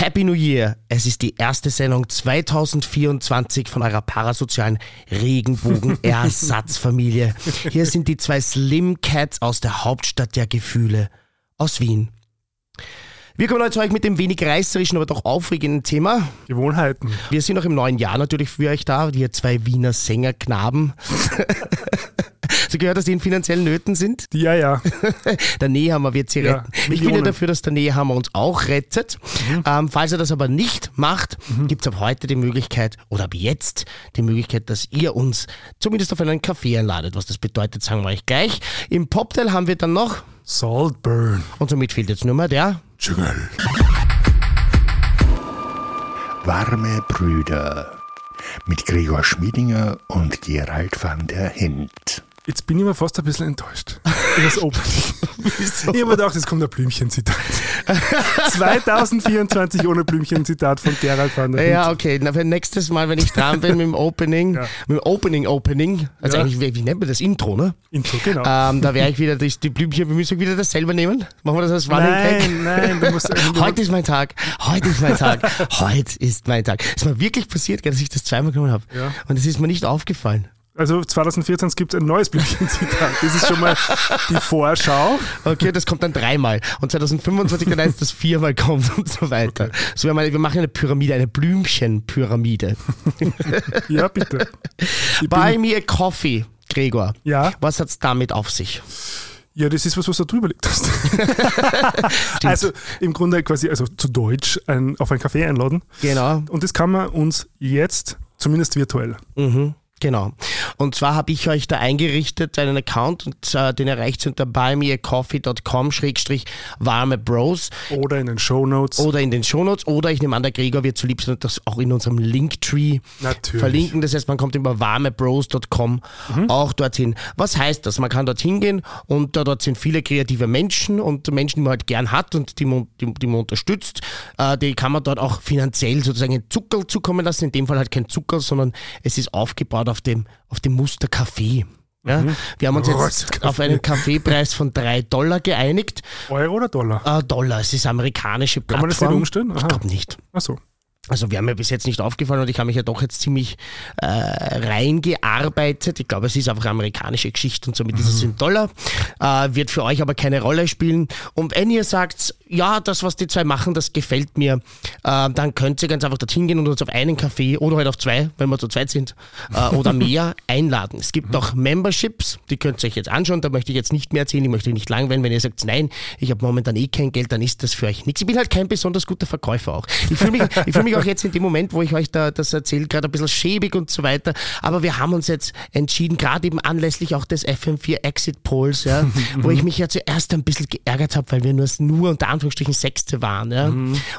Happy New Year! Es ist die erste Sendung 2024 von eurer parasozialen Regenbogen-Ersatzfamilie. Hier sind die zwei Slim Cats aus der Hauptstadt der Gefühle, aus Wien. Wir kommen heute zu euch mit dem wenig reißerischen, aber doch aufregenden Thema. Gewohnheiten. Wir sind noch im neuen Jahr natürlich für euch da, wir zwei Wiener Sängerknaben. Sie gehört, dass die in finanziellen Nöten sind? Ja, ja. der Nehammer wird sie Ja, retten. ich bin ja dafür, dass der Nehammer uns auch rettet. Ähm, falls er das aber nicht macht, gibt es ab heute die Möglichkeit, oder ab jetzt die Möglichkeit, dass ihr uns zumindest auf einen Kaffee einladet. Was das bedeutet, sagen wir euch gleich. Im Popteil haben wir dann noch, Saltburn. und somit fehlt jetzt nur mehr der Dschungel. Warme Brüder mit Gregor Schmiedinger und Gerald van der Hint. Jetzt bin ich mir fast ein bisschen enttäuscht. Über das Opening. Ich habe mir gedacht, es kommt ein Blümchen-Zitat. 2024 ohne Blümchen-Zitat von Gerald van der Hint. Ja, okay. Na, nächstes Mal, wenn ich dran bin mit dem Opening, Ja. mit dem Opening Opening, also Ja. eigentlich, wie, wie nennt man das? Intro, ne? Intro, genau. Ähm, da werde ich wieder die, die Blümchen, wir müssen wieder das selber nehmen. Machen wir das als Running Gag? nein, nein, du musst Heute ist mein Tag. Heute ist mein Tag. Heute ist mein Tag. Es ist mir wirklich passiert, dass ich das zweimal genommen habe. Ja. Und es ist mir nicht aufgefallen. Also 2024 gibt es ein neues Blümchen-Zitat. Das ist schon mal die Vorschau. Okay, das kommt dann dreimal. Und 2025 dann eins, das viermal kommt und so weiter. So, wir, machen, wir machen eine Pyramide, eine Blümchen-Pyramide. Ja, bitte. Ich Buy me a coffee, Gregor. ja, Was hat's damit auf sich? ja, das ist was, was du drüber liegt hast. also im Grunde quasi, also zu Deutsch, ein, auf ein Café einladen. Genau. Und das kann man uns jetzt, zumindest virtuell, Mhm, genau. Und zwar habe ich euch da eingerichtet, einen Account, und äh, den erreicht ihr unter buymeacoffee.com schrägstrich warme Bros oder in den Show Notes. oder in den Shownotes oder ich nehme an, der Gregor wird zu lieb sein und das auch in unserem Linktree Natürlich. verlinken. Das heißt, man kommt über warmebros.com auch dorthin. Was heißt das? Man kann dorthin gehen und da, dort sind viele kreative Menschen und Menschen, die man halt gern hat und die man, die, die man unterstützt. Äh, die kann man dort auch finanziell sozusagen in Zucker zukommen lassen. In dem Fall halt kein Zucker, sondern es ist aufgebaut auf dem, auf dem Muster Kaffee. Ja? Wir haben uns jetzt auf einen Kaffeepreis von drei Dollar geeinigt. Euro oder Dollar? Äh, Dollar, es ist amerikanische Plattform. man das nicht umstellen? Ich Aha. glaube nicht. Achso. Also wir haben mir bis jetzt nicht aufgefallen und ich habe mich ja doch jetzt ziemlich äh, reingearbeitet. Ich glaube, es ist einfach amerikanische Geschichte und somit ist es in Dollar. Äh, wird für euch aber keine Rolle spielen. Und wenn ihr sagt, ja, das, was die zwei machen, das gefällt mir, äh, dann könnt ihr ganz einfach dorthin gehen und uns auf einen Kaffee oder halt auf zwei, wenn wir zu zweit sind, äh, oder mehr einladen. Es gibt auch Memberships, die könnt ihr euch jetzt anschauen. Da möchte ich jetzt nicht mehr erzählen, ich möchte nicht langweilen. Wenn ihr sagt, nein, ich habe momentan eh kein Geld, dann ist das für euch nichts. Ich bin halt kein besonders guter Verkäufer auch. Ich fühle mich, ich fühle mich auch jetzt in dem Moment, wo ich euch da das erzähle, gerade ein bisschen schäbig und so weiter. Aber wir haben uns jetzt entschieden, gerade eben anlässlich auch des FM4 Exit Polls, ja, wo ich mich ja zuerst ein bisschen geärgert habe, weil wir nur, nur unter Anführungsstrichen Sechste waren, ja,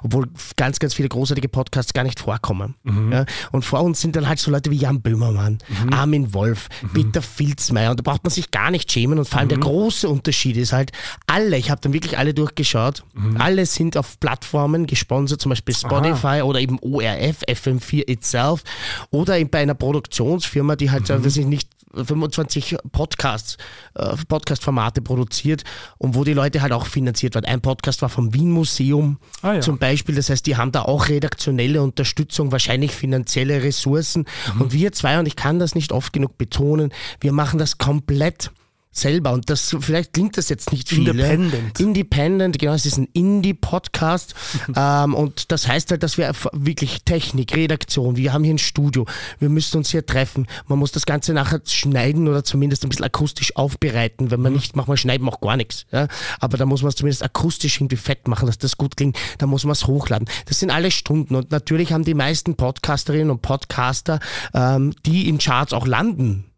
obwohl ganz, ganz viele großartige Podcasts gar nicht vorkommen. Ja. Und vor uns sind dann halt so Leute wie Jan Böhmermann, Armin Wolf, Peter Filzmeier. Und da braucht man sich gar nicht schämen. Und vor allem der große Unterschied ist halt, alle, ich habe dann wirklich alle durchgeschaut, alle sind auf Plattformen gesponsert, zum Beispiel Spotify oder eben ORF, FM4 itself oder eben bei einer Produktionsfirma, die halt, äh, weiß ich nicht, 25 Podcasts, äh, Podcast-Formate produziert und wo die Leute halt auch finanziert werden. Ein Podcast war vom Wien Museum Ah, ja. zum Beispiel, das heißt, die haben da auch redaktionelle Unterstützung, wahrscheinlich finanzielle Ressourcen Mhm. und wir zwei, und ich kann das nicht oft genug betonen, wir machen das komplett selber und das vielleicht klingt das jetzt nicht viel. Independent. Ja? Independent, genau, es ist ein Indie-Podcast ähm, und das heißt halt, dass wir wirklich Technik, Redaktion, wir haben hier ein Studio, wir müssen uns hier treffen, man muss das Ganze nachher schneiden oder zumindest ein bisschen akustisch aufbereiten, wenn man nicht, manchmal schneiden wir auch gar nichts, ja? aber da muss man es zumindest akustisch irgendwie fett machen, dass das gut klingt, da muss man es hochladen. Das sind alle Stunden und natürlich haben die meisten Podcasterinnen und Podcaster, ähm, die in Charts auch landen,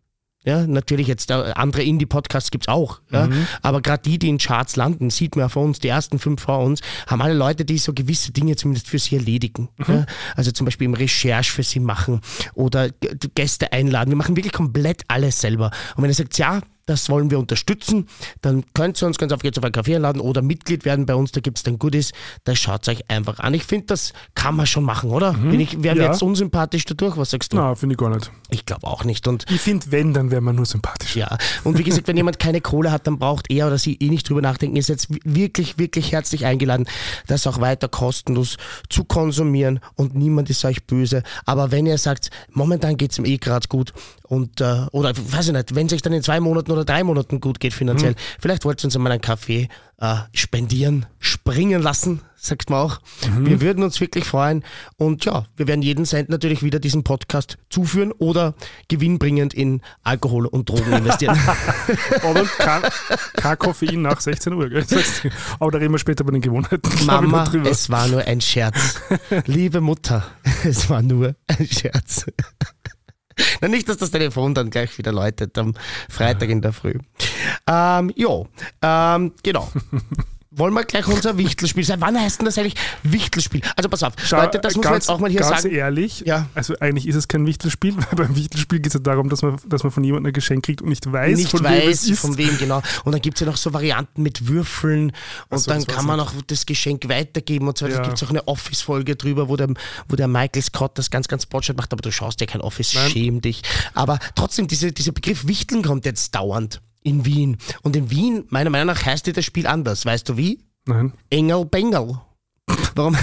ja, natürlich jetzt andere Indie-Podcasts gibt's auch. Ja? Aber gerade die, die in Charts landen, sieht man ja vor uns, die ersten fünf vor uns, haben alle Leute, die so gewisse Dinge zumindest für sie erledigen. Ja? Also zum Beispiel im Recherche für sie machen oder Gäste einladen. Wir machen wirklich komplett alles selber. Und wenn ihr sagt, ja, das wollen wir unterstützen, dann könnt ihr uns ganz auf jetzt auf einen Kaffee einladen oder Mitglied werden bei uns, da gibt es dann Goodies, das schaut euch einfach an. Ich finde, das kann man schon machen, oder? Bin ich, wir Ja. jetzt unsympathisch dadurch? Was sagst du? Na, finde ich gar nicht. Ich glaube auch nicht. Und Ich finde, wenn, dann wäre man nur sympathisch. ja, und wie gesagt, wenn jemand keine Kohle hat, dann braucht er oder sie eh nicht drüber nachdenken. Ist jetzt wirklich, wirklich herzlich eingeladen, das auch weiter kostenlos zu konsumieren und niemand ist euch böse. Aber wenn ihr sagt, momentan geht's ihm eh gerade gut und, äh, oder weiß ich nicht, wenn es euch dann in zwei Monaten oder drei Monaten gut geht finanziell, vielleicht wollt ihr uns einmal einen Kaffee äh, spendieren, springen lassen, sagt man auch. Wir würden uns wirklich freuen und ja, wir werden jeden Cent natürlich wieder diesen Podcast zuführen oder gewinnbringend in Alkohol und Drogen investieren. Aber kein, kein Koffein nach 16 Uhr. Gell? Aber da reden wir später bei den Gewohnheiten. Mama, es war nur ein Scherz. Liebe Mutter, es war nur ein Scherz. Na, nicht, dass das Telefon dann gleich wieder läutet am Freitag in der Früh. Ähm, jo, ähm, genau. Wollen wir gleich unser Wichtelspiel sein? Wann heißt denn das eigentlich Wichtelspiel? Also pass auf, Schau, Leute, das muss man ganz, jetzt auch mal hier ganz sagen. ehrlich, Ja. also eigentlich ist es kein Wichtelspiel, weil beim Wichtelspiel geht es ja darum, dass man, dass man von jemandem ein Geschenk kriegt und nicht weiß, nicht von wem es weiß, ist. von wem genau. Und dann gibt es ja noch so Varianten mit Würfeln und so, dann weiß kann man auch das Geschenk weitergeben und so weiter. Ja. Da gibt es auch eine Office-Folge drüber, wo der, wo der Michael Scott das ganz, ganz botschert macht, aber du schaust ja kein Office, Nein. schäm dich. Aber trotzdem, diese, dieser Begriff Wichteln kommt jetzt dauernd in Wien. Und in Wien, meiner Meinung nach, heißt das Spiel anders. Weißt du wie? Nein, Engel Bengel. Warum?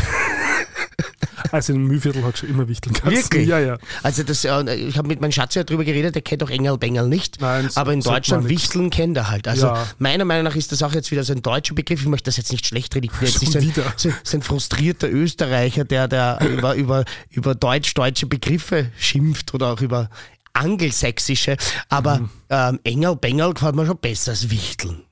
also im Mühlviertel hat schon immer Wichteln gehabt. Wirklich? Ja, ja. Also das, äh, ich habe mit meinem Schatz ja drüber geredet, der kennt auch Engel Bengel nicht. Nein, aber in Deutschland. Wichteln kennt er halt. Also Ja. meiner Meinung nach ist das auch jetzt wieder so ein deutscher Begriff. Ich möchte das jetzt nicht schlecht reden. Ich bin jetzt nicht so ein, wieder. so, so ein frustrierter Österreicher, der, der über, über, über deutsch-deutsche Begriffe schimpft oder auch über angelsächsische. Aber Mhm. ähm, Engel Bengel gefällt mir schon besser als Wichteln.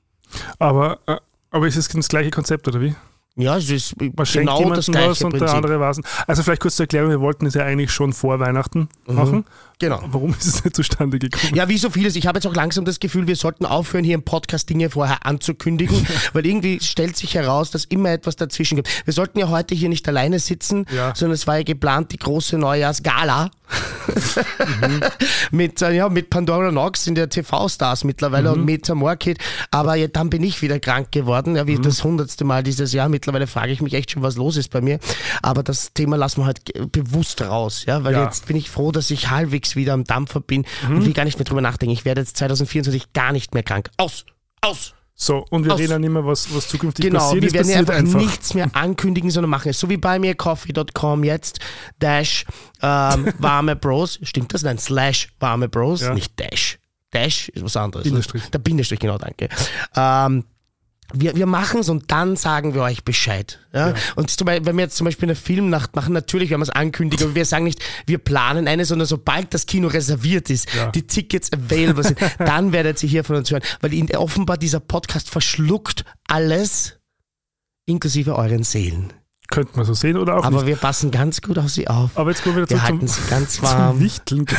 Aber, äh, aber ist es das gleiche Konzept, oder wie? Ja, es ist Man schenkt genau das gleiche was und der andere weiß Also vielleicht kurz zur Erklärung, wir wollten es ja eigentlich schon vor Weihnachten machen. Genau. Warum ist es nicht zustande gekommen? Ja, wie so vieles. Ich habe jetzt auch langsam das Gefühl, wir sollten aufhören, hier im Podcast Dinge vorher anzukündigen, weil irgendwie stellt sich heraus, dass immer etwas dazwischen gibt. Wir sollten ja heute hier nicht alleine sitzen, Ja. sondern es war ja geplant, die große Neujahrsgala mit, äh, ja, mit Pandora Knox in der TV-Stars mittlerweile und Meta Morkid. Aber ja, dann bin ich wieder krank geworden, ja, wie das hundertste Mal dieses Jahr. Mittlerweile frage ich mich echt schon, was los ist bei mir. Aber das Thema lassen wir halt bewusst raus, ja, weil Ja. jetzt bin ich froh, dass ich halbwegs wieder am Dampfer bin und will gar nicht mehr drüber nachdenken. Ich werde jetzt 2024 gar nicht mehr krank. Aus! Aus! So, und wir Aus. reden ja nicht mehr, was, was zukünftig Genau, passiert. wir Es werden ja einfach, einfach. nichts mehr ankündigen, sondern machen es so wie bei mir coffee.com jetzt dash ähm, warme Bros. Stimmt das? Nein, slash warme Bros, Ja. nicht dash. Dash ist was anderes. Bindestrich. Der Bindestrich, genau, danke. Ähm, wir, wir machen es und dann sagen wir euch Bescheid. Ja? Und zum Beispiel, wenn wir jetzt zum Beispiel eine Filmnacht machen, natürlich werden wir es ankündigen, aber wir sagen nicht, wir planen eine, sondern sobald das Kino reserviert ist, Ja. die Tickets available sind, dann werdet ihr hier von uns hören. Weil ihn, offenbar dieser Podcast verschluckt alles, inklusive euren Seelen. Könnte man so sehen oder auch Aber nicht. wir passen ganz gut auf sie auf. Aber jetzt kommen wir wieder Wir zurück halten zum, sie ganz zum warm. Wichteln.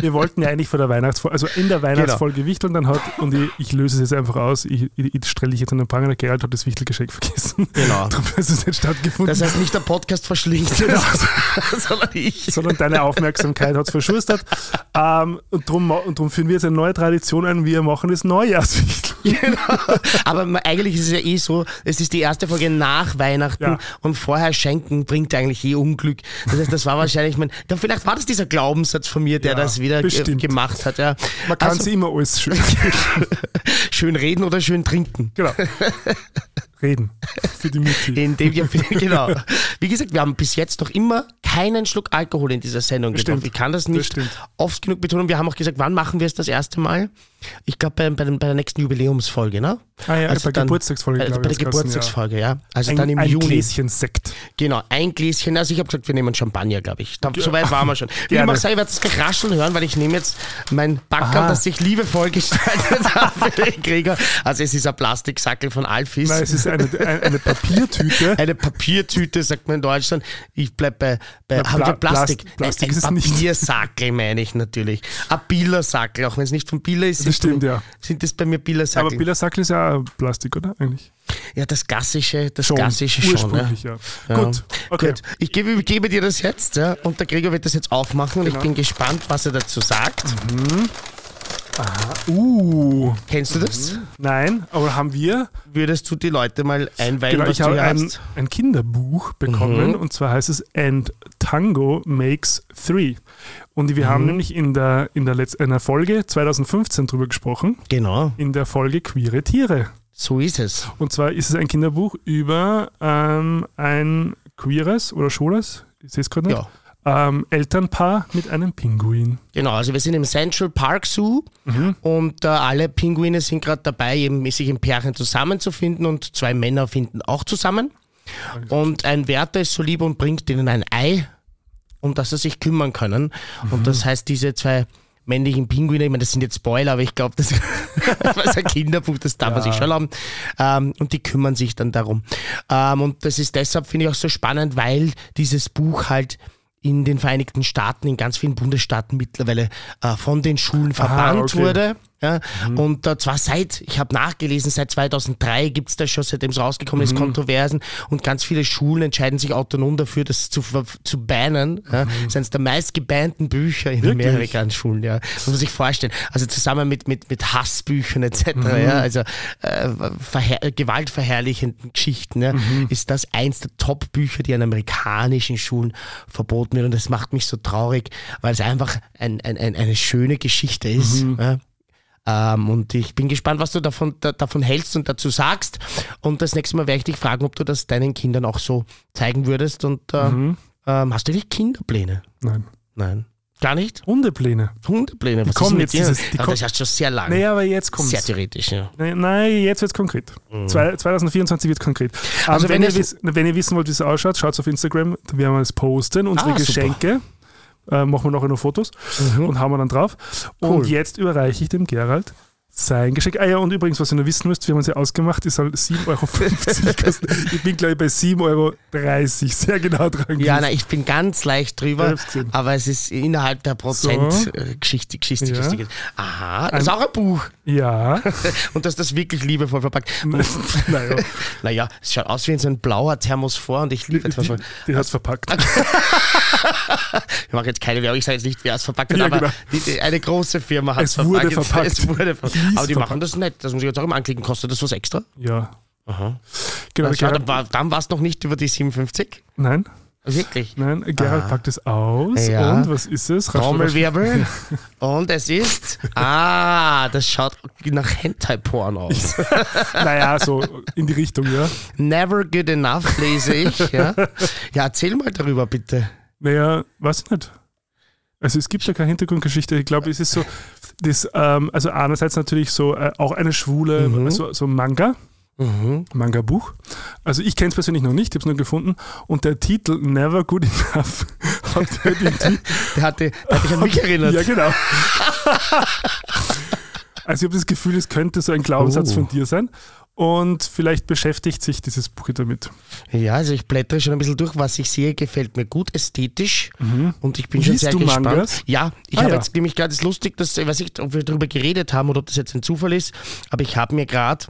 wir wollten ja eigentlich vor der Weihnachtsfolge, also in der Weihnachtsfolge Genau. wichteln, dann hat, und ich, ich löse es jetzt einfach aus, ich, ich, ich stelle dich jetzt an den Pranger, der Gerald hat das Wichtelgeschenk vergessen. Genau. Darum ist es nicht stattgefunden. Das heißt nicht der Podcast verschlingt, Genau. sondern ich. sondern deine Aufmerksamkeit hat es verschustert. Ähm, und darum und drum führen wir jetzt eine neue Tradition ein, wir machen das Neujahrswichtel. Genau. Aber eigentlich ist es ja eh so, es ist die erste Folge nach Weihnachten Ja. und vorher schenken bringt eigentlich eh Unglück. Das heißt, das war wahrscheinlich mein, vielleicht war das dieser Glaubenssatz von mir, der Ja, das wieder bestimmt. gemacht hat. Ja. Man kann Also, sich immer alles schön schön reden oder schön trinken. genau. reden für die Mutti. In dem genau. Wie gesagt, wir haben bis jetzt noch immer keinen Schluck Alkohol in dieser Sendung getrunken. Ich kann das Das nicht stimmt. oft genug betonen. Wir haben auch gesagt, wann machen wir es das erste Mal? Ich glaube, bei, bei, bei der nächsten Jubiläumsfolge, ne? Ah ja, bei der Geburtstagsfolge, Also bei ich, der Geburtstagsfolge, ja. Also Ein, dann im ein Juni. Gläschen Sekt. Genau, ein Gläschen. Also ich habe gesagt, wir nehmen Champagner, glaube ich. Da, so weit waren wir schon. Wie Gerne. ich sage, ich werde es gleich rascheln hören, weil ich nehme jetzt mein Backerl, Aha. das sich liebevoll gestaltet hat für den Krieger. Also es ist ein Plastiksackel von Alfis. Nein, es ist eine, eine, eine Papiertüte. Eine Papiertüte, sagt man in Deutschland. Ich bleib bei, bei Na, haben Pla- wir Plastik. Plast- Plastik ein ist. Papiersackel meine ich natürlich. Ein Billersackel, auch wenn es nicht von Biller ist. Das stimmt, ja. Sind das bei mir Aber Billersackel? Billersackel ist ja auch Plastik, oder? Eigentlich. ja, das klassische, das Schon. klassische schon. Ja. Ja. Ja. Gut, okay. Gut. Ich gebe, ich gebe dir das jetzt ja, und der Gregor wird das jetzt aufmachen und ich Genau. bin gespannt, was er dazu sagt. Uh, Kennst du das? nein, aber haben wir, Würdest du die Leute mal einweihen, genau, was ich du habe ein, ein Kinderbuch bekommen Mhm. und zwar heißt es And Tango Makes Three. Und wir Mhm. haben nämlich in der, in der Letz-, einer Folge 2015 drüber gesprochen, Genau, in der Folge Queere Tiere. so ist es. Und zwar ist es ein Kinderbuch über ähm, ein queeres oder schwules, ich sehe es gerade nicht, Ja. Ähm, Elternpaar mit einem Pinguin. Genau, also wir sind im Central Park Zoo und äh, alle Pinguine sind gerade dabei, eben sich in Pärchen zusammenzufinden und zwei Männer finden auch zusammen. Und ein Wärter ist so lieb und bringt ihnen ein Ei, um das sie sich kümmern können. Und das heißt, diese zwei männlichen Pinguine, ich meine, das sind jetzt Spoiler, aber ich glaube, das, das ist ein Kinderbuch, das darf man sich schon erlauben. Ähm, und die kümmern sich dann darum. Ähm, und das ist deshalb, finde ich, auch so spannend, weil dieses Buch halt in den Vereinigten Staaten, in ganz vielen Bundesstaaten mittlerweile äh, von den Schulen verbannt okay. wurde. Ja, Und äh, zwar seit, ich habe nachgelesen, seit 2003 gibt es da schon, seitdem es rausgekommen ist, Kontroversen und ganz viele Schulen entscheiden sich autonom dafür, das zu, zu bannen. Ja. Das ist eines der meist gebannten Bücher in Wirklich? Amerika an Schulen. Ja. Das muss man sich vorstellen. Also zusammen mit, mit, mit Hassbüchern etc., ja, also äh, verher gewaltverherrlichenden Geschichten, ja, ist das eins der Top-Bücher, die an amerikanischen Schulen verboten wird. Und das macht mich so traurig, weil es einfach ein, ein, ein, eine schöne Geschichte ist. Ja. Ähm, und ich bin gespannt, was du davon, da, davon hältst und dazu sagst. Und das nächste Mal werde ich dich fragen, ob du das deinen Kindern auch so zeigen würdest. Und äh, ähm, hast du nicht Kinderpläne? Nein. Nein. Gar nicht? Hundepläne. Hundepläne? Was kommen ist mit jetzt dir? dieses- die Ja, kommen- das hast du schon sehr lange. Naja, aber jetzt kommt sehr theoretisch, ja. Nein, nein, jetzt wird es konkret. Zwei- 2024 wird konkret. Also Also wenn, wenn ihr wenn ihr wissen wollt, wie es ausschaut, schaut auf Instagram. Da werden wir es posten. Unsere Ah, super. Äh, machen wir nachher noch Fotos und haben wir dann drauf. Mhm. Cool. Und jetzt überreiche ich dem Gerald sein Geschenk. Ah ja, und übrigens, was ihr noch wissen müsst, wir haben uns ja ausgemacht, ist halt 7,50 Euro kosten. Ich bin, glaube ich, bei 7,30 Euro sehr genau dran. Ja, nein, ich bin ganz leicht Ich drüber, aber es ist innerhalb der Prozent So. äh, Geschichte, Ja. Geschichte. Aha, das ist auch ein Buch. ja. Und das ist das wirklich liebevoll verpackt. naja, Naja, es schaut aus wie so ein blauer Thermosphor und ich liebe etwas. die, die hat es verpackt. Ich mache jetzt keine Werbung, ich sage jetzt nicht, wer es verpackt hat, Ja, aber genau. die, die, eine große Firma hat es Es verpackt. wurde verpackt. Es wurde verpackt. Lies Aber die machen das nicht, das muss ich jetzt auch immer anklicken. Kostet das was extra? Ja. Aha. Genau, war, Gerald, dann war- dann war es noch nicht über die 57. nein, Wirklich. nein, Gerald packt es aus. Ja. Und was ist es? Raschel. Trommelwirbel. Und es ist. Ah, das schaut nach Hentai-Porn aus. Naja, so in die Richtung, ja. Never good enough lese ich. Ja, ja erzähl mal darüber bitte. Naja, weiß ich nicht. Also es gibt ja keine Hintergrundgeschichte. Ich glaube, es ist so, das, ähm, also einerseits natürlich so äh, auch eine schwule, Mhm. so, so Manga, Manga-Buch. Also ich kenne es persönlich noch nicht, ich habe es nur gefunden. Und der Titel Never Good Enough hat irgendwie, Der hatte, der hat dich an mich erinnert. ja genau. Also ich habe das Gefühl, es könnte so ein Glaubenssatz Oh. von dir sein. Und vielleicht beschäftigt sich dieses Buch damit. Ja, also ich blättere schon ein bisschen durch, was ich sehe, gefällt mir gut ästhetisch und ich bin schon Liest sehr du gespannt. Mangas? Ja, ich Ah, habe ja. jetzt nämlich gerade, es ist lustig, dass, ich weiß nicht, ob wir darüber geredet haben oder ob das jetzt ein Zufall ist, aber ich habe mir gerade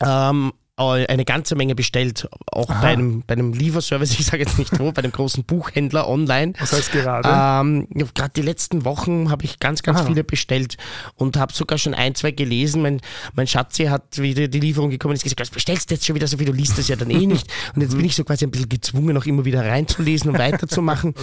ähm, eine ganze Menge bestellt, auch bei einem, bei einem Lieferservice, ich sage jetzt nicht wo, bei einem großen Buchhändler online. Was heißt gerade? Ähm, Gerade die letzten Wochen habe ich ganz, ganz Ah. viele bestellt und habe sogar schon ein, zwei gelesen. Mein, mein Schatzi hat wieder die Lieferung gekommen und ist gesagt, was bestellst du jetzt schon wieder so viel, du liest das ja dann eh nicht. Und jetzt bin ich so quasi ein bisschen gezwungen, auch immer wieder reinzulesen und weiterzumachen.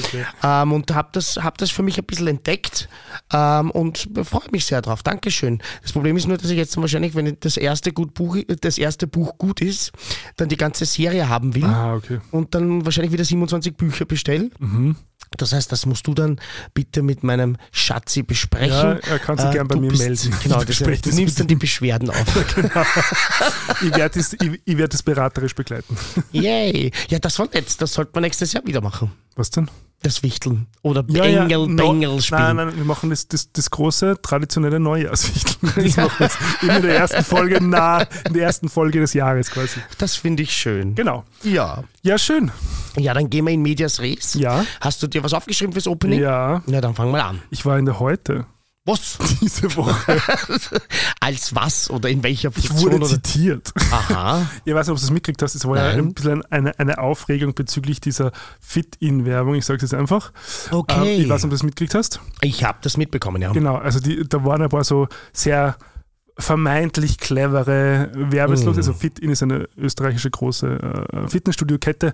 ähm, und habe das, hab das für mich ein bisschen entdeckt ähm, und freue mich sehr drauf. Dankeschön. Das Problem ist nur, dass ich jetzt wahrscheinlich, wenn das erste, gut Buch, das erste Buch gut ist, dann die ganze Serie haben will ah, okay. und dann wahrscheinlich wieder 27 Bücher bestellen. Mhm. Das heißt, das musst du dann bitte mit meinem Schatzi besprechen. Ja, er kann sich Äh, gern bei mir bist- melden. Genau, das, du nimmst mit dann die Beschwerden auf. Ich werde es, ich, ich werd es beraterisch begleiten. Yay. Ja, das war nett. Das sollte man nächstes Jahr wieder machen. Was denn? Das Wichteln. Oder Engel, no- Bengel spielen. Nein, nein, wir machen das, das, das große traditionelle Neujahrswichteln. Das machen wir jetzt in der ersten Folge, na, in der ersten Folge des Jahres quasi. Das finde ich schön. Genau. Ja. Ja, schön. Ja, dann gehen wir in Medias Res. Ja. Hast du dir was aufgeschrieben fürs Opening? Ja, Na, dann fang mal an. ich war in der Heute. Was? diese Woche. Als was oder in welcher Ich Funktion? wurde oder? zitiert. Aha. Ich weiß nicht, ob du es mitgekriegt hast. Es war ja Nein. ein bisschen eine, eine Aufregung bezüglich dieser Fit-In-Werbung. Ich sage es jetzt einfach. Okay. Ähm, ich weiß nicht, ob du es mitgekriegt hast. Ich habe das mitbekommen, ja. Genau, also die, da waren ein paar so sehr vermeintlich clevere Werbeslogans. Mhm. Also Fit-In ist eine österreichische große äh, Fitnessstudio-Kette,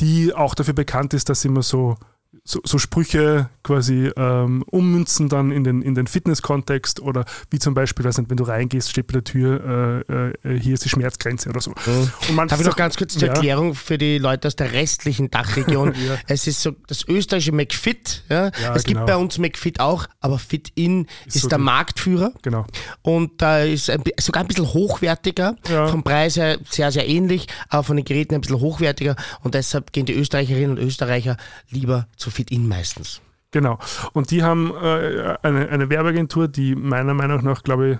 die auch dafür bekannt ist, dass sie immer so, so, so Sprüche quasi ähm, ummünzen dann in den, in den Fitness-Kontext oder wie zum Beispiel, weiß nicht, wenn du reingehst, steht bei der Tür, äh, äh, hier ist die Schmerzgrenze oder so. Und manche Darf ich noch ganz kurz zur Ja. Erklärung für die Leute aus der restlichen Dachregion? Ja. Es ist so das österreichische McFit. Ja? Ja, es gibt genau. bei uns McFit auch, aber Fit-In ist, so der Marktführer. Genau. Und da ist ein, sogar ein bisschen hochwertiger, vom Preis her sehr, sehr ähnlich, aber von den Geräten ein bisschen hochwertiger. Und deshalb gehen die Österreicherinnen und Österreicher lieber zu Fit-In meistens. Genau. Und die haben äh, eine, eine Werbeagentur, die meiner Meinung nach, glaube ich,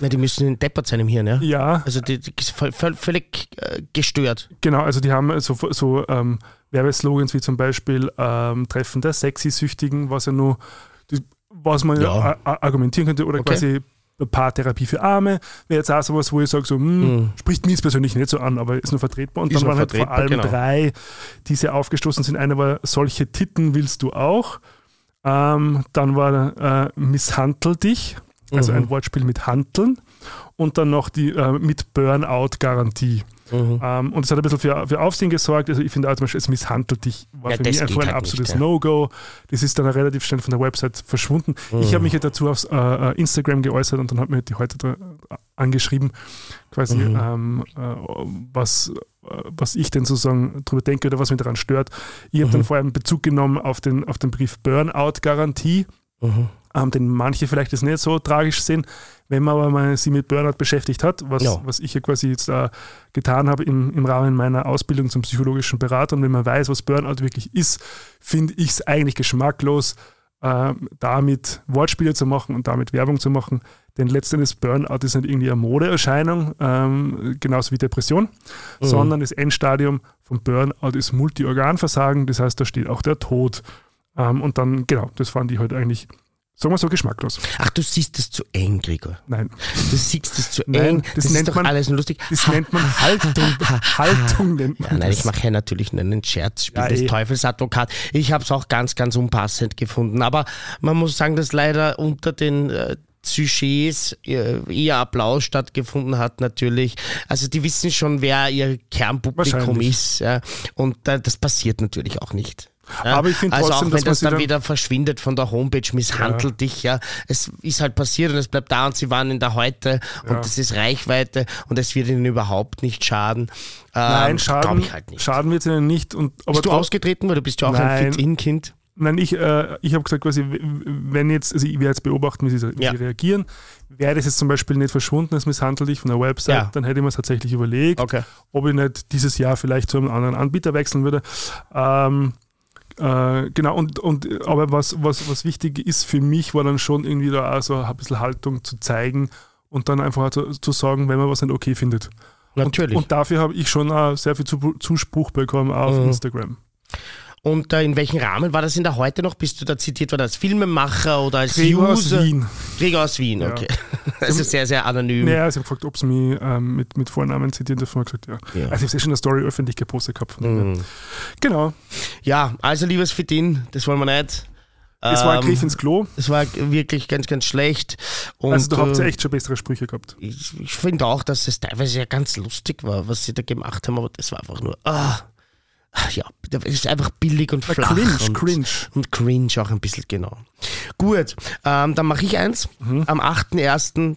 Na, die müssen deppert sein im Hirn, ja? ja, Also die, die völlig äh, gestört. Genau, also die haben so, so ähm, Werbeslogans wie zum Beispiel ähm, Treffen der Sexy-Süchtigen, was ja nur, was man ja. A- argumentieren könnte, oder Okay. quasi Paartherapie für Arme, wäre jetzt auch sowas, wo ich sage, so, hm, spricht jetzt persönlich nicht so an, aber ist nur vertretbar. Und Ist dann waren halt vor allem genau. drei, die sehr aufgestoßen sind. Eine war, solche Titten willst du auch. Ähm, dann war äh, Misshandel dich, also Mhm. ein Wortspiel mit Hanteln. Und dann noch die äh, mit Burnout-Garantie. Mhm. Ähm, und es hat ein bisschen für, für Aufsehen gesorgt. Also ich finde auch zum Beispiel, es misshandelt dich, war Ja, für das mich einfach ein halt absolutes ja. No-Go. Das ist dann relativ schnell von der Website verschwunden. Ich Mhm. habe mich ja dazu auf äh, äh, Instagram geäußert und dann hat mir die heute da, äh, angeschrieben, quasi, Mhm. ähm, äh, was, äh, was ich denn sozusagen darüber denke oder was mich daran stört. Ich habe dann Mhm. vor allem Bezug genommen auf den, auf den Brief Burnout-Garantie Mhm. ähm, den manche vielleicht das nicht so tragisch sehen. Wenn man aber mal sie mit Burnout beschäftigt hat, was, Ja. was ich ja quasi jetzt äh, getan habe im, im Rahmen meiner Ausbildung zum psychologischen Berater und wenn man weiß, was Burnout wirklich ist, finde ich es eigentlich geschmacklos, äh, damit Wortspiele zu machen und damit Werbung zu machen. Denn letztendlich Burnout ist nicht irgendwie eine Modeerscheinung, ähm, genauso wie Depression, Mhm. sondern das Endstadium von Burnout ist Multiorganversagen, das heißt, da steht auch der Tod. Ähm, und dann, genau, das fand ich halt eigentlich, sagen wir so, geschmacklos. Ach, du siehst es zu eng, Gregor. Nein. Du siehst es zu Nein, eng. das Das, ist nennt doch man- alles nur lustig. Das nennt man Haltung. Haltung nennt man Ja, nein, das. ich mache ja natürlich nur einen Scherz, spiel Ja, des eh. Teufelsadvokat. Ich habe es auch ganz, ganz unpassend gefunden. Aber man muss sagen, dass leider unter den äh, Sujets äh, eher Applaus stattgefunden hat, natürlich. Also die wissen schon, wer ihr Kernpublikum ist. Ja. Und äh, das passiert natürlich auch nicht. Ja, Aber ich finde also trotzdem, auch wenn das dann dann- wieder verschwindet von der Homepage, misshandelt dich, ja. Es ist halt passiert und es bleibt da und sie waren in der Heute Ja. und das ist Reichweite und es wird ihnen überhaupt nicht schaden. Nein, Ähm, schaden, ich halt nicht. schaden wird es ihnen nicht. Und, aber Bist du ausgetreten, weil du bist ja auch Nein. ein Fit-In-Kind? Nein, ich, äh, ich habe gesagt, quasi, wenn jetzt, also ich werde jetzt beobachten, wie sie, wie Ja. sie reagieren. Wäre das jetzt zum Beispiel nicht verschwunden, das misshandelt dich von der Website, Ja. dann hätte ich mir tatsächlich überlegt, Okay. ob ich nicht dieses Jahr vielleicht zu einem anderen Anbieter wechseln würde. Ähm, äh, genau, und, und aber was, was, was wichtig ist für mich, war dann schon irgendwie da auch so ein bisschen Haltung zu zeigen und dann einfach zu, zu sagen, wenn man was nicht okay findet. Natürlich. Und, und dafür habe ich schon sehr viel Zu- Zuspruch bekommen auf Mhm. Instagram. Und äh, in welchem Rahmen war das in der Heute noch? Bist du da zitiert worden als Filmemacher oder als Gregor aus User? Wien. Gregor aus Wien, Ja. okay. Also sehr, sehr anonym. Naja, sie haben gefragt, ob sie mich ähm, mit, mit Vornamen zitieren dürfen. Ich gesagt, ja. Ja. Also ich habe schon eine Story öffentlich gepostet gehabt. Mhm. Genau. Ja, also liebes Fit-In, das wollen wir nicht. Es war ein Ähm, Griff ins Klo. Es war wirklich ganz, ganz schlecht. Und, Also da habt ihr äh, echt schon bessere Sprüche gehabt. ich, ich finde auch, dass es teilweise ja ganz lustig war, was sie da gemacht haben, aber das war einfach nur, ah, ja, das ist einfach billig und Na, flach. cringe, und, cringe. Und cringe auch ein bisschen, genau. Gut, ähm, dann mache ich eins. Mhm. Am 8.1.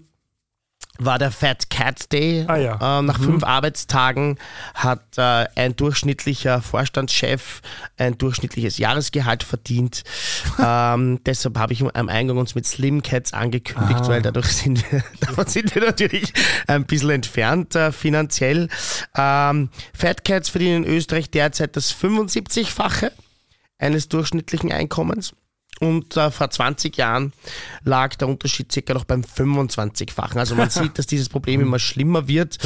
war der Fat Cat Day. Ah ja. Ähm, nach Mhm. fünf Arbeitstagen hat äh, ein durchschnittlicher Vorstandschef ein durchschnittliches Jahresgehalt verdient. ähm, deshalb habe ich am Eingang uns mit Slim Cats angekündigt, Ah. weil dadurch sind wir, davon sind wir natürlich ein bisschen entfernt äh, finanziell. Ähm, Fat Cats verdienen in Österreich derzeit das 75-fache eines durchschnittlichen Einkommens. Und äh, vor 20 Jahren lag der Unterschied circa noch beim 25-fachen. Also man sieht, dass dieses Problem immer schlimmer wird.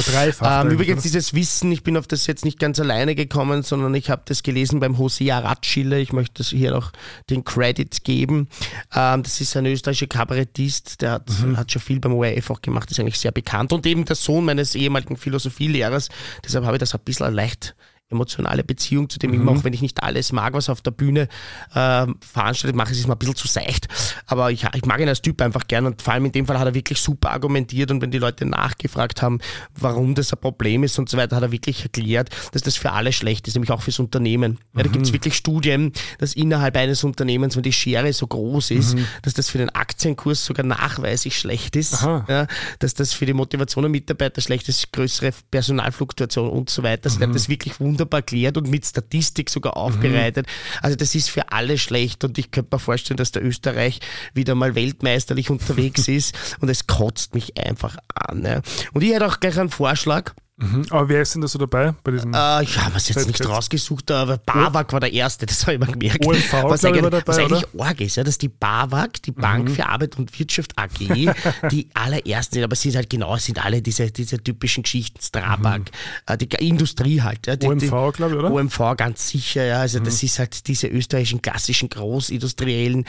Ähm, übrigens dieses Wissen, ich bin auf das jetzt nicht ganz alleine gekommen, sondern ich habe das gelesen beim Hosea Ratschille. Ich möchte hier noch den Credit geben. Ähm, das ist ein österreichischer Kabarettist, der hat, Mhm. hat schon viel beim ORF auch gemacht, ist eigentlich sehr bekannt. Und eben der Sohn meines ehemaligen Philosophielehrers. Deshalb habe ich das ein bisschen leicht emotionale Beziehung zu dem, Mhm. immer auch wenn ich nicht alles mag, was auf der Bühne ähm, veranstaltet, mache ich es mal ein bisschen zu seicht. Aber ich, ich mag ihn als Typ einfach gern und vor allem in dem Fall hat er wirklich super argumentiert und wenn die Leute nachgefragt haben, warum das ein Problem ist und so weiter, hat er wirklich erklärt, dass das für alle schlecht ist, nämlich auch fürs Unternehmen. Ja, da gibt Mhm. es wirklich Studien, dass innerhalb eines Unternehmens, wenn die Schere so groß ist, dass das für den Aktienkurs sogar nachweislich schlecht ist, Mhm. Ja, dass das für die Motivation der Mitarbeiter schlecht ist, größere Personalfluktuation und so weiter. Also, hat das wirklich wunderbar erklärt und mit Statistik sogar aufbereitet. Also das ist für alle schlecht und ich könnte mir vorstellen, dass der Österreich wieder mal weltmeisterlich unterwegs ist und es kotzt mich einfach an. Ja. Und ich hätte auch gleich einen Vorschlag. Mhm. Aber wer ist denn da so dabei bei diesem? Äh, ich habe es jetzt nicht rausgesucht, aber BAWAG war der Erste, das habe ich mir gemerkt. OMV, was eigentlich, war dabei, was eigentlich oder? arg ist, ja, dass die BAWAG, die Bank für Arbeit und Wirtschaft AG, die allerersten sind, aber sie sind halt genau, es sind alle diese, diese typischen Geschichten, Strabag, äh, die Industrie halt. Ja, die, die, OMV, glaube ich, oder? OMV ganz sicher, ja. Also das ist halt diese österreichischen klassischen Großindustriellen.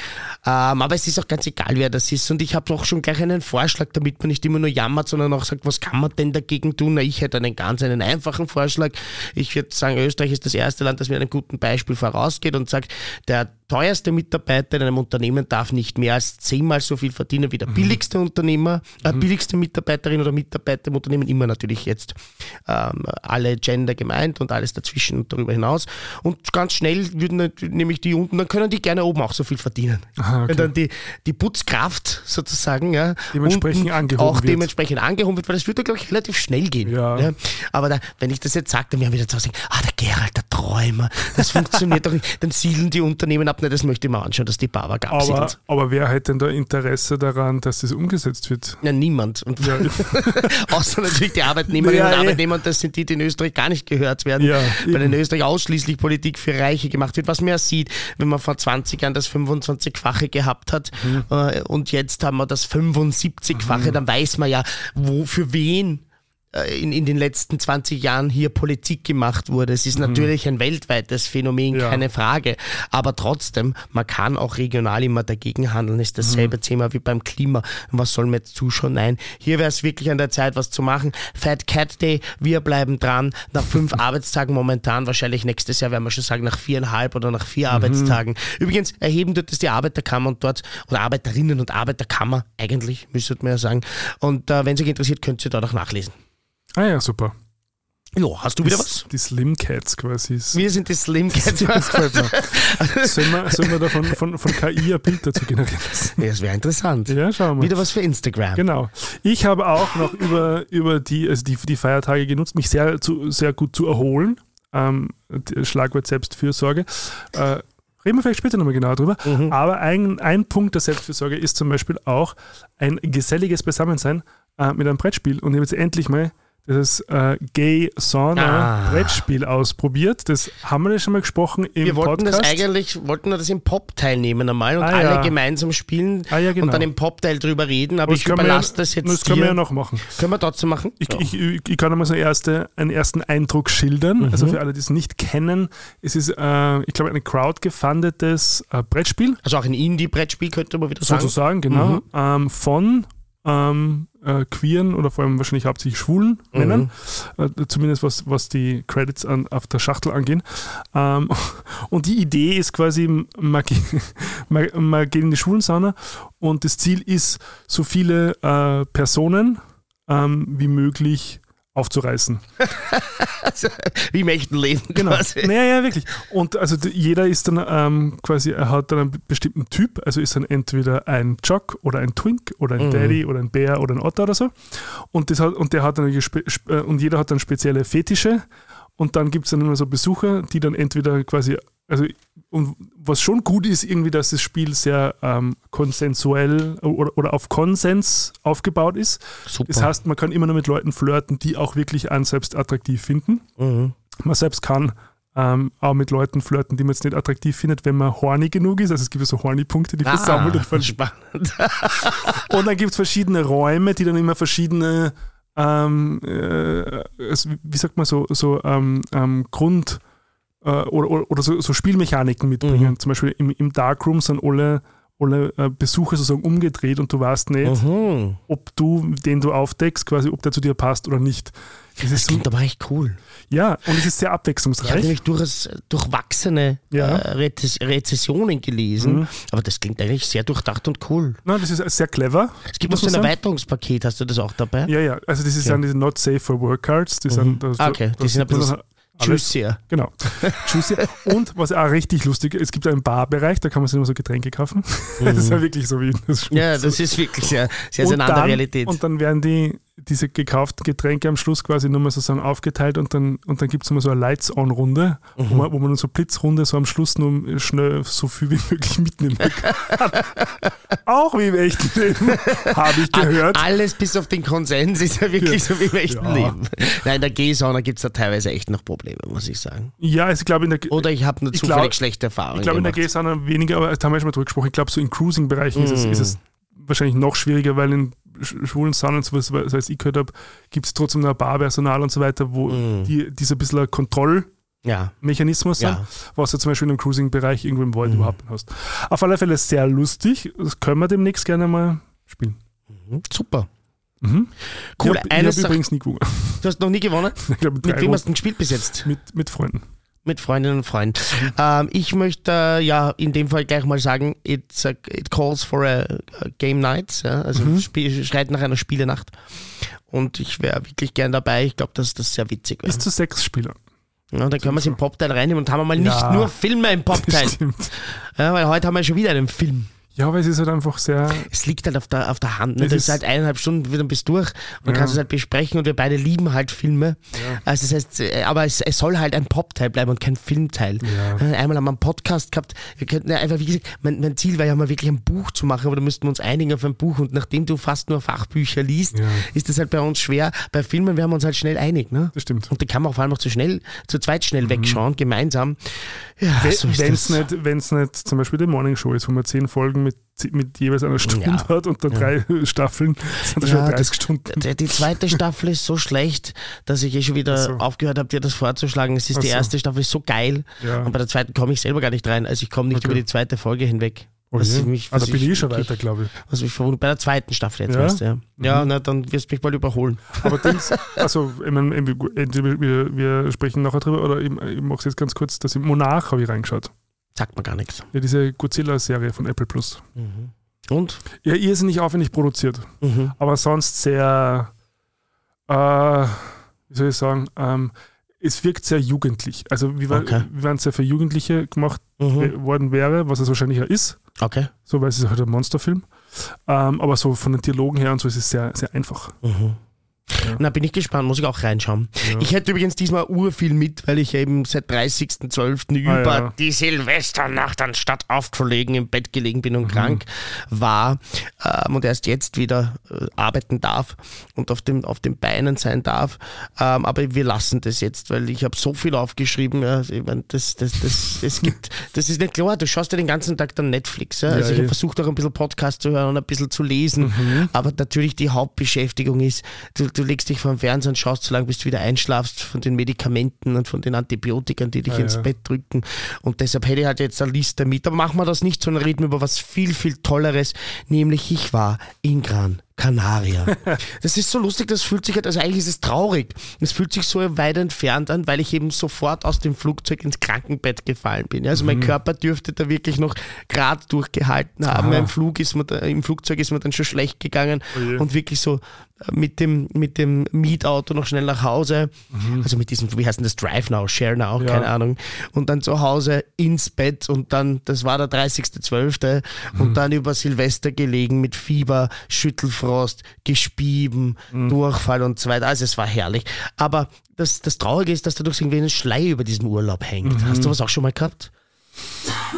Ähm, aber es ist auch ganz egal, wer das ist. Und ich habe auch schon gleich einen Vorschlag, damit man nicht immer nur jammert, sondern auch sagt, was kann man denn dagegen tun? Na, ich hätte einen ganz einen einfachen Vorschlag. Ich würde sagen, Österreich ist das erste Land, das mit einem guten Beispiel vorausgeht und sagt, der teuerste Mitarbeiter in einem Unternehmen darf nicht mehr als zehnmal so viel verdienen wie der billigste Unternehmer, äh, billigste Mitarbeiterin oder Mitarbeiter im Unternehmen, immer natürlich jetzt ähm, alle Gender gemeint und alles dazwischen und darüber hinaus. Und ganz schnell würden nämlich die unten, dann können die gerne oben auch so viel verdienen. Aha, okay. Wenn dann die, die Putzkraft sozusagen ja, Dementsprechend angehoben auch wird. dementsprechend angehoben wird, weil das würde, glaube ich, relativ schnell gehen. Ja. Aber da, wenn ich das jetzt sage, dann werden wieder zu sagen, ah, der Gerald, der Träumer, das funktioniert doch nicht. Dann siedeln die Unternehmen ab. Ne, das möchte ich mal anschauen, dass die Bawag aber, absiedelt. aber wer hat denn da Interesse daran, dass das umgesetzt wird? Ja, niemand. Und außer natürlich die Arbeitnehmerinnen Ja, und eh. Arbeitnehmer, und das sind die, die in Österreich gar nicht gehört werden, Ja, weil in Österreich ausschließlich Politik für Reiche gemacht wird. Was man ja sieht, wenn man vor 20 Jahren das 25-fache gehabt hat Mhm. äh, und jetzt haben wir das 75-fache, dann weiß man ja, wo für wen in, in den letzten 20 Jahren hier Politik gemacht wurde. Es ist natürlich ein weltweites Phänomen, Mhm. Ja. keine Frage. Aber trotzdem, man kann auch regional immer dagegen handeln. Ist dasselbe Thema wie beim Klima. Was soll man jetzt zuschauen? Nein, hier wäre es wirklich an der Zeit, was zu machen. Fat Cat Day, wir bleiben dran. Nach fünf Arbeitstagen momentan, wahrscheinlich nächstes Jahr werden wir schon sagen, nach viereinhalb oder nach vier Arbeitstagen. Übrigens, erheben tut es die Arbeiterkammer und dort, oder Arbeiterinnen und Arbeiterkammer, eigentlich, müsstet man ja sagen. Und äh, wenn es euch interessiert, könnt ihr dort auch nachlesen. Ah ja, super. Ja, hast du wieder Die- was? Die Slim Cats quasi. Wir sind die Slim Cats. Das gefällt mir. Sollen wir, sollen wir da von, von, von KI ein Bild dazu generieren? Ja, das wäre interessant. Ja, schauen wir mal. Wieder was für Instagram. Genau. Ich habe auch noch über, über die, also die, die Feiertage genutzt, mich sehr, zu, sehr gut zu erholen. Ähm, Schlagwort Selbstfürsorge. Äh, reden wir vielleicht später nochmal genauer drüber. Mhm. Aber ein, ein Punkt der Selbstfürsorge ist zum Beispiel auch ein geselliges Beisammensein äh, mit einem Brettspiel. Und ich habe jetzt endlich mal das äh, Gay Sauna Ah. Brettspiel ausprobiert. Das haben wir ja schon mal gesprochen im Wir wollten Podcast. das eigentlich, wollten wir das im Pop teilnehmen einmal und Ah, alle ja. gemeinsam spielen Ah, ja, genau. und dann im Pop-Teil drüber reden, aber ich überlasse das jetzt Das können wir ja noch machen. Können wir trotzdem machen? Ich, ich, ich, ich kann einmal so erste, einen ersten Eindruck schildern. Mhm. Also für alle, die es nicht kennen, es ist, äh, ich glaube, ein crowdgefundetes äh, Brettspiel, also auch ein Indie-Brettspiel könnte man wieder sagen. sozusagen, genau, Mhm. ähm, von ähm, äh, queeren oder vor allem wahrscheinlich hauptsächlich schwulen Mhm. Männern, äh, zumindest was, was die Credits an, auf der Schachtel angehen. Ähm, und die Idee ist quasi, man, ge- man, man geht in die Schwulensauna und das Ziel ist, so viele äh, Personen ähm, wie möglich aufzureißen. Wie im echten Leben Genau. quasi. Naja, ja, wirklich. Und also jeder ist dann ähm, quasi, er hat dann einen bestimmten Typ, also ist dann entweder ein Jock oder ein Twink oder ein Mhm. Daddy oder ein Bär oder ein Otter oder so. Und, das hat, und der hat dann äh, und jeder hat dann spezielle Fetische. Und dann gibt es dann immer so Besucher, die dann entweder quasi, also und was schon gut ist, irgendwie, dass das Spiel sehr ähm, konsensuell oder, oder auf Konsens aufgebaut ist. Super. Das heißt, man kann immer nur mit Leuten flirten, die auch wirklich einen selbst attraktiv finden. mhm. Man selbst kann ähm, auch mit Leuten flirten, die man jetzt nicht attraktiv findet, wenn man horny genug ist. Also es gibt so Horny-Punkte, die versammelt und ver- spannend. Und dann gibt es verschiedene Räume, die dann immer verschiedene, ähm, äh, es- wie sagt man so, so ähm, ähm, Grund- oder, oder, oder so, so Spielmechaniken mitbringen. Mhm. Zum Beispiel im, im Darkroom sind alle, alle äh, Besucher sozusagen umgedreht und du weißt nicht, Mhm. ob du, den du aufdeckst, quasi, ob der zu dir passt oder nicht. Das Das klingt aber echt cool. ja, und es ist sehr Ich habe abwechslungsreich. nämlich durchaus durchwachsene Ja. äh, Rezess Rezessionen gelesen, Mhm. aber das klingt eigentlich sehr durchdacht und cool. Nein, das ist sehr clever. Es gibt noch muss so ein. Erweiterungspaket, hast du das auch dabei? Ja, ja, also das ist Ja. dann diese Not Safe for Work Cards. Die sind, da, Ah, okay. Die sind ein bisschen alles-. Genau. Juicy. Und was auch richtig lustig ist, es gibt einen Barbereich, da kann man sich immer so Getränke kaufen. Das ist ja wirklich so wie das Mhm. Ja, das ist wirklich sehr, sehr, sehr eine andere Realität. Und dann werden die, diese gekauften Getränke am Schluss quasi nochmal sozusagen aufgeteilt und dann, und dann gibt es immer so eine Lights-On-Runde, Mhm. wo, man, wo man so Blitzrunde so am Schluss nur schnell so viel wie möglich mitnehmen kann. Auch wie im echten Leben, habe ich gehört. Alles bis auf den Konsens ist ja wirklich so wie im echten Ja. Leben. Nein, in der G-Sauna gibt es da teilweise echt noch Probleme, muss ich sagen. Ja, also ich glaube in der Oder ich habe nur zufällig glaub- schlechte Erfahrungen Ich glaube, in der. G-Sauna weniger, aber da haben wir schon mal drüber gesprochen. Ich glaube, so in Cruising-Bereichen ist, es, ist es wahrscheinlich noch schwieriger, weil in sch- schwulen so was, was ich gehört habe, gibt es trotzdem noch ein Barpersonal und so weiter, wo Mm. die, die so ein bisschen ein Kontrollmechanismus ja, sind, ja. was du zum Beispiel im Cruising-Bereich irgendwo im Wald Mhm. überhaupt hast. Auf alle Fälle sehr lustig. Das können wir demnächst gerne mal spielen. Mhm, Super. Mhm. Cool. Ich habe übrigens nie gewonnen. du hast noch nie gewonnen? Ich glaube, Mit drei wem hast du denn gespielt bis jetzt? mit, mit Freunden. Mit Freundinnen und Freunden. Ähm, ich möchte äh, ja in dem Fall gleich mal sagen, it's a, it calls for a, a game night. Ja? Also Mhm. spiel, schreit nach einer Spielenacht. Und ich wäre wirklich gern dabei. Ich glaube, dass das sehr witzig wäre. Bis zu sechs Spieler. Ja, dann können wir es im Popteil reinnehmen und haben wir mal nicht Ja. nur Filme im Popteil. Ja, weil heute haben wir schon wieder einen Film. Ja, aber es ist halt einfach sehr. Es liegt halt auf der, auf der Hand. Ne? Es Das ist- halt eineinhalb Stunden wieder bis durch. Und dann Ja. kannst du es halt besprechen und wir beide lieben halt Filme. Ja. Also das heißt, äh, aber es, es soll halt ein Popteil bleiben und kein Filmteil. Ja. Äh, Einmal haben wir einen Podcast gehabt. Wir könnten ja einfach, wie gesagt, mein, mein Ziel war ja mal wirklich ein Buch zu machen, aber da müssten wir uns einigen auf ein Buch. Und nachdem du fast nur Fachbücher liest, ist das halt bei uns schwer. Bei Filmen werden wir uns halt schnell einig. Ne? Das stimmt. Und die kann man auch vor allem auch zu schnell, zu zweit schnell wegschauen, gemeinsam. Ja, so ist Wenn es nicht, wenn's nicht zum Beispiel die Morning Show ist, wo man zehn Folgen mit, mit jeweils einer Stunde Ja. hat und dann Ja. drei Staffeln, sind das Ja, schon 30 das- Stunden. Die, die zweite Staffel ist so schlecht, dass ich eh schon wieder so. aufgehört habe, dir das vorzuschlagen. Es ist Ach die so. erste Staffel ist so geil Ja. und bei der zweiten komme ich selber gar nicht rein. Also ich komme nicht Okay. über die zweite Folge hinweg. Oh was mich- da was bin ich, ich schon wirklich- weiter, glaube ich. Mich verwundert. Bei der zweiten Staffel jetzt, Ja? weißt du, ja. Ja, Mhm. na, dann wirst du mich bald überholen. Aber Dings, also, ich entweder wir, wir sprechen nachher drüber oder ich, ich mache es jetzt ganz kurz, dass ich Monarch habe ich reingeschaut. Sagt mir gar nichts. Ja, diese Godzilla-Serie von Apple Plus. Und? Ja, irrsinnig aufwendig produziert, Mhm. aber sonst sehr, äh, wie soll ich sagen, ähm, es wirkt sehr jugendlich. Also, wie, Okay. wenn es sehr für Jugendliche gemacht Mhm. worden wäre, was es wahrscheinlich ja ist. Okay. So, weil es ist halt ein Monsterfilm. Ähm, aber so von den Dialogen her und so ist es sehr, sehr einfach. Mhm. Ja. Na, bin ich gespannt, muss ich auch reinschauen. Ja. Ich hätte übrigens diesmal urviel mit, weil ich eben seit 30.12. Ah, über ja. die Silvesternacht anstatt aufzulegen im Bett gelegen bin Mhm. und krank war ähm, und erst jetzt wieder äh, arbeiten darf und auf, dem, auf den Beinen sein darf. Ähm, aber wir lassen das jetzt, weil ich habe so viel aufgeschrieben. Ja, ich mein, das, das, das, es gibt, das ist nicht klar, du schaust ja den ganzen Tag dann Netflix. Ja? Also ich habe versucht auch ein bisschen Podcast zu hören und ein bisschen zu lesen. Aber natürlich die Hauptbeschäftigung ist, du, du legst dich vor dem Fernseher und schaust so lange, bis du wieder einschlafst von den Medikamenten und von den Antibiotika, die dich Ah, ins ja. Bett drücken. Und deshalb hätte ich halt jetzt eine Liste mit. Aber machen wir das nicht, sondern reden über was viel, viel Tolleres, nämlich ich war in Gran Canaria. Das ist so lustig, das fühlt sich halt, also eigentlich ist es traurig. Es fühlt sich so weit entfernt an, weil ich eben sofort aus dem Flugzeug ins Krankenbett gefallen bin. Also Mhm. mein Körper dürfte da wirklich noch gerade durchgehalten haben. Aha. Im, Flug ist mir da, Im Flugzeug ist mir dann schon schlecht gegangen Oh je. und wirklich so äh, mit dem, mit dem Mietauto noch schnell nach Hause. Also mit diesem, wie heißt denn das, Drive Now, Share Now, Mhm. Ja. keine Ahnung. Und dann zu Hause ins Bett und dann, das war der 30.12. und Mhm. dann über Silvester gelegen mit Fieber, Schüttelfrost, Gespieben, Mhm. Durchfall und so weiter. Also es war herrlich. Aber das, das Traurige ist, dass dadurch irgendwie ein Schlei über diesem Urlaub hängt. Mhm. Hast du was auch schon mal gehabt?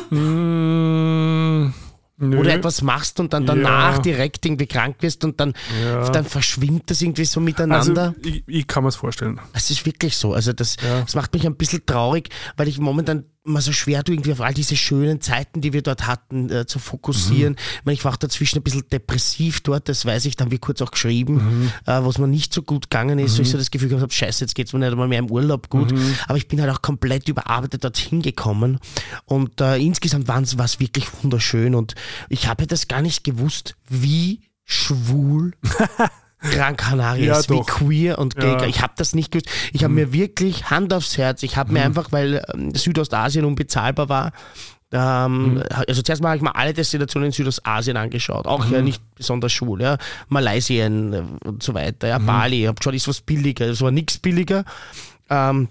Nö. Oder etwas machst und dann danach Ja. direkt irgendwie krank wirst und dann, Ja. dann verschwimmt das irgendwie so Also miteinander. ich, ich kann mir es vorstellen. Es ist wirklich so. Also das, Ja. das macht mich ein bisschen traurig, weil ich momentan mal so schwer tue, irgendwie auf all diese schönen Zeiten, die wir dort hatten, äh, zu fokussieren. Mhm. Ich, meine, ich war auch dazwischen ein bisschen depressiv dort, das weiß ich, dann wie kurz auch geschrieben, Mhm. äh, was mir nicht so gut gegangen ist, wo ich so das Gefühl gehabt habe, scheiße, jetzt geht's mir nicht einmal mehr im Urlaub gut. Mhm. Aber ich bin halt auch komplett überarbeitet dorthin gekommen und äh, insgesamt war es wirklich wunderschön und ich habe das gar nicht gewusst, wie schwul Gran Canaria Ja, ist, wie doch. queer und gay. Ja. Mhm. Ich habe das nicht gewusst. Ich habe mir wirklich Hand aufs Herz. Ich habe mir einfach, weil ähm, Südostasien unbezahlbar war, ähm, Mhm. also zuerst mal habe ich mir alle Destinationen in Südostasien angeschaut, auch Mhm. ja nicht besonders schwul, ja. Malaysia äh, und so weiter, Mhm. ja, Bali, ich habe geschaut, ist was billiger, es war nichts billiger. Ähm,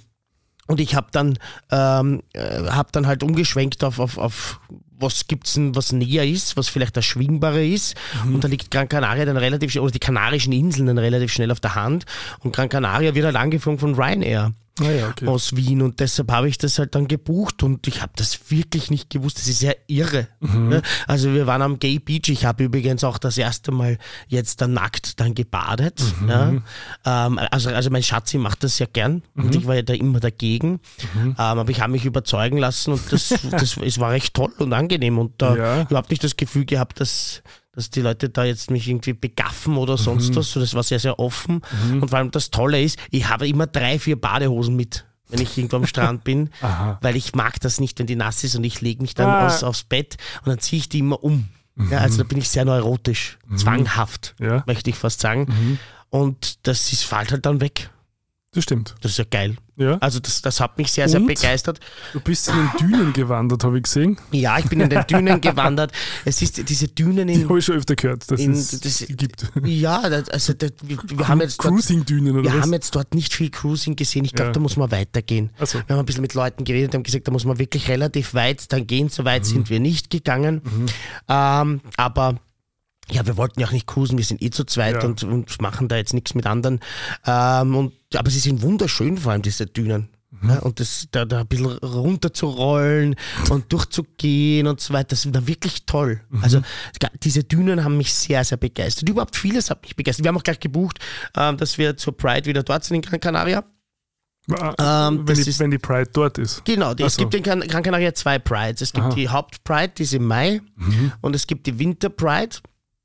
und ich habe dann, ähm, äh, hab dann halt umgeschwenkt auf, auf, auf was gibt's denn, was näher ist, was vielleicht das Schwingbare ist. Mhm. Und da liegt Gran Canaria dann relativ schnell, oder die Kanarischen Inseln dann relativ schnell auf der Hand. Und Gran Canaria wird halt angeflogen von Ryanair Ah ja, okay. aus Wien und deshalb habe ich das halt dann gebucht und ich habe das wirklich nicht gewusst. Das ist ja irre. Mhm. ne? Also wir waren am Gay Beach. Ich habe übrigens auch das erste Mal jetzt dann nackt dann gebadet. Mhm. Ja? Ähm, also, also mein Schatzi macht das ja gern Mhm. und ich war ja da immer dagegen. Ähm, aber ich habe mich überzeugen lassen und das, das es war recht toll und angenehm und da Ja. überhaupt nicht das Gefühl gehabt, dass dass die Leute da jetzt mich irgendwie begaffen oder Mhm. sonst was. So, das war sehr, sehr offen. Und vor allem das Tolle ist, ich habe immer drei, vier Badehosen mit, wenn ich irgendwo am Strand bin, weil ich mag das nicht, wenn die nass ist und ich lege mich dann Ah. aus, aufs Bett und dann ziehe ich die immer um. Ja, also da bin ich sehr neurotisch, zwanghaft, Ja. möchte ich fast sagen. Und das ist, fällt halt dann weg. Das stimmt. Das ist ja geil. Ja. Also das, das hat mich sehr, sehr Und? begeistert. Du bist in den Dünen gewandert, habe ich gesehen. Ja, ich bin in den Dünen gewandert. Es ist diese Dünen Die in... habe ich schon öfter gehört, dass In- es das- die gibt. Ja, also das, wir, wir haben jetzt Cruising-Dünen oder wir was? haben jetzt dort nicht viel Cruising gesehen. Ich glaube, Ja. da muss man weitergehen. So. Wir haben ein bisschen mit Leuten geredet, haben gesagt, da muss man wirklich relativ weit dann gehen. So Mhm. weit sind wir nicht gegangen. Ähm, aber ja, wir wollten ja auch nicht cruisen, wir sind eh zu zweit Ja. und, und machen da jetzt nichts mit anderen. Ähm, und, aber sie sind wunderschön, vor allem diese Dünen. Mhm. Ja, und das, da, da ein bisschen runterzurollen und durchzugehen und so weiter, das war wirklich toll. Mhm. Also diese Dünen haben mich sehr, sehr begeistert. Überhaupt vieles hat mich begeistert. Wir haben auch gleich gebucht, ähm, dass wir zur Pride wieder dort sind in Gran Canaria. Ah, Ähm, wenn, die, ist- wenn die Pride dort ist. Genau, die, es so. gibt in Gran Canaria zwei Prides. Es gibt Aha. die Hauptpride, die ist im Mai, und es gibt die Winter Pride.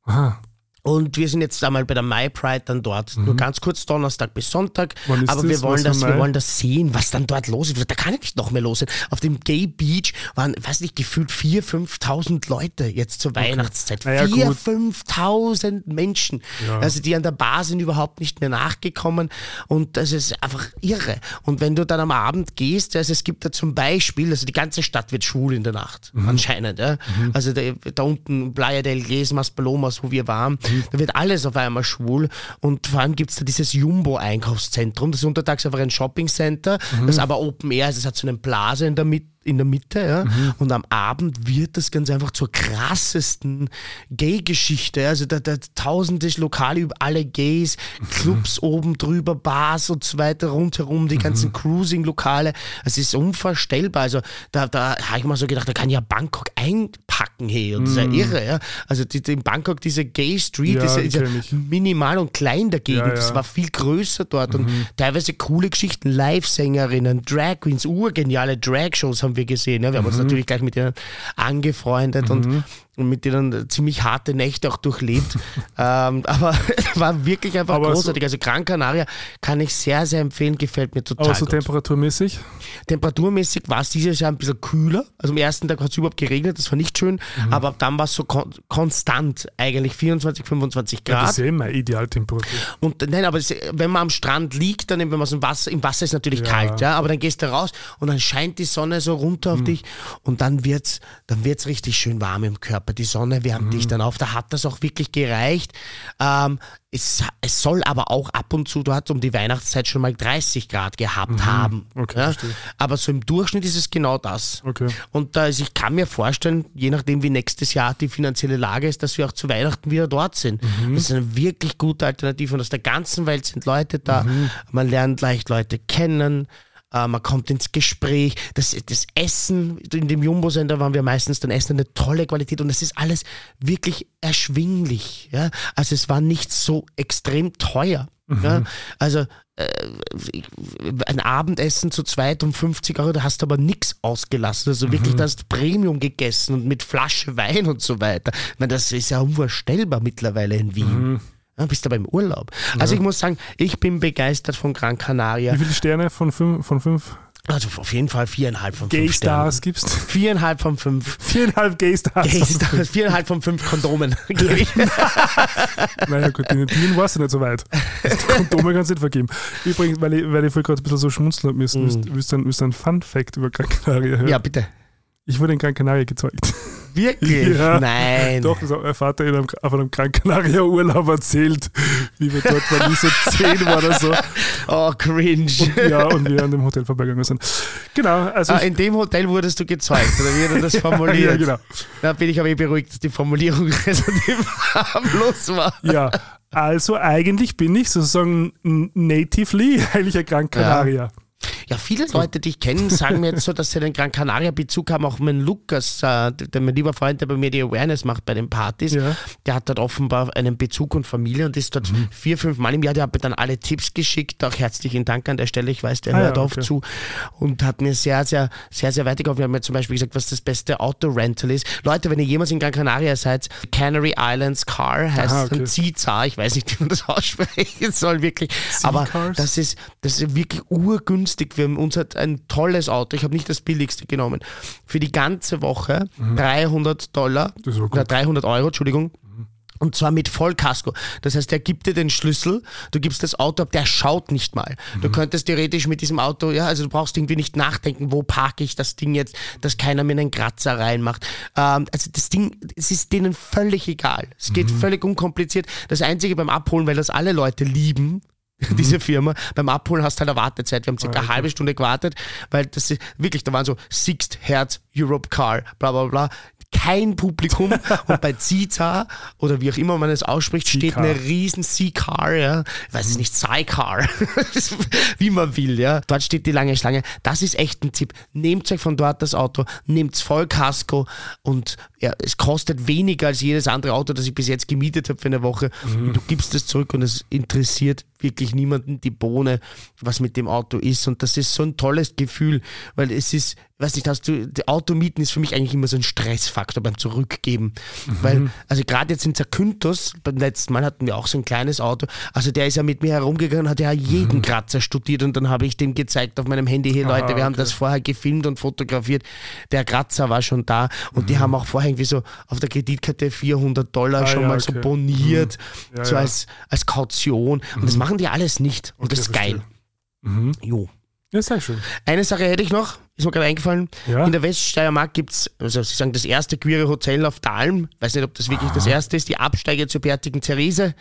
Aha. Und wir sind jetzt einmal bei der Mai Pride dann dort. Nur ganz kurz Donnerstag bis Sonntag. Mhm. Aber das? wir wollen Was das, wir wollen das sehen, was dann dort los ist. Da kann ja nicht noch mehr los sein. Auf dem Gay Beach waren, weiß nicht, gefühlt 4.000, 5.000 Leute jetzt zur Weihnachtszeit. Na ja, 4.000, gut. 5.000 Menschen. Ja. Also die an der Bar sind überhaupt nicht mehr nachgekommen. Und das ist einfach irre. Und wenn du dann am Abend gehst, also es gibt da zum Beispiel, also die ganze Stadt wird schwul in der Nacht, Mhm. anscheinend. Ja? Also da, da unten Playa del Yesmas, Palomas, wo wir waren, Mhm. da wird alles auf einmal schwul. Und vor allem gibt es da dieses Jumbo-Einkaufszentrum. Das ist untertags einfach ein Shoppingcenter, Mhm. das aber Open Air ist. Es hat so eine Blase in der Mitte. In der Mitte, ja. Mhm. Und am Abend wird das ganz einfach zur krassesten Gay-Geschichte. Also da, da tausende Lokale über alle Gays, Clubs oben drüber, Bars und so weiter rundherum, die ganzen Cruising-Lokale. Es ist unvorstellbar. Also da, da habe ich mal so gedacht, da kann ja Bangkok einpacken, hey. Und das ist ja irre, ja. Also die, die in Bangkok, diese Gay Street, Ja, ist, ist ja minimal und klein dagegen. Ja. Das war viel größer dort und teilweise coole Geschichten, Live-Sängerinnen, Drag Queens, urgeniale Drag-Shows haben wir gesehen. Ja. Wir haben uns natürlich gleich mit ihnen angefreundet und, und mit denen ziemlich harte Nächte auch durchlebt. ähm, aber es war wirklich einfach Aber so- großartig. also Gran Canaria kann ich sehr, sehr empfehlen, gefällt mir total Aber so gut. temperaturmäßig? Temperaturmäßig war es dieses Jahr ein bisschen kühler. Also am ersten Tag hat es überhaupt geregnet, das war nicht schön, Mhm. aber dann war es so kon konstant, eigentlich 24, 25 Ja, Grad. das ist meine Idealtemperatur. Und nein, aber wenn man am Strand liegt, dann wenn man so im Wasser, im Wasser ist natürlich Ja. kalt, ja, aber dann gehst du raus und dann scheint die Sonne so runter Mhm. auf dich und dann wird's, dann wird's richtig schön warm im Körper. Die Sonne wärmt Mhm. dich dann auf. Da hat das auch wirklich gereicht. Ähm, es, es soll aber auch ab und zu dort um die Weihnachtszeit schon mal 30 Grad gehabt haben. Mhm. Okay, ja? Aber so im Durchschnitt ist es genau das. Okay. Und ist, ich kann mir vorstellen, je nachdem wie nächstes Jahr die finanzielle Lage ist, dass wir auch zu Weihnachten wieder dort sind. Mhm. Das ist eine wirklich gute Alternative und aus der ganzen Welt sind Leute da. Mhm. Man lernt leicht Leute kennen. Äh, man kommt ins Gespräch. Das, das Essen, in dem Jumbo-Sender waren wir meistens dann essen, eine tolle Qualität und es ist alles wirklich erschwinglich. Ja? Also es war nicht so extrem teuer. Ja? Also äh, ein Abendessen zu zweit um 50 Euro, da hast du aber nichts ausgelassen. Also wirklich, da hast du Premium gegessen und mit Flasche Wein und so weiter. Ich meine, das ist ja unvorstellbar mittlerweile in Wien. Ja, bist aber im Urlaub. Also ich muss sagen, ich bin begeistert von Gran Canaria. Wie viele Sterne von fünf, von fünf Also auf jeden Fall viereinhalb von fünf Gay Stars Sternen. gibst? Viereinhalb von fünf. Viereinhalb Gay Stars. Gay Stars, viereinhalb von fünf Kondomen. Naja, gut, in den Tieren warst du nicht so weit. Kondome kannst du nicht vergeben. Übrigens, weil ich, weil ich vorhin gerade ein bisschen so schmunzeln habe müssen, willst, willst, du einen- du einen Fun-Fact über Gran Canaria hören? Ja, bitte. Ich wurde in Gran Canaria gezeugt. Wirklich? Ja. Nein. Doch, das hat mein Vater in einem, auf einem Gran Canaria Urlaub erzählt, wie wir dort waren, wie so zehn war oder so. Oh, cringe. Und, ja, und wir an dem Hotel vorbeigegangen sind. Genau, also Ah, in dem Hotel wurdest du gezeugt, oder wie hat er das formuliert? ja, genau. Da bin ich aber eh beruhigt, dass die Formulierung relativ harmlos war. Ja, also eigentlich bin ich sozusagen natively eigentlich ein Gran Canaria. Ja, viele Leute, die ich kenne, sagen mir jetzt so, dass sie den Gran Canaria Bezug haben. Auch mein Lukas, äh, der, mein lieber Freund, der bei mir die Awareness macht bei den Partys, Ja. der hat dort offenbar einen Bezug und Familie und ist dort Mhm. vier, fünf Mal im Jahr. Der hat mir dann alle Tipps geschickt. Auch herzlichen Dank an der Stelle. Ich weiß, der Ah ja, hört oft okay. zu und hat mir sehr, sehr, sehr, sehr weitergeholfen. Wir haben mir zum Beispiel gesagt, was das beste Auto-Rental ist. Leute, wenn ihr jemals in Gran Canaria seid, Canary Islands Car heißt Aha, okay. ein Ziza. Ich weiß nicht, wie man das aussprechen soll, wirklich. Aber das ist, das ist wirklich urgünstig. Wir haben uns hat ein tolles Auto. Ich habe nicht das billigste genommen. Für die ganze Woche 300 Dollar oder gut. 300 Euro, Entschuldigung. Und zwar mit Vollkasko. Das heißt, der gibt dir den Schlüssel, du gibst das Auto ab, der schaut nicht mal. Du könntest theoretisch mit diesem Auto, ja, also du brauchst irgendwie nicht nachdenken, wo parke ich das Ding jetzt, dass keiner mir einen Kratzer reinmacht. Ähm, also das Ding, es ist denen völlig egal. Es geht völlig unkompliziert. Das Einzige beim Abholen, weil das alle Leute lieben, diese Firma. Beim Abholen hast du halt eine Wartezeit. Wir haben circa eine halbe Stunde gewartet, weil das ist wirklich, da waren so Sixt Hertz Europe Car, bla bla bla. Kein Publikum und bei Zita oder wie auch immer man es ausspricht, steht eine riesen C-Car, ja. Ich weiß es nicht, Cy-Car, wie man will, ja. Dort steht die lange Schlange. Das ist echt ein Tipp. Nehmt euch von dort das Auto, nehmt Vollkasko und ja, es kostet weniger als jedes andere Auto, das ich bis jetzt gemietet habe für eine Woche. Und du gibst es zurück und es interessiert wirklich niemanden die Bohne, was mit dem Auto ist. Und das ist so ein tolles Gefühl, weil es ist, weiß nicht, hast du, die Automieten ist für mich eigentlich immer so ein Stressfaktor beim Zurückgeben. Weil, also gerade jetzt in Zakynthos, beim letzten Mal hatten wir auch so ein kleines Auto, also der ist ja mit mir herumgegangen, hat ja jeden Kratzer studiert und dann habe ich dem gezeigt auf meinem Handy, hey Leute, wir haben okay. das vorher gefilmt und fotografiert. Der Kratzer war schon da und die haben auch vorher irgendwie so auf der Kreditkarte 400 Dollar Ah, schon ja, mal so okay. boniert, Ja, so ja. Als, als Kaution. Und das machen die alles nicht. Und das ist geil. Mhm. Jo. Ja, sehr schön. Eine Sache hätte ich noch, ist mir gerade eingefallen. Ja. In der Weststeiermark gibt es, also sie sagen, das erste queere Hotel auf der Alm. Weiß nicht, ob das wirklich das erste ist, die Absteige zur bärtigen Therese.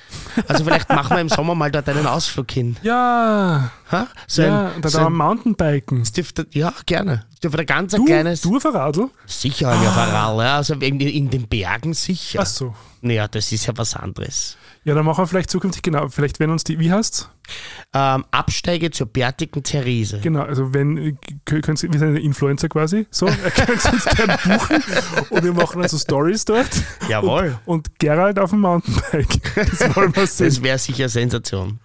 Also vielleicht machen wir im Sommer mal dort einen Ausflug hin. Ja, Ha? So ja, ein, da so da ein, Mountainbiken. dürfte, ja, gerne. Das dürfte ein ganz ein Du, kleines. du auf ein Radl? Sicher, ja, Verall, ja. Also in, in den Bergen sicher. Ach so. Naja, das ist ja was anderes. Ja, dann machen wir vielleicht zukünftig, genau, vielleicht wenn uns die, wie heißt's? Ähm, Absteige zur bärtigen Therese. Genau, also wenn, äh, kö- können Sie, wir sind eine Influencer quasi, so, können Sie uns gerne buchen und wir machen dann so Stories dort. Jawohl. Und Gerald auf dem Mountainbike, das wollen wir sehen. Das wäre sicher Sensation.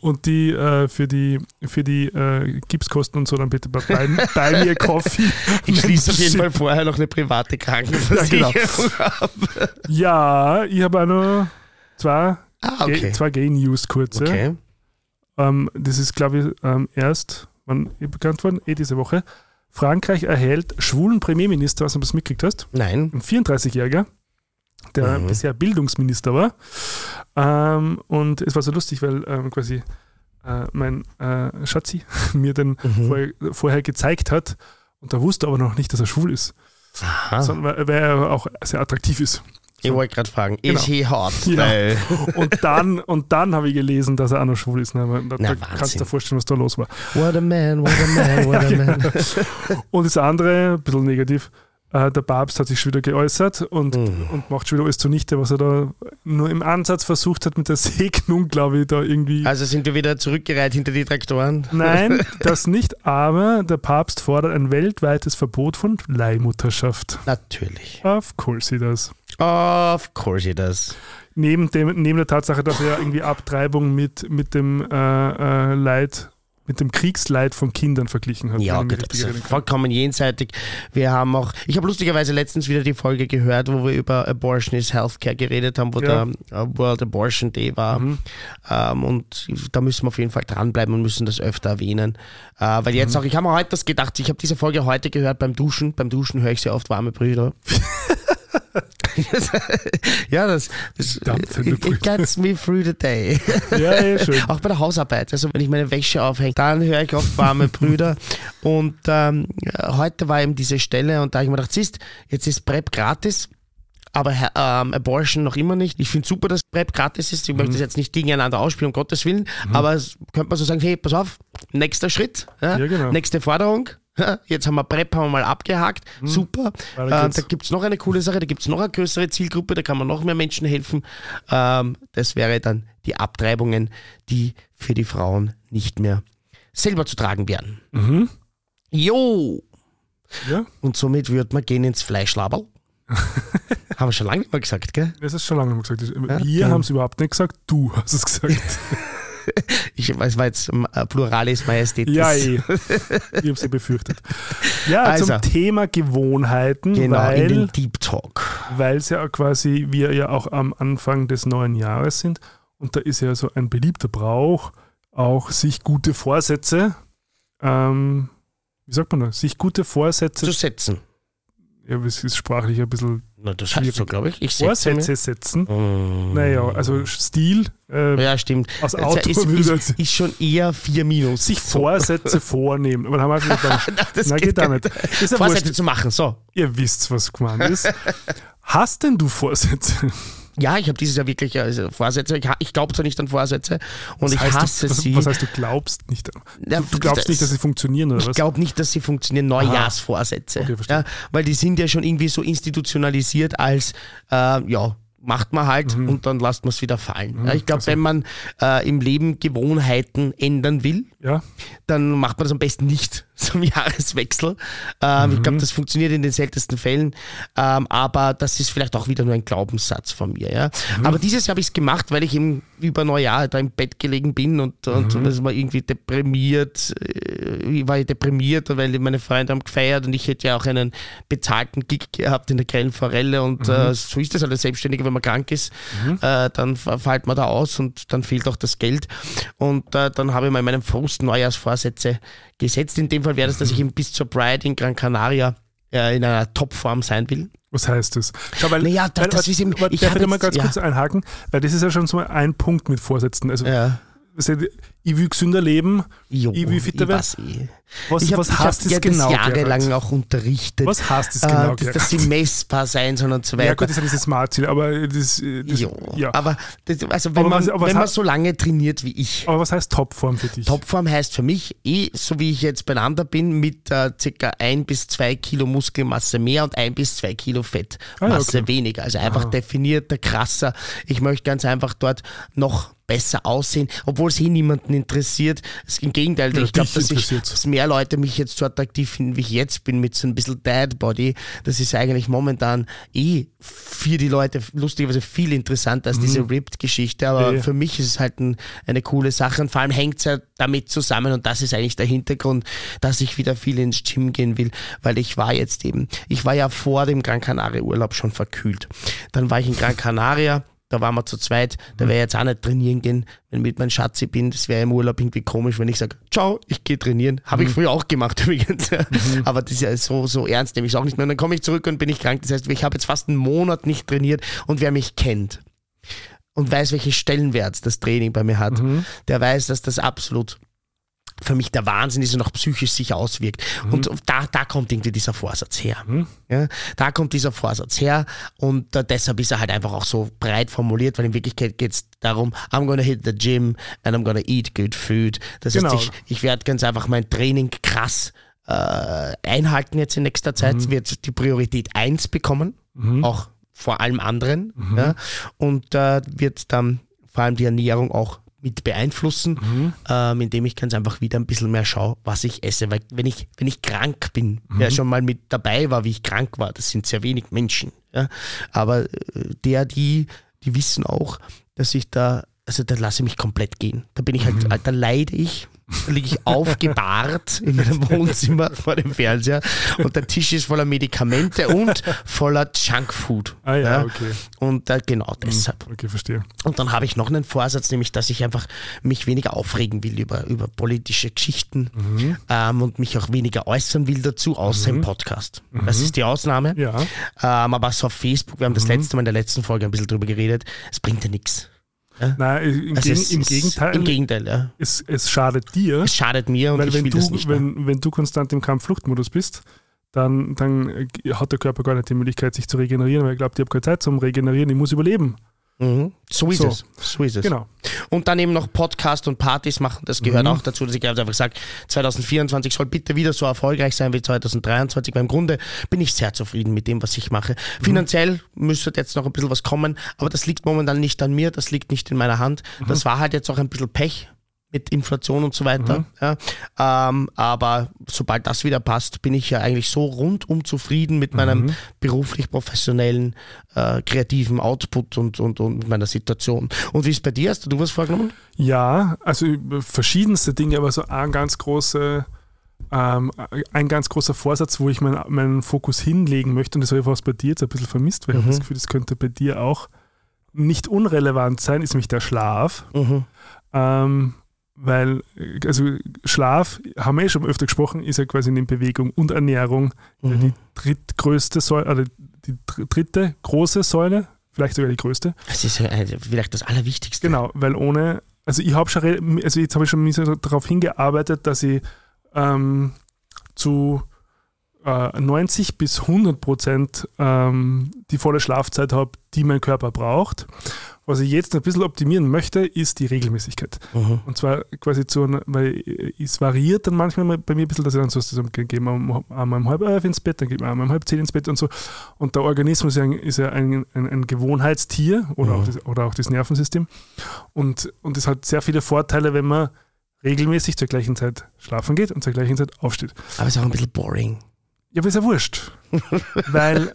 Und die äh, für die, für die äh, Gipskosten und so dann bitte bei Me a Coffee. Ich schließe auf jeden. Fall vorher noch eine private Krankenversicherung ab. Ja, ich habe auch noch zwei, Ah, Gay- okay. zwei Gay-News kurze. Okay. Ähm, das ist, glaube ich, ähm, erst wann, bekannt worden, eh diese Woche. Frankreich erhält schwulen Premierminister, was du das mitgekriegt hast. Nein. Ein 34-Jähriger, der Mhm. bisher Bildungsminister war. Ähm, und es war so lustig, weil ähm, quasi äh, mein äh, Schatzi mir den Mhm. vorher, vorher gezeigt hat und da wusste aber noch nicht, dass er schwul ist, Aha. sondern weil, weil er auch sehr attraktiv ist. Ich wollte gerade fragen, Genau. ist he hot? Ja. Und dann, und dann habe ich gelesen, dass er auch noch schwul ist. Ne? Da, Na, da kannst du dir vorstellen, was da los war. what a man, what a man, what a man. Und das andere, ein bisschen negativ, Äh, der Papst hat sich schon wieder geäußert und, Mhm. und macht schon wieder alles zunichte, was er da nur im Ansatz versucht hat mit der Segnung, glaube ich, da irgendwie. Also sind wir wieder zurückgereiht hinter die Traktoren? Nein, das nicht, aber der Papst fordert ein weltweites Verbot von Leihmutterschaft. Natürlich. Of course he does. Of course he does. Neben, dem, neben der Tatsache, dass er irgendwie Abtreibung mit, mit dem äh, äh, Leid, mit dem Kriegsleid von Kindern verglichen hat. Ja, gut, also vollkommen jenseitig. Wir haben auch, ich habe lustigerweise letztens wieder die Folge gehört, wo wir über Abortion is Healthcare geredet haben, wo Ja. der äh, World Abortion Day war. Mhm. Ähm, und da müssen wir auf jeden Fall dranbleiben und müssen das öfter erwähnen. Äh, weil Mhm. jetzt auch, ich habe mir heute das gedacht, ich habe diese Folge heute gehört beim Duschen. Beim Duschen höre ich sehr oft warme Brüder. ja, das, das it, gets me through the day. Ja, ja, schön. Auch bei der Hausarbeit. Also wenn ich meine Wäsche aufhänge, dann höre ich oft warme Brüder. Und ähm, heute war eben diese Stelle und da habe ich mir gedacht, siehst, jetzt ist PrEP gratis. Aber ähm, Abortion noch immer nicht. Ich finde super, dass PrEP gratis ist. Ich Mhm. möchte das jetzt nicht gegeneinander ausspielen, um Gottes Willen. Aber es könnte man so sagen, hey, pass auf, nächster Schritt, ja, Ja, genau. nächste Forderung. Jetzt haben wir PrEP haben wir mal abgehakt. Super. Mhm. Weiter Äh, da gibt es noch eine coole Sache, da gibt es noch eine größere Zielgruppe, da kann man noch mehr Menschen helfen. Ähm, das wäre dann die Abtreibungen, die für die Frauen nicht mehr selber zu tragen wären. Mhm. Jo! Ja, Und somit würde man gehen ins Fleischlaberl. Haben wir schon lange nicht mehr gesagt, gell? das ist schon lange nicht mehr gesagt. Wir Ja. haben es überhaupt nicht gesagt, du hast es gesagt. Ich weiß, war jetzt äh, Pluralis Majestätis. ja, eh. Ich habe es ja befürchtet. Ja, Also. zum Thema Gewohnheiten, Genau, in den weil Deep Talk. weil es ja quasi wir ja auch am Anfang des neuen Jahres sind und da ist ja so ein beliebter Brauch, auch sich gute Vorsätze, ähm, wie sagt man das, sich gute Vorsätze, Zu setzen. Ja, es ist sprachlich ein bisschen Na, das heißt so, glaube ich. Ich Vorsätze setzen. Mm. Naja, also Stil, äh, Ja, stimmt. aus Auto ist, ist, ist schon eher 4 minus. sich. Vorsätze vornehmen. Aber haben wir schon gedacht, das na, geht da nicht. Ist ja Vorsätze wurscht. zu machen, so. Ihr wisst, was gemeint ist. Hast denn du Vorsätze? Ja, ich habe dieses Jahr wirklich also Vorsätze. Ich, ich glaube zwar nicht an Vorsätze und Was ich hasse du, was, sie. was heißt, du glaubst nicht? Ja, Du, du glaubst nicht, dass sie funktionieren, oder Ich was? glaube nicht, dass sie funktionieren, Neujahrsvorsätze. Okay, ja, weil die sind ja schon irgendwie so institutionalisiert als, äh, ja, macht man halt Mhm. und dann lasst man es wieder fallen. Ja, ich glaube, wenn man äh, im Leben Gewohnheiten ändern will, Ja, dann macht man das am besten nicht zum Jahreswechsel. Ähm, Ich Mhm. glaube, das funktioniert in den seltensten Fällen, ähm, aber das ist vielleicht auch wieder nur ein Glaubenssatz von mir. Ja? Mhm. Aber dieses Jahr habe ich es gemacht, weil ich eben über Neujahr da im Bett gelegen bin und, und, Mhm. das war irgendwie deprimiert, äh, war ich deprimiert, weil meine Freunde haben gefeiert und ich hätte ja auch einen bezahlten Gig gehabt in der Grellen Forelle und Mhm. äh, so ist das halt als Selbstständiger, wenn man krank ist, äh, dann fällt man da aus und dann fehlt auch das Geld und äh, dann habe ich mal in meinem Frust Neujahrsvorsätze gesetzt. In dem Fall wäre das, dass ich eben bis zur Pride in Gran Canaria äh, in einer Topform sein will. was heißt das? Schau, weil, Naja, das- weil, das ist eben- ich darf ich da mal ganz ja. kurz einhaken? Weil das ist ja schon so ein Punkt mit Vorsätzen. Also, Ja. Ich will gesünder leben. Jo, Ich will fitter werden. eh. Was, Ich habe was heißt hab das ja genau? das jahrelang Gerhard? auch unterrichtet. Was heißt das äh, genau? dass, Gerhard? dass sie messbar sein sollen und so weiter. ja, gut, das sind diese Smart-Ziele, aber das, das jo. ja. Aber das, also wenn, Aber man, was- aber wenn man so lange trainiert wie ich, Aber was heißt Topform für dich? Topform heißt für mich, eh, so wie ich jetzt beieinander bin, mit äh, circa ein bis zwei Kilo Muskelmasse mehr und ein bis zwei Kilo Fettmasse Ah, okay. weniger. Also einfach Aha. definierter, krasser. Ich möchte ganz einfach dort noch besser aussehen, obwohl es eh niemanden interessiert. Es, Im Gegenteil, Ja, ich glaube, dass, ich, dass mehr Leute mich jetzt so attraktiv finden, wie ich jetzt bin, mit so ein bisschen Dad Body. Das ist eigentlich momentan eh für die Leute lustigerweise viel interessanter als diese Ripped-Geschichte. Aber Mhm. Ja. für mich ist es halt ein, eine coole Sache und vor allem hängt es ja damit zusammen und das ist eigentlich der Hintergrund, dass ich wieder viel ins Gym gehen will, weil ich war jetzt eben, ich war ja vor dem Gran Canaria Urlaub schon verkühlt. Dann war ich in Gran Canaria, da waren wir zu zweit, da wäre jetzt auch nicht trainieren gehen, wenn ich mit meinem Schatzi bin, das wäre im Urlaub irgendwie komisch, wenn ich sage, ciao, ich gehe trainieren. Habe ich früher auch gemacht übrigens, aber das ist ja so, so ernst nehme ich es auch nicht mehr. Und dann komme ich zurück und bin ich krank, das heißt, ich habe jetzt fast einen Monat nicht trainiert. Und wer mich kennt, und weiß, welchen Stellenwert das Training bei mir hat, der weiß, dass das absolut für mich der Wahnsinn ist und auch psychisch sich auswirkt. Und da, da kommt irgendwie dieser Vorsatz her. Ja, da kommt dieser Vorsatz her und äh, deshalb ist er halt einfach auch so breit formuliert, weil in Wirklichkeit geht es darum, I'm gonna hit the gym and I'm gonna eat good food. Das Genau. heißt, ich, ich werde ganz einfach mein Training krass äh, einhalten jetzt in nächster Zeit, Mhm. wird die Priorität 1 bekommen, auch vor allem anderen. Mhm. Ja, und äh, wird dann vor allem die Ernährung auch mit beeinflussen, Mhm. ähm, indem ich ganz einfach wieder ein bisschen mehr schaue, was ich esse. Weil wenn ich, wenn ich krank bin, Mhm. wer schon mal mit dabei war, wie ich krank war, das sind sehr wenig Menschen. Ja? Aber äh, der, die, die wissen auch, dass ich da, also da lasse ich mich komplett gehen. Da bin ich halt, Mhm. da leide ich. Liege ich aufgebahrt in meinem Wohnzimmer vor dem Fernseher und der Tisch ist voller Medikamente und voller Junkfood. Ah ja, okay. Und äh, genau deshalb. Okay, verstehe. Und dann habe ich noch einen Vorsatz, nämlich, dass ich einfach mich weniger aufregen will über, über politische Geschichten Mhm. ähm, und mich auch weniger äußern will dazu, außer im Podcast. Das ist die Ausnahme. Mhm. Ja. Mhm. Ähm, aber so auf Facebook, wir haben das letzte Mal in der letzten Folge ein bisschen drüber geredet, es bringt ja nichts. Nein, im, Also es- im Gegenteil, Im Gegenteil, ja. es, es schadet dir, Es schadet mir und weil ich wenn will du, das nicht mehr. wenn, wenn du konstant im Kampf-Flucht-Modus bist, dann, dann äh, hat der Körper gar nicht die Möglichkeit, sich zu regenerieren, weil er glaubt, ich habe keine Zeit zum Regenerieren, ich muss überleben. Mhm. So ist So. es. So ist es. Genau. Und dann eben noch Podcast und Partys machen, das gehört auch dazu, dass ich ganz einfach sage, 2024 soll bitte wieder so erfolgreich sein wie 2023, weil im Grunde bin ich sehr zufrieden mit dem, was ich mache. Finanziell müsste jetzt noch ein bisschen was kommen, aber das liegt momentan nicht an mir, das liegt nicht in meiner Hand. Das war halt jetzt auch ein bisschen Pech mit Inflation und so weiter. Ja. Ähm, aber sobald das wieder passt, bin ich ja eigentlich so rundum zufrieden mit meinem beruflich professionellen, äh, kreativen Output und, und, und meiner Situation. Und wie ist bei dir? Hast du was vorgenommen? Ja, also verschiedenste Dinge, aber so ein ganz große, ähm, ein ganz großer Vorsatz, wo ich meinen, meinen Fokus hinlegen möchte, und das habe ich fast bei dir jetzt ein bisschen vermisst, weil ich habe das Gefühl, das könnte bei dir auch nicht unrelevant sein, ist nämlich der Schlaf. Mhm. Ähm, weil, äh, also Schlaf, haben wir eh schon öfter gesprochen, ist ja quasi in Bewegung und Ernährung Mhm. die drittgrößte Säule, oder die dr- dritte große Säule, vielleicht sogar die größte. Das ist ja ein- vielleicht das Allerwichtigste. Genau, weil ohne, also ich habe schon, also jetzt habe ich schon darauf hingearbeitet, dass ich ähm, zu äh, 90 bis 100 Prozent ähm, die volle Schlafzeit habe, die mein Körper braucht. Was ich jetzt ein bisschen optimieren möchte, ist die Regelmäßigkeit. Mhm. Und zwar quasi zu, einer- weil äh, es variiert dann manchmal mal bei mir ein bisschen, dass ich dann so so gehen wir einmal um halb elf ins Bett, dann geht man einmal um halb zehn ins Bett und so. Und der Organismus ist ja ein, ein, ein, Gewohnheitstier oder, auch das, oder auch das Nervensystem. Und, und es hat sehr viele Vorteile, wenn man regelmäßig zur gleichen Zeit schlafen geht und zur gleichen Zeit aufsteht. Aber es ist auch ein bisschen boring. Ja, aber ist ja wurscht. weil,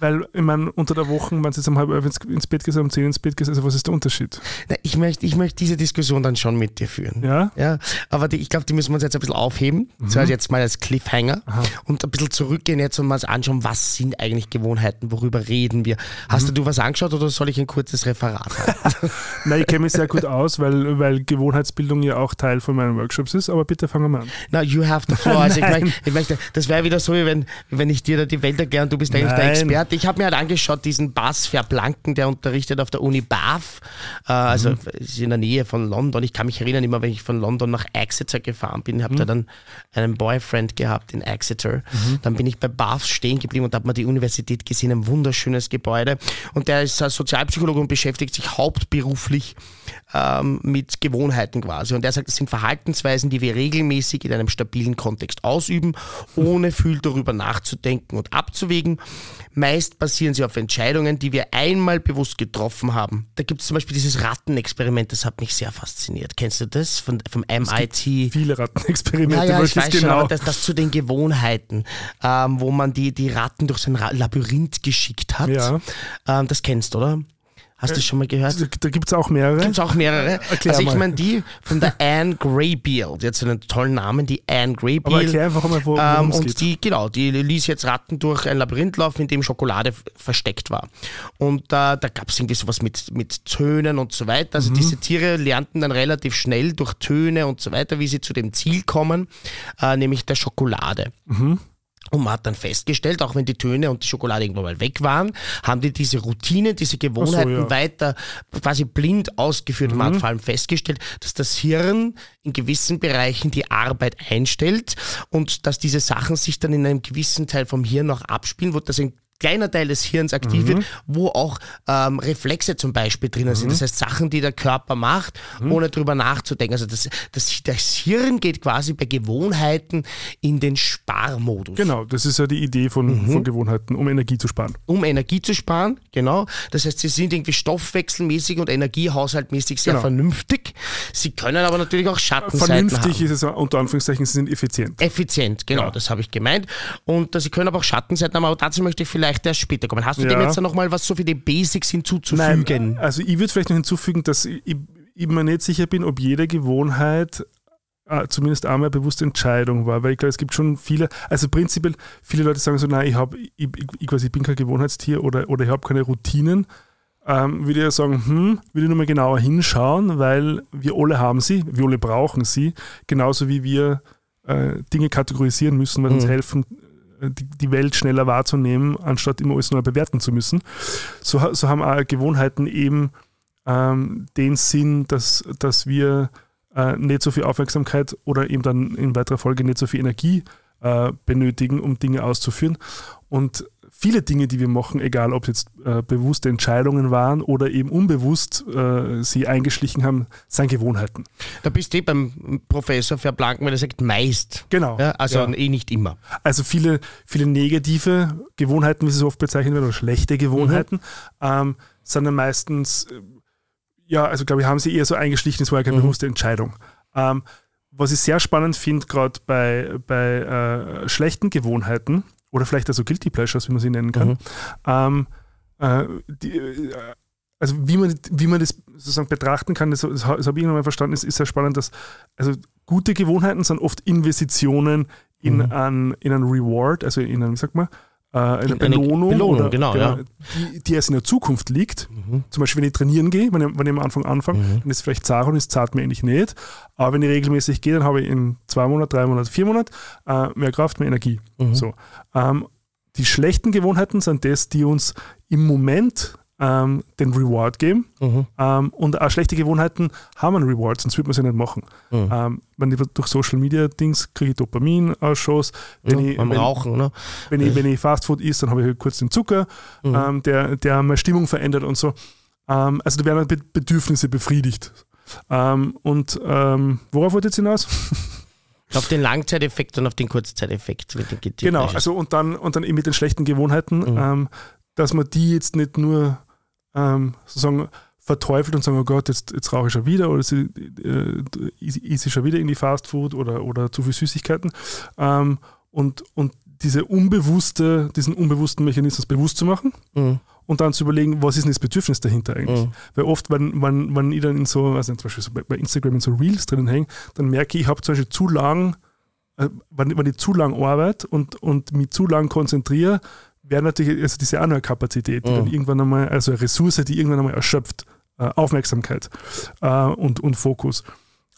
weil, ich meine, unter der Woche, wenn du jetzt um halb elf ins, ins Bett gehst, um zehn ins Bett gehst, also was ist der Unterschied? Na, Ich möchte, ich möchte diese Diskussion dann schon mit dir führen. Ja? Ja, aber die, ich glaube, die müssen wir uns jetzt ein bisschen aufheben. Das heißt jetzt mal als Cliffhanger Aha. und ein bisschen zurückgehen jetzt und mal anschauen, was sind eigentlich Gewohnheiten, worüber reden wir. Hast du was angeschaut oder soll ich ein kurzes Referat halten? Nein, ich kenne mich sehr gut aus, weil, weil Gewohnheitsbildung ja auch Teil von meinen Workshops ist, aber bitte fangen wir an. Na, you have the floor. Also ich, möchte, ich möchte, das wäre wieder so, wie wenn, wenn ich dir da die Welt erkläre und du bist eigentlich der Nein. Experte. Ich habe mir halt angeschaut, diesen Bas Verblanken, der unterrichtet auf der Uni Bath, äh, also ist in der Nähe von London. Ich kann mich erinnern, immer wenn ich von London nach Exeter gefahren bin, habe da dann einen Boyfriend gehabt in Exeter. Dann bin ich bei Bath stehen geblieben und habe mir die Universität gesehen, ein wunderschönes Gebäude. Und der ist Sozialpsychologe und beschäftigt sich hauptberuflich ähm, mit Gewohnheiten quasi. Und er sagt, das sind Verhaltensweisen, die wir regelmäßig in einem stabilen Kontext ausüben, ohne viel darüber nachzudenken und abzuwägen. Meist basieren sie auf Entscheidungen, die wir einmal bewusst getroffen haben. Da gibt es zum Beispiel dieses Rattenexperiment, das hat mich sehr fasziniert. Kennst du das von, vom MIT? Viele Rattenexperimente, Ja, ja, ich weiß schon, genau. aber das, das zu den Gewohnheiten, ähm, wo man die, die Ratten durch so ein Ra- Labyrinth geschickt hat. Ja. Ähm, das kennst du, oder? Hast du schon mal gehört? da da gibt es auch mehrere. Gibt es auch mehrere. Erklär also ich meine die von der Anne Greybeard, jetzt einen tollen Namen, die Anne Greybeard. Aber erklär einfach mal, wo- ähm, Und geht. die, genau, die ließ jetzt Ratten durch ein Labyrinth laufen, in dem Schokolade versteckt war. Und äh, da gab es irgendwie sowas mit, mit Tönen und so weiter. Mhm. Also diese Tiere lernten dann relativ schnell durch Töne und so weiter, wie sie zu dem Ziel kommen, äh, nämlich der Schokolade. Mhm. Und man hat dann festgestellt, auch wenn die Töne und die Schokolade irgendwann mal weg waren, haben die diese Routine, diese Gewohnheiten ja. Mhm. weiter quasi blind ausgeführt. Und man hat vor allem festgestellt, dass das Hirn in gewissen Bereichen die Arbeit einstellt und dass diese Sachen sich dann in einem gewissen Teil vom Hirn noch abspielen, wo das ein kleiner Teil des Hirns aktiv wird, wo auch ähm, Reflexe zum Beispiel drinnen sind. Das heißt Sachen, die der Körper macht, ohne drüber nachzudenken. Also das, das, das Hirn geht quasi bei Gewohnheiten in den Sparmodus. Genau, das ist ja die Idee von, von Gewohnheiten, um Energie zu sparen. Um Energie zu sparen, genau. Das heißt, sie sind irgendwie stoffwechselmäßig und energiehaushaltmäßig sehr Genau. vernünftig. Sie können aber natürlich auch Schattenseiten Vernünftig haben. ist es unter Anführungszeichen, sie sind effizient. Effizient, genau, Ja. das habe ich gemeint. Und äh, sie können aber auch Schattenseiten haben, aber dazu möchte ich vielleicht erst später kommen. Hast du dem Ja. jetzt noch mal was so für die Basics hinzuzufügen? also ich würde vielleicht noch hinzufügen, dass ich, ich mir nicht sicher bin, ob jede Gewohnheit äh, zumindest einmal eine bewusste Entscheidung war, weil ich glaube, es gibt schon viele, also prinzipiell, viele Leute sagen so, nein, ich, hab, ich, ich, quasi, ich bin kein Gewohnheitstier oder, oder ich habe keine Routinen. Ähm, würde ich ja sagen, hm, würde ich nochmal genauer hinschauen, weil wir alle haben sie, wir alle brauchen sie, genauso wie wir äh, Dinge kategorisieren müssen, weil uns helfen, die, Welt schneller wahrzunehmen, anstatt immer alles neu bewerten zu müssen. So, so haben auch Gewohnheiten eben ähm, den Sinn, dass, dass wir äh, nicht so viel Aufmerksamkeit oder eben dann in weiterer Folge nicht so viel Energie äh, benötigen, um Dinge auszuführen. Und viele Dinge, die wir machen, egal ob es jetzt äh, bewusste Entscheidungen waren oder eben unbewusst äh, sie eingeschlichen haben, sind Gewohnheiten. Da bist du eh beim Professor Verblanken, weil er sagt meist. Genau. Ja, also Ja. eh nicht immer. Also viele, viele negative Gewohnheiten, wie sie so oft bezeichnet werden, oder schlechte Gewohnheiten, ähm, sind dann meistens, äh, ja, also glaube ich, haben sie eher so eingeschlichen, es war ja keine bewusste Entscheidung. Ähm, was ich sehr spannend finde, gerade bei, bei äh, schlechten Gewohnheiten, oder vielleicht also Guilty Pleasures, wie man sie nennen kann, ähm, äh, die, äh, also wie man, wie man das sozusagen betrachten kann, das, das, habe ich irgendwann mal verstanden, ist, ist sehr spannend, dass also gute Gewohnheiten sind oft Investitionen in, Mhm. ein, in einen Reward, also in einen, wie sagt man, eine In eine Belohnung, Belohnung, oder, genau, ja. Mhm. die, die erst in der Zukunft liegt. Zum Beispiel, wenn ich trainieren gehe, wenn ich, wenn ich am Anfang anfange, dann ist es vielleicht zart und es zahlt mir eigentlich nicht. Aber wenn ich regelmäßig gehe, dann habe ich in zwei Monaten, drei Monaten, vier Monaten äh, mehr Kraft, mehr Energie. Mhm. So. Ähm, die schlechten Gewohnheiten sind das, die uns im Moment ähm, den Reward geben. Mhm. Ähm, und auch schlechte Gewohnheiten haben einen Reward, sonst würde man sie nicht machen. Mhm. Ähm, wenn ich durch Social Media Dings kriege ich Dopaminausschuss. Wenn, Ja, ich, beim wenn, Rauchen, ne? wenn, ich, wenn ich Fastfood esse, dann habe ich halt kurz den Zucker, Mhm. ähm, der, der meine Stimmung verändert und so. Ähm, also da werden Be Bedürfnisse befriedigt. Ähm, und worauf wollt ihr jetzt hinaus? Auf den Langzeiteffekt und auf den Kurzzeiteffekt. Mit den Genau, also und dann, und dann eben mit den schlechten Gewohnheiten, Mhm. ähm, dass man die jetzt nicht nur ähm, sozusagen verteufelt und sagt, oh Gott, jetzt, jetzt rauche ich schon wieder oder sie, äh, isse ich schon wieder in die Fastfood oder, oder zu viel Süßigkeiten. Ähm, und, und diese unbewusste, diesen unbewussten Mechanismus bewusst zu machen Mhm. und dann zu überlegen, was ist denn das Bedürfnis dahinter eigentlich? Mhm. Weil oft, wenn, wenn, wenn ich dann in so, also zum Beispiel so bei, bei Instagram in so Reels drinnen hänge, dann merke ich, ich habe zum Beispiel zu lang, äh, wenn, wenn ich zu lang arbeite und, und mich zu lang konzentriere, wäre natürlich also diese andere Kapazität, die Mhm. dann irgendwann einmal, also eine Ressource, die irgendwann einmal erschöpft, äh, Aufmerksamkeit äh, und, und Fokus.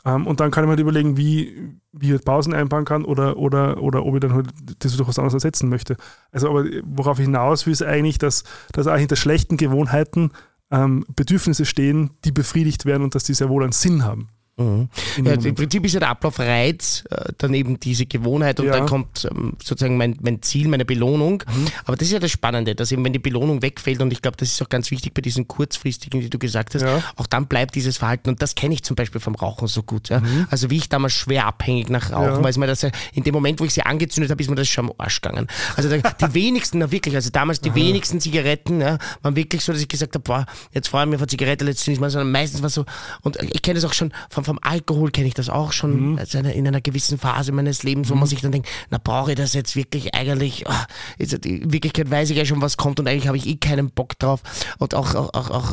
Ähm, und dann kann ich mir halt überlegen, wie, wie ich Pausen einbauen kann oder, oder, oder ob ich dann halt das durch was anderes ersetzen möchte. Also, aber worauf ich hinaus will, ist eigentlich, dass, dass auch hinter schlechten Gewohnheiten ähm, Bedürfnisse stehen, die befriedigt werden und dass die sehr wohl einen Sinn haben. Mhm. Ja, Im. Prinzip ist ja der Ablauf Reiz, äh, dann eben diese Gewohnheit und Ja. dann kommt ähm, sozusagen mein, mein Ziel, meine Belohnung. Mhm. Aber das ist ja das Spannende, dass eben wenn die Belohnung wegfällt und ich glaube, das ist auch ganz wichtig bei diesen kurzfristigen, die du gesagt hast, Ja. auch dann bleibt dieses Verhalten und das kenne ich zum Beispiel vom Rauchen so gut. Ja? Also wie ich damals schwer abhängig nach Rauchen, Mhm. Weil es mir das in dem Moment, wo ich sie angezündet habe, ist mir das schon am Arsch gegangen. Also die wenigsten, na wirklich, also damals die wenigsten Zigaretten ja, waren wirklich so, dass ich gesagt habe, boah, jetzt freue ich mich eine Zigarette, letztens mal, sondern meistens war so, und ich kenne das auch schon vom, vom Alkohol, kenne ich das auch schon also eine, in einer gewissen Phase meines Lebens, wo man sich dann denkt, na brauche ich das jetzt wirklich eigentlich, ah, ist, in Wirklichkeit weiß ich ja schon, was kommt und eigentlich habe ich eh keinen Bock drauf. Und auch, auch, auch, auch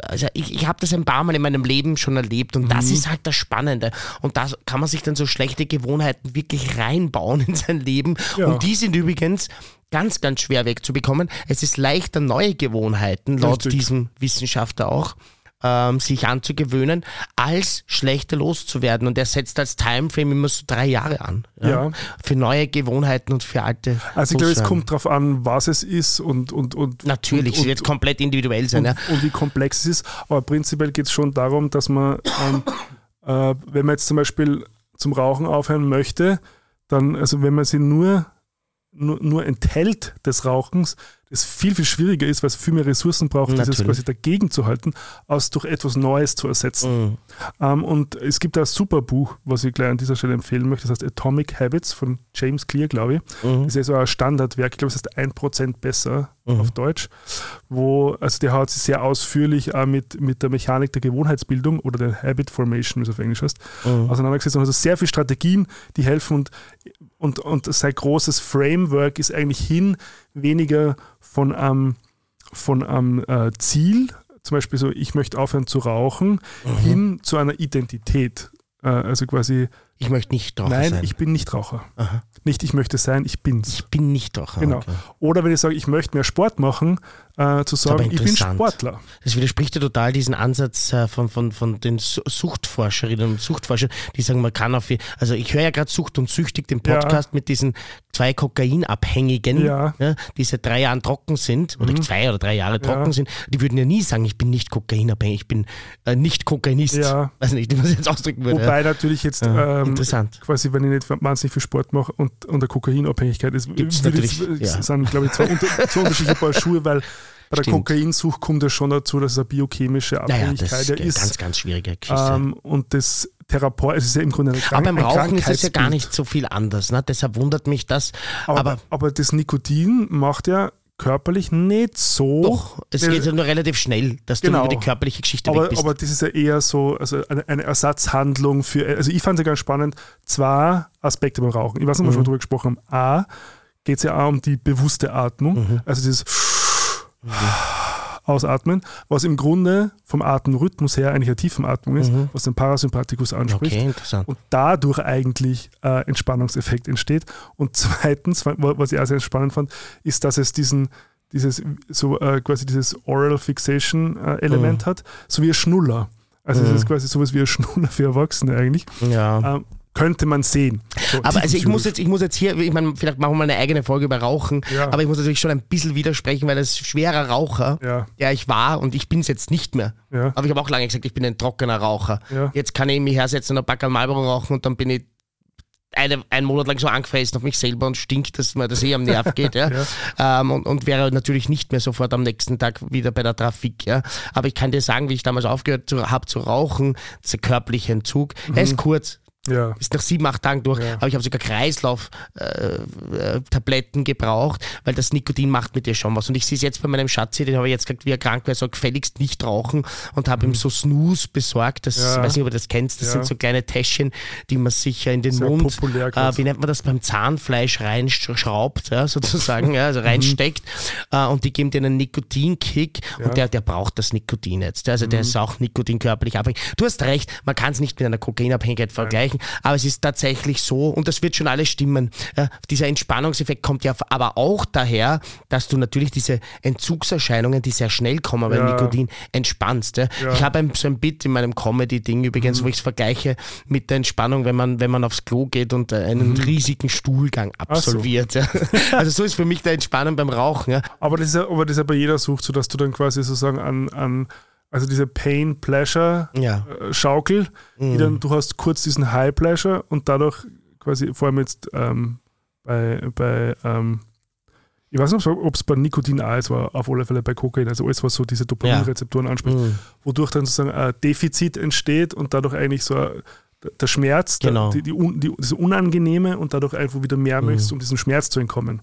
also ich, ich habe das ein paar Mal in meinem Leben schon erlebt und das ist halt das Spannende. Und da kann man sich dann so schlechte Gewohnheiten wirklich reinbauen in sein Leben. Ja. und die sind übrigens ganz, ganz schwer wegzubekommen. Es ist leichter, neue Gewohnheiten, laut Richtig. diesem Wissenschaftler auch, ähm, sich anzugewöhnen, als schlechte loszuwerden. Und er setzt als Timeframe immer so drei Jahre an. Ja. Für neue Gewohnheiten und für alte. Also ich glaube, es kommt darauf an, was es ist und, und, und Natürlich, und, es wird komplett individuell sein. und, ja. und wie komplex es ist. Aber prinzipiell geht es schon darum, dass man, ähm, äh, wenn man jetzt zum Beispiel zum Rauchen aufhören möchte, dann, also wenn man sie nur, nur, nur enthält des Rauchens, es viel, viel schwieriger ist, weil es viel mehr Ressourcen braucht, Natürlich. dieses quasi dagegen zu halten, als durch etwas Neues zu ersetzen. Mhm. Ähm, und es gibt ein super Buch, was ich gleich an dieser Stelle empfehlen möchte, das heißt Atomic Habits von James Clear, glaube ich. Mhm. Das ist ja so ein Standardwerk, ich glaube, es heißt 1% besser Mhm. auf Deutsch, wo, also der hat sich sehr ausführlich auch mit, mit der Mechanik der Gewohnheitsbildung oder der Habit Formation, wie es auf Englisch heißt, Mhm. auseinandergesetzt und also sehr viele Strategien, die helfen und, und, und sein großes Framework ist eigentlich hin weniger von einem, von einem äh, Ziel, zum Beispiel so, ich möchte aufhören zu rauchen, Mhm. hin zu einer Identität. Äh, also quasi, Ich möchte nicht Raucher nein, sein. ich bin nicht Raucher. Aha. Nicht ich möchte sein, ich bin's. Ich bin nicht Raucher. Genau. Okay. Oder wenn ich sage, ich möchte mehr Sport machen, äh, zu sagen, ich bin. Sportler. Das widerspricht ja total diesen Ansatz äh, von, von, von den Su- Suchtforscherinnen und Suchtforschern, die sagen, man kann auf, also ich höre ja gerade Sucht und Süchtig, den Podcast mit diesen zwei Kokainabhängigen, Ja. die seit drei Jahren trocken sind, oder zwei oder drei Jahre trocken Ja. sind, die würden ja nie sagen, ich bin nicht kokainabhängig, ich bin äh, nicht Kokainist. Ja. Weiß nicht, wie man es jetzt ausdrücken würde. Wobei natürlich jetzt Ja, ähm, interessant. quasi, wenn ich nicht wahnsinnig viel Sport mache und, und eine Kokainabhängigkeit ist, Gibt's natürlich, ich, ja. sind, glaube ich, zwei, unter, zwei unterschiedliche Paar Schuhe, weil bei der Stimmt. Kokainsucht kommt ja schon dazu, dass es eine biochemische naja, das Abhängigkeit ist ja ist. ganz, ganz schwierige Geschichte. ähm, und das Therapeut, es ist ja im Grunde eine aber Krank beim Rauchen ist es ja gar nicht so viel anders. Ne? Deshalb wundert mich das. Aber, aber aber, das Nikotin macht ja körperlich nicht so. Doch, es geht ja nur relativ schnell, dass Genau. du über die körperliche Geschichte weg Aber, bist. aber das ist ja eher so also eine, eine Ersatzhandlung für, also ich fand es ja ganz spannend, zwei Aspekte beim Rauchen. Ich weiß nicht, ob wir Mhm. schon drüber gesprochen haben. A, geht es ja auch um die bewusste Atmung, Mhm. also dieses Ausatmen, was im Grunde vom Atemrhythmus her eigentlich eine Tiefenatmung ist, Mhm. was den Parasympathikus anspricht. okay, interessant. Und dadurch eigentlich äh, Entspannungseffekt entsteht. Und zweitens, wa- was ich auch sehr spannend fand, ist, dass es diesen, dieses, so äh, quasi dieses Oral Fixation äh, Element Mhm. hat, so wie ein Schnuller. Also es Mhm. ist quasi sowas wie ein Schnuller für Erwachsene eigentlich. Ja. Ähm, könnte man sehen. So Aber also ich muss jetzt, ich muss jetzt hier, ich meine, vielleicht machen wir mal eine eigene Folge über Rauchen, Ja. aber ich muss natürlich schon ein bisschen widersprechen, weil als schwerer Raucher, Ja, der ich war und ich bin es jetzt nicht mehr, ja, aber ich habe auch lange gesagt, ich bin ein trockener Raucher. ja. Jetzt kann ich mich hersetzen und ein Pack Marlboro rauchen und dann bin ich eine, einen Monat lang so angefressen auf mich selber und stinkt, dass mir das eh am Nerv geht. Ja? Ähm, und, und wäre natürlich nicht mehr sofort am nächsten Tag wieder bei der Trafik. Ja? Aber ich kann dir sagen, wie ich damals aufgehört habe zu rauchen, dieser körperliche Entzug, er ist kurz, ja. ist nach sieben, acht Tagen durch, Ja. aber ich habe sogar Kreislauf-Tabletten gebraucht, weil das Nikotin macht mit dir schon was. Und ich sehe es jetzt bei meinem Schatzi, den habe ich jetzt gesagt, wie er krank war, soll gefälligst nicht rauchen und habe ihm so Snooze besorgt. Das, Mhm. Ja. ich weiß nicht, ob du das kennst, das Ja. sind so kleine Täschchen, die man sich ja in den Sehr Mund, äh, wie nennt man das, beim Zahnfleisch reinschraubt, ja, sozusagen, ja, Mhm. also reinsteckt. Äh, und die geben dir einen Nikotinkick und der, der braucht das Nikotin jetzt. Also der ist auch Nikotin körperlich abhängig. Du hast recht, man kann es nicht mit einer Kokainabhängigkeit vergleichen, aber es ist tatsächlich so und das wird schon alles stimmen. Ja, dieser Entspannungseffekt kommt ja aber auch daher, dass du natürlich diese Entzugserscheinungen, die sehr schnell kommen bei Ja. Nikotin, entspannst. Ja. Ich habe ein, so ein Bit in meinem Comedy-Ding übrigens, wo ich es vergleiche mit der Entspannung, wenn man, wenn man aufs Klo geht und äh, einen riesigen Stuhlgang so. absolviert. Ja. Also so ist für mich der Entspannung beim Rauchen. Ja. Aber das ist ja, aber das ist ja bei jeder Sucht so, dass du dann quasi sozusagen an, an also diese Pain-Pleasure Ja. Schaukel, Mhm. die dann, du hast kurz diesen High Pleasure und dadurch quasi, vor allem jetzt ähm, bei, bei ähm, ich weiß nicht, ob es bei Nikotin auch ist, war auf alle Fälle bei Kokain, also alles, was so diese Dopaminrezeptoren anspricht, Mhm. wodurch dann sozusagen ein Defizit entsteht und dadurch eigentlich so ein, der Schmerz, der, Genau. die, die, die, das Unangenehme und dadurch einfach wieder mehr Mhm. möchtest, um diesem Schmerz zu entkommen.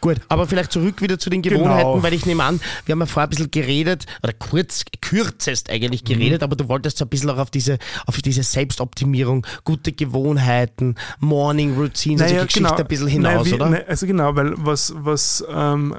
Gut, aber vielleicht zurück wieder zu den Gewohnheiten, Genau. weil ich nehme an, wir haben ja vorher ein bisschen geredet, oder kurz, kürzest Mhm. eigentlich geredet, aber du wolltest so ein bisschen auch auf diese, auf diese Selbstoptimierung, gute Gewohnheiten, Morning Routines, also die Geschichte ein bisschen hinaus, Naja, wie- oder? ne, also genau, weil was, was ähm,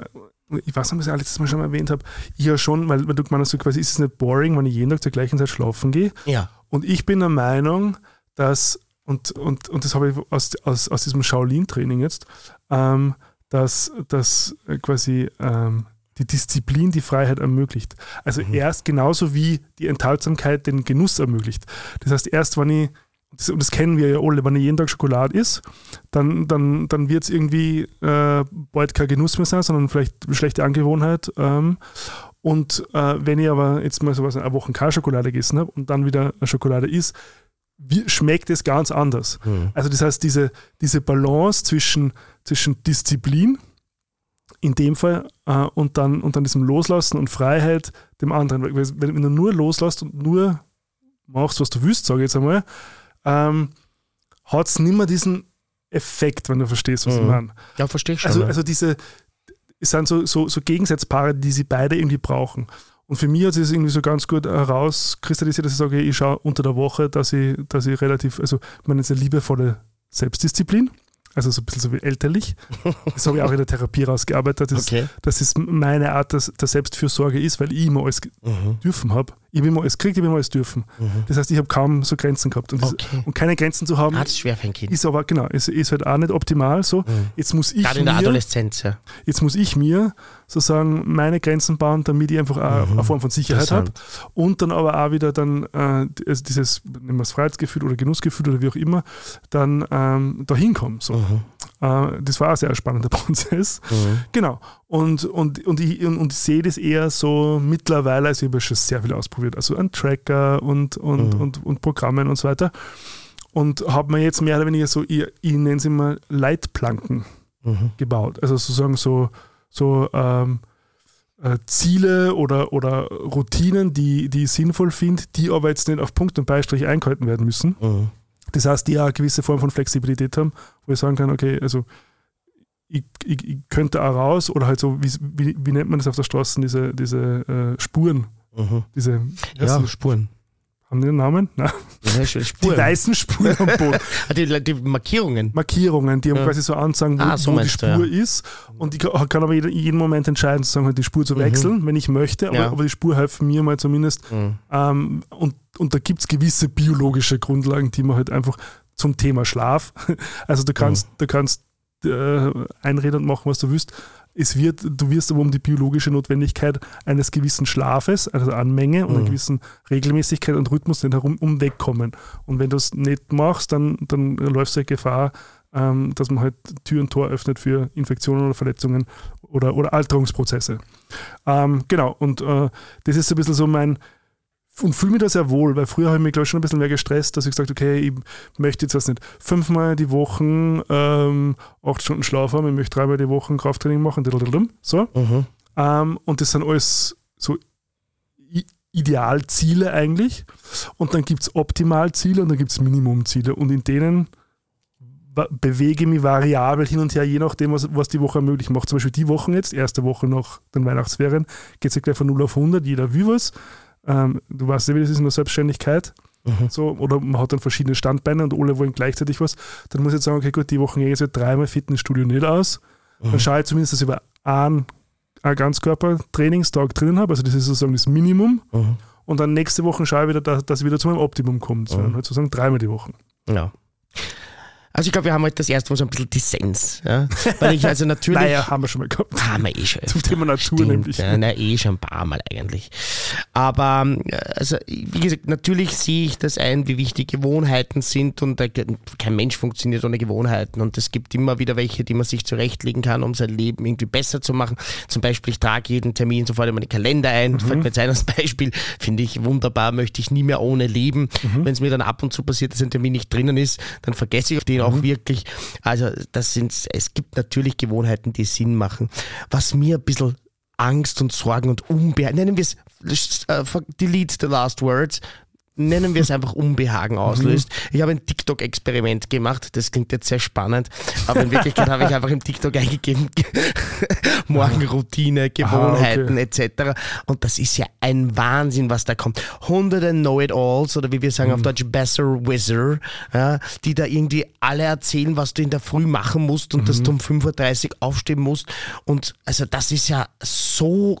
ich weiß nicht, was ich letztes Mal schon mal erwähnt habe, ich ja schon, weil, weil du gemeint hast, so quasi ist es nicht boring, wenn ich jeden Tag zur gleichen Zeit schlafen gehe. Ja. Und ich bin der Meinung, dass, und, und, und das habe ich aus, aus, aus diesem Shaolin-Training jetzt, ähm, dass, dass quasi ähm, die Disziplin die Freiheit ermöglicht. Also Mhm. erst genauso wie die Enthaltsamkeit den Genuss ermöglicht. Das heißt, erst wenn ich, das, und das kennen wir ja alle, wenn ich jeden Tag Schokolade isst, dann, dann, dann wird es irgendwie äh, bald kein Genuss mehr sein, sondern vielleicht eine schlechte Angewohnheit. Ähm, und äh, wenn ich aber jetzt mal so was eine Woche keine Schokolade gegessen habe und dann wieder eine Schokolade isst, schmeckt es ganz anders. Hm. Also das heißt, diese, diese Balance zwischen, zwischen Disziplin in dem Fall äh, und, dann, und dann diesem Loslassen und Freiheit dem anderen. Weil Wenn, wenn du nur loslässt und nur machst, was du willst, sage ich jetzt einmal, ähm, hat es nicht mehr diesen Effekt, wenn du verstehst, was ich Mhm. meine. Ja, verstehe ich schon. Also, ja. also diese, es sind so, so, so Gegensatzpaare, die sie beide irgendwie brauchen. Und für mich hat sich das irgendwie so ganz gut herauskristallisiert, dass ich sage, ich schaue unter der Woche, dass ich, dass ich relativ, also ich meine, eine liebevolle Selbstdisziplin, also so ein bisschen so wie elterlich. Das habe ich auch in der Therapie rausgearbeitet, dass, okay. dass es meine Art der, der Selbstfürsorge ist, weil ich immer alles Mhm. dürfen habe. Ich habe immer alles gekriegt, ich habe immer alles dürfen. Mhm. Das heißt, ich habe kaum so Grenzen gehabt. Und, das, Okay. und keine Grenzen zu haben, Ah, das ist schwer für ein Kind. ist aber, genau, ist, ist halt auch nicht optimal so. Mhm. Jetzt muss ich Gerade in der mir, Adoleszenz, ja. jetzt muss ich mir sozusagen meine Grenzen bauen, damit ich einfach auch Mhm. eine Form von Sicherheit habe. Und dann aber auch wieder dann äh, also dieses, nehmen wir es Freiheitsgefühl oder Genussgefühl oder wie auch immer, dann ähm, dahin kommen. So. Mhm. Äh, das war ein sehr spannender Prozess. Mhm. Genau. Und, und, und, ich, und, und ich sehe das eher so mittlerweile, also ich habe schon sehr viel ausprobiert, also an Tracker und, und, Mhm. und, und Programmen und so weiter. Und habe mir jetzt mehr oder weniger so, ich, ich nenne es immer Leitplanken Mhm. gebaut. Also sozusagen so, so ähm, äh, Ziele oder, oder Routinen, die, die ich sinnvoll finde, die aber jetzt nicht auf Punkt und Beistrich eingehalten werden müssen. Mhm. Das heißt, die auch eine gewisse Form von Flexibilität haben, wo ich sagen kann, okay, also ich, ich, ich könnte auch raus oder halt so, wie, wie, wie nennt man das auf der Straße, diese, diese äh, Spuren, Mhm. diese, Ja. Spuren. Haben die einen Namen? Nein. Die weißen Spuren am Boden. Ah, die, die Markierungen. Markierungen, die haben Ja. quasi so anzeigen, wo, Ah, so wo die meinst du, Spur ja. ist. Und ich kann aber jeden, Moment entscheiden, sozusagen halt die Spur zu Mhm. wechseln, wenn ich möchte. Aber, Ja. aber die Spur hilft mir mal zumindest. Mhm. Ähm, und, und da gibt es gewisse biologische Grundlagen, die man halt einfach zum Thema Schlaf. Also du kannst, du kannst äh, einreden und machen, was du willst. Es wird, du wirst aber um die biologische Notwendigkeit eines gewissen Schlafes, also an Menge und einer Mhm. gewissen Regelmäßigkeit und Rhythmus nicht herum um wegkommen. Und wenn du es nicht machst, dann, dann läufst du halt Gefahr, ähm, dass man halt Tür und Tor öffnet für Infektionen oder Verletzungen oder, oder Alterungsprozesse. Ähm, genau, und äh, das ist so ein bisschen so mein, und fühle mich da sehr wohl, weil früher habe ich mich, glaube ich, schon ein bisschen mehr gestresst, dass ich gesagt habe, okay, ich möchte jetzt was nicht fünfmal die Woche ähm, acht Stunden Schlaf haben, ich möchte dreimal die Woche Krafttraining machen, so. Mhm. Ähm, und das sind alles so Idealziele eigentlich. Und dann gibt es Optimalziele und dann gibt es Minimumziele. Und in denen bewege ich mich variabel hin und her, je nachdem, was, was die Woche möglich macht. Zum Beispiel die Woche jetzt, erste Woche nach den Weihnachtsferien, geht es ja gleich von 0 auf 100, jeder will was. Ähm, du weißt ja, wie das ist in der Selbstständigkeit. Mhm. So, oder man hat dann verschiedene Standbeine und alle wollen gleichzeitig was. Dann muss ich jetzt sagen, okay, gut, die Woche gehe ich jetzt dreimal Fitnessstudio nicht aus. Dann Mhm. schaue ich zumindest, dass ich über einen, einen Ganzkörper-Trainingstag drinnen habe. Also das ist sozusagen das Minimum. Mhm. Und dann nächste Woche schaue ich wieder, dass, dass ich wieder zu meinem Optimum komme. Mhm. halt sozusagen dreimal die Woche. Ja. Also ich glaube, wir haben heute das erste Mal so ein bisschen Dissens. Ja? Weil ich also natürlich... Naja, haben wir schon mal gehabt. haben wir eh schon. Zum Thema Natur Stimmt, nämlich. Ja, na, eh schon ein paar Mal eigentlich. Aber äh, also, wie gesagt, natürlich sehe ich das ein, wie wichtig Gewohnheiten sind und kein Mensch funktioniert ohne Gewohnheiten und es gibt immer wieder welche, die man sich zurechtlegen kann, um sein Leben irgendwie besser zu machen. Zum Beispiel, ich trage jeden Termin sofort in meinen Kalender ein. Fällt mir jetzt ein als Beispiel, finde ich wunderbar, möchte ich nie mehr ohne leben. Wenn es mir dann ab und zu passiert, dass ein Termin nicht drinnen ist, dann vergesse ich den auch wirklich. Also das sind, es gibt natürlich Gewohnheiten, die Sinn machen. Was mir ein bisschen Angst und Sorgen und Unbehagen, nennen wir es, äh, delete the last words, nennen wir es einfach Unbehagen auslöst. Ich habe ein TikTok-Experiment gemacht, das klingt jetzt sehr spannend, aber in Wirklichkeit habe ich einfach im TikTok eingegeben, Morgenroutine, Gewohnheiten etc. Und das ist ja ein Wahnsinn, was da kommt. Hunderte Know-it-alls oder wie wir sagen auf Deutsch Besser Wizard, ja, die da irgendwie alle erzählen, was du in der Früh machen musst und dass du um 5.30 Uhr aufstehen musst. Und also das ist ja so,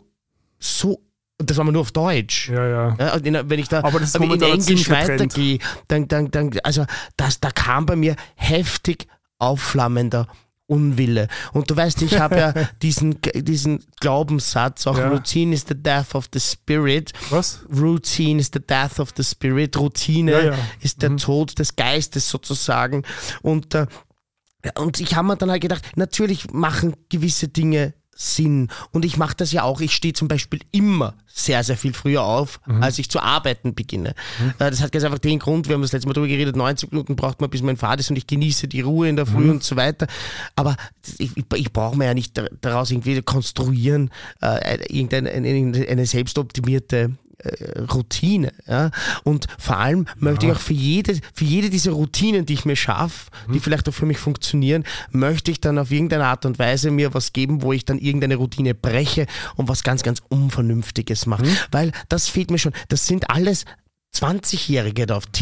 so, das war mal nur auf Deutsch. Ja, ja. Ja, und in, wenn ich da in Englisch weitergehe, dann, dann, dann, also das, da kam bei mir heftig aufflammender Unwille. Und du weißt, ich habe ja diesen, diesen Glaubenssatz, auch Ja. Routine is the death of the spirit. Was? Routine is the death of the spirit. Routine Ja, ja. ist der Tod des Geistes sozusagen. Und, äh, und ich habe mir dann halt gedacht, natürlich machen gewisse Dinge Sinn. Und ich mache das ja auch. Ich stehe zum Beispiel immer sehr, sehr viel früher auf, mhm. als ich zu arbeiten beginne. Mhm. Das hat ganz einfach den Grund, wir haben das letzte Mal darüber geredet, 90 Minuten braucht man, bis mein Fahrt ist und ich genieße die Ruhe in der Früh mhm. und so weiter. Aber ich, ich brauche mir ja nicht daraus irgendwie konstruieren, äh, irgendeine eine, eine selbstoptimierte äh, Routine. Ja? Und vor allem ja. möchte ich auch für jede, für jede dieser Routinen, die ich mir schaffe, mhm. die vielleicht auch für mich funktionieren, möchte ich dann auf irgendeine Art und Weise mir was geben, wo ich dann irgendeine Routine breche und was ganz, ganz Unvernünftiges mache. Mhm. Weil das fehlt mir schon. Das sind alles 20-Jährige da auf mhm.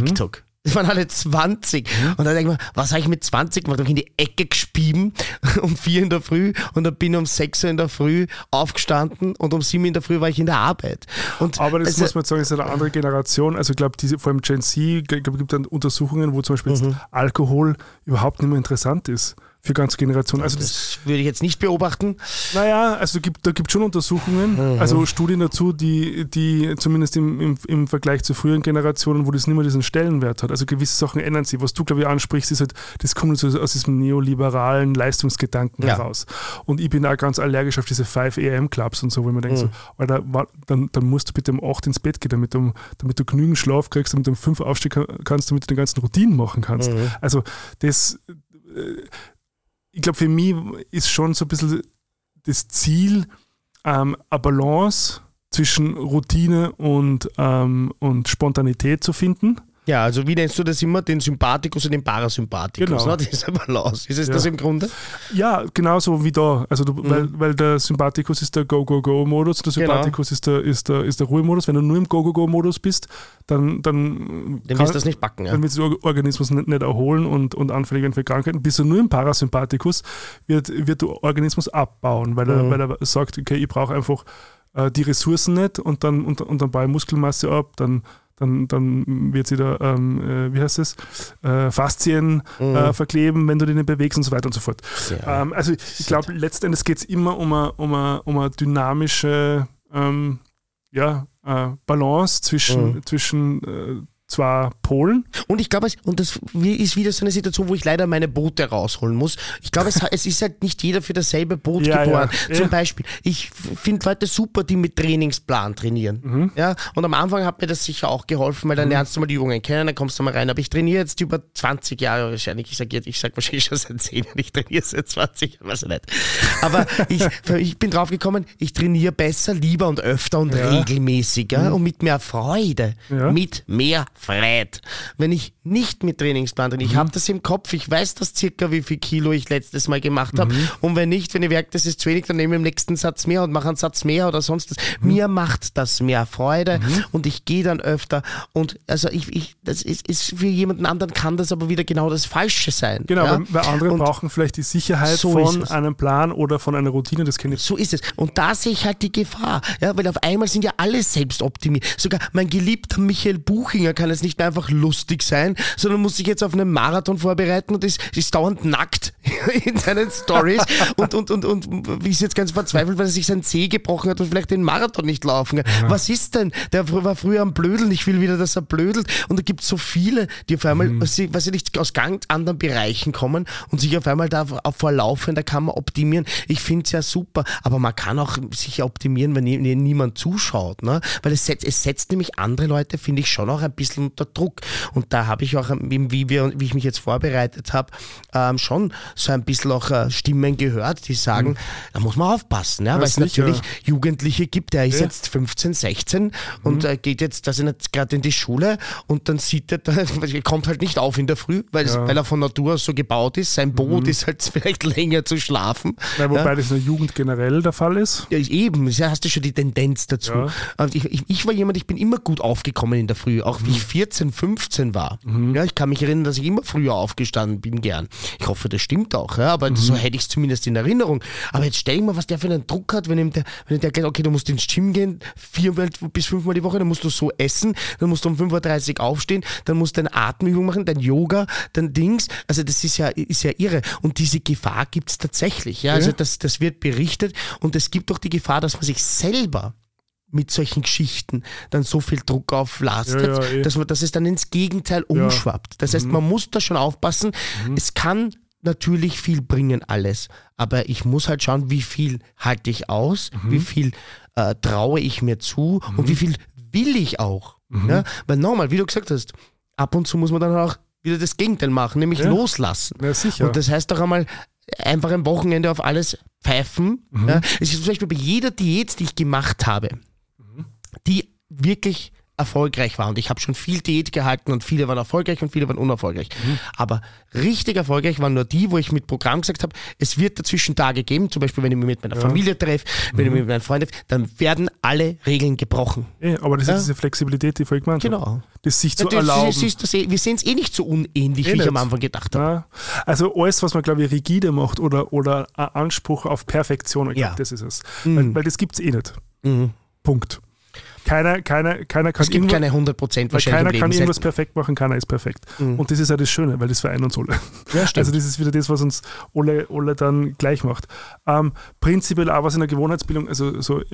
Die waren alle 20. Mhm. Und dann denke ich mir, was habe ich mit 20 gemacht? Hab ich in die Ecke gespieben um 4 in der Früh und dann bin ich um 6 Uhr in der Früh aufgestanden und um 7 in der Früh war ich in der Arbeit. Und Aber das also, muss man sagen, ist eine andere Generation. Also ich glaube, diese, vor allem Gen Z, glaub, gibt dann Untersuchungen, wo zum Beispiel mhm. Alkohol überhaupt nicht mehr interessant ist für ganze Generationen. Also das, das, würde ich jetzt nicht beobachten. Naja, also gibt, da gibt es schon Untersuchungen, mhm. also Studien dazu, die, die zumindest im, im, im Vergleich zu früheren Generationen, wo das nicht mehr diesen Stellenwert hat. Also gewisse Sachen ändern sich. Was du, glaube ich, ansprichst, ist halt, das kommt so aus diesem neoliberalen Leistungsgedanken ja. heraus. Und ich bin auch ganz allergisch auf diese 5 AM Clubs und so, wo man denkt, mhm. so, Alter, dann, dann musst du bitte um 8 ins Bett gehen, damit du, damit du genügend Schlaf kriegst, damit du um 5 aufstehen kannst, damit du den ganzen Routinen machen kannst. Mhm. Also das äh, ich glaube, für mich ist schon so ein bisschen das Ziel, ähm, eine Balance zwischen Routine und, ähm, und Spontanität zu finden. Ja, also wie nennst du das immer? Den Sympathikus und den Parasympathikus, genau. ne? Diese Balance. Ist es ja. das im Grunde? Ja, genauso wie da. Also du, mhm. weil, weil der Sympathikus ist der Go-Go-Go-Modus, der genau. Sympathikus genau. ist, der, ist, der, ist der Ruhemodus. Wenn du nur im Go-Go-Go-Modus bist, dann, dann, dann wirst du das nicht backen. Ja. Dann wird der Organismus nicht, nicht erholen und, und anfällig für Krankheiten. Bist du nur im Parasympathikus, wird, wird der Organismus abbauen, weil er, mhm. weil er sagt, okay, ich brauche einfach äh, die Ressourcen nicht und dann, und, und dann baue ich Muskelmasse ab, dann dann, dann wird sie da, ähm, äh, wie heißt es, äh, Faszien mhm. äh, verkleben, wenn du nicht bewegst und so weiter und so fort. Ja. Ähm, also ich glaube, letztendlich geht es immer um eine, um eine, um eine dynamische ähm, ja, äh, Balance zwischen, mhm. zwischen äh, zwar Polen. Und ich glaube, und das ist wieder so eine Situation, wo ich leider meine Boote rausholen muss. Ich glaube, es, es ist halt nicht jeder für dasselbe Boot ja, geboren. Ja. Zum ja. Beispiel, ich finde Leute super, die mit Trainingsplan trainieren. Mhm. Ja, und am Anfang hat mir das sicher auch geholfen, weil dann mhm. lernst du mal die Übungen kennen, dann kommst du mal rein. Aber ich trainiere jetzt über 20 Jahre wahrscheinlich. Ich sage ich sag wahrscheinlich schon seit 10 Jahren, ich trainiere seit 20 Jahren, weiß ich nicht. Aber ich, ich bin drauf gekommen, ich trainiere besser, lieber und öfter und regelmäßiger mhm. und mit mehr Freude. Mit mehr Freude. Wenn ich nicht mit Trainingsplan drin, ich mhm. habe das im Kopf, ich weiß das circa, wie viel Kilo ich letztes Mal gemacht habe. Mhm. Und wenn nicht, wenn ich merke, das ist zu wenig, dann nehme ich im nächsten Satz mehr und mache einen Satz mehr oder sonst was. Mhm. Mir macht das mehr Freude mhm. und ich gehe dann öfter. Und also ich, ich das ist, ist, für jemanden anderen kann das aber wieder genau das Falsche sein. Genau, ja? weil andere und brauchen vielleicht die Sicherheit so von einem Plan oder von einer Routine, das kenne ich. So ist es. Und da sehe ich halt die Gefahr. Ja, weil auf einmal sind ja alle selbst optimiert. Sogar mein geliebter Michael Buchinger kann es nicht mehr einfach lustig sein, sondern muss sich jetzt auf einen Marathon vorbereiten und ist, ist dauernd nackt in seinen Stories und, und, und, und ist jetzt ganz verzweifelt, weil er sich sein Zeh gebrochen hat und vielleicht den Marathon nicht laufen kann. Ja. Was ist denn? Der war früher am Blödeln, ich will wieder, dass er blödelt. Und da gibt es so viele, die auf einmal, mhm. sie, was sie nicht aus ganz anderen Bereichen kommen und sich auf einmal da auf, vor laufender Kammer optimieren. Ich finde es ja super, aber man kann auch sich optimieren, wenn niemand zuschaut. Ne? Weil es setzt, es setzt nämlich andere Leute, finde ich, schon auch ein bisschen unter Druck. Und da habe ich auch, wie, wir, wie ich mich jetzt vorbereitet habe, ähm, schon so ein bisschen auch äh, Stimmen gehört, die sagen, mhm. da muss man aufpassen, ja, weil es natürlich ja. Jugendliche gibt, der ist ja. jetzt 15, 16 mhm. und äh, geht jetzt, da sind gerade in die Schule und dann sieht er, er kommt halt nicht auf in der Früh, weil, ja. weil er von Natur aus so gebaut ist. Sein Boot mhm. ist halt vielleicht länger zu schlafen. Ja, wobei das in der Jugend generell der Fall ist. Ja, eben, da hast du schon die Tendenz dazu. Ich, ich, ich, war jemand, ich bin immer gut aufgekommen in der Früh, auch wie ich 14, 15 war. Mhm. Ja, ich kann mich erinnern, dass ich immer früher aufgestanden bin, gern. Ich hoffe, das stimmt auch, ja, aber mhm. so hätte ich es zumindest in Erinnerung. Aber jetzt stell dir mal, was der für einen Druck hat, wenn ihm der, wenn der okay, du musst ins Gym gehen, viermal bis fünfmal die Woche, dann musst du so essen, dann musst du um 5.30 Uhr aufstehen, dann musst du deine Atemübung machen, dein Yoga, dein Dings. Also das ist ja, ist ja irre. Und diese Gefahr gibt es tatsächlich. Ja? Also das, das wird berichtet und es gibt doch die Gefahr, dass man sich selber mit solchen Geschichten dann so viel Druck auflastet, ja, ja, eh. dass, man, dass es dann ins Gegenteil umschwappt. Das heißt, mhm. man muss da schon aufpassen. Mhm. Es kann natürlich viel bringen alles, aber ich muss halt schauen, wie viel halte ich aus, Mhm. wie viel äh, traue ich mir zu und wie viel will ich auch. Ja? Weil nochmal, wie du gesagt hast, ab und zu muss man dann auch wieder das Gegenteil machen, nämlich Ja. loslassen. Ja, sicher. Und das heißt doch einmal, einfach am Wochenende auf alles pfeifen. Mhm. Ja. Es ist zum Beispiel bei jeder Diät, die ich gemacht habe, Mhm. Die wirklich erfolgreich war. Und ich habe schon viel Diät gehalten und viele waren erfolgreich und viele waren unerfolgreich. Mhm. Aber richtig erfolgreich waren nur die, wo ich mit Programm gesagt habe, es wird dazwischen Tage geben, zum Beispiel wenn ich mich mit meiner Familie treffe, wenn Mhm. ich mich mit meinen Freunden treffe, dann werden alle Regeln gebrochen. Eh, aber das Ja. ist diese Flexibilität, die ich vorhin gemeint habe. Genau. Das sich zu Ja, das, erlauben. das ist, das, wir sind es eh nicht so unähnlich, Eh wie ich am nicht. Anfang gedacht habe. Ja. Also alles, was man, glaube ich, rigide macht oder, oder Anspruch auf Perfektion, ich Ja. glaube, das ist es. Mhm. Weil, weil das gibt es eh nicht. Mhm. Punkt. Keiner, keiner, keiner kann Es gibt irgendwas- keine 100% weil wahrscheinlich keiner kann irgendwas selten. perfekt machen, keiner ist perfekt. Mhm. Und das ist ja das Schöne, weil das vereint uns alle. Ja, stimmt. Also das ist wieder das, was uns alle, alle dann gleich macht. Ähm, prinzipiell auch was in der Gewohnheitsbildung, also so, äh,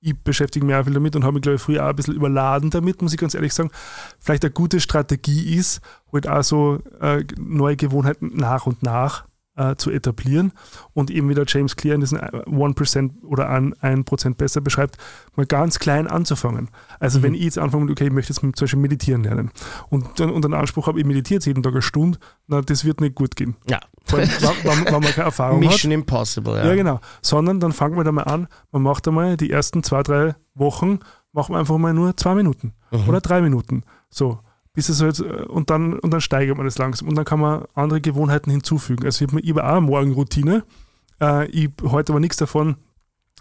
ich beschäftige mich auch viel damit und habe mich, glaube ich, früher auch ein bisschen überladen damit, muss ich ganz ehrlich sagen. Vielleicht eine gute Strategie ist, halt auch so äh, neue Gewohnheiten nach und nach äh, zu etablieren und eben wie der James Clear in diesen 1% oder 1% besser beschreibt, mal ganz klein anzufangen. Also wenn ich jetzt anfange, okay, ich möchte jetzt zum Beispiel meditieren lernen und dann und einen Anspruch habe, ich meditiere jeden Tag eine Stunde, na, das wird nicht gut gehen. ja. Vor allem, wenn, wenn, man keine Erfahrung hat. Mission Impossible, ja. Ja, genau. Sondern dann fangen wir da mal an, man macht einmal die ersten zwei, drei Wochen, machen wir einfach mal nur zwei Minuten Mhm. oder drei Minuten. So. Bis es halt, äh, und dann, und dann steigert man das langsam. Und dann kann man andere Gewohnheiten hinzufügen. Also ich habe ich hab auch eine Morgenroutine. Äh, ich heute aber nichts davon.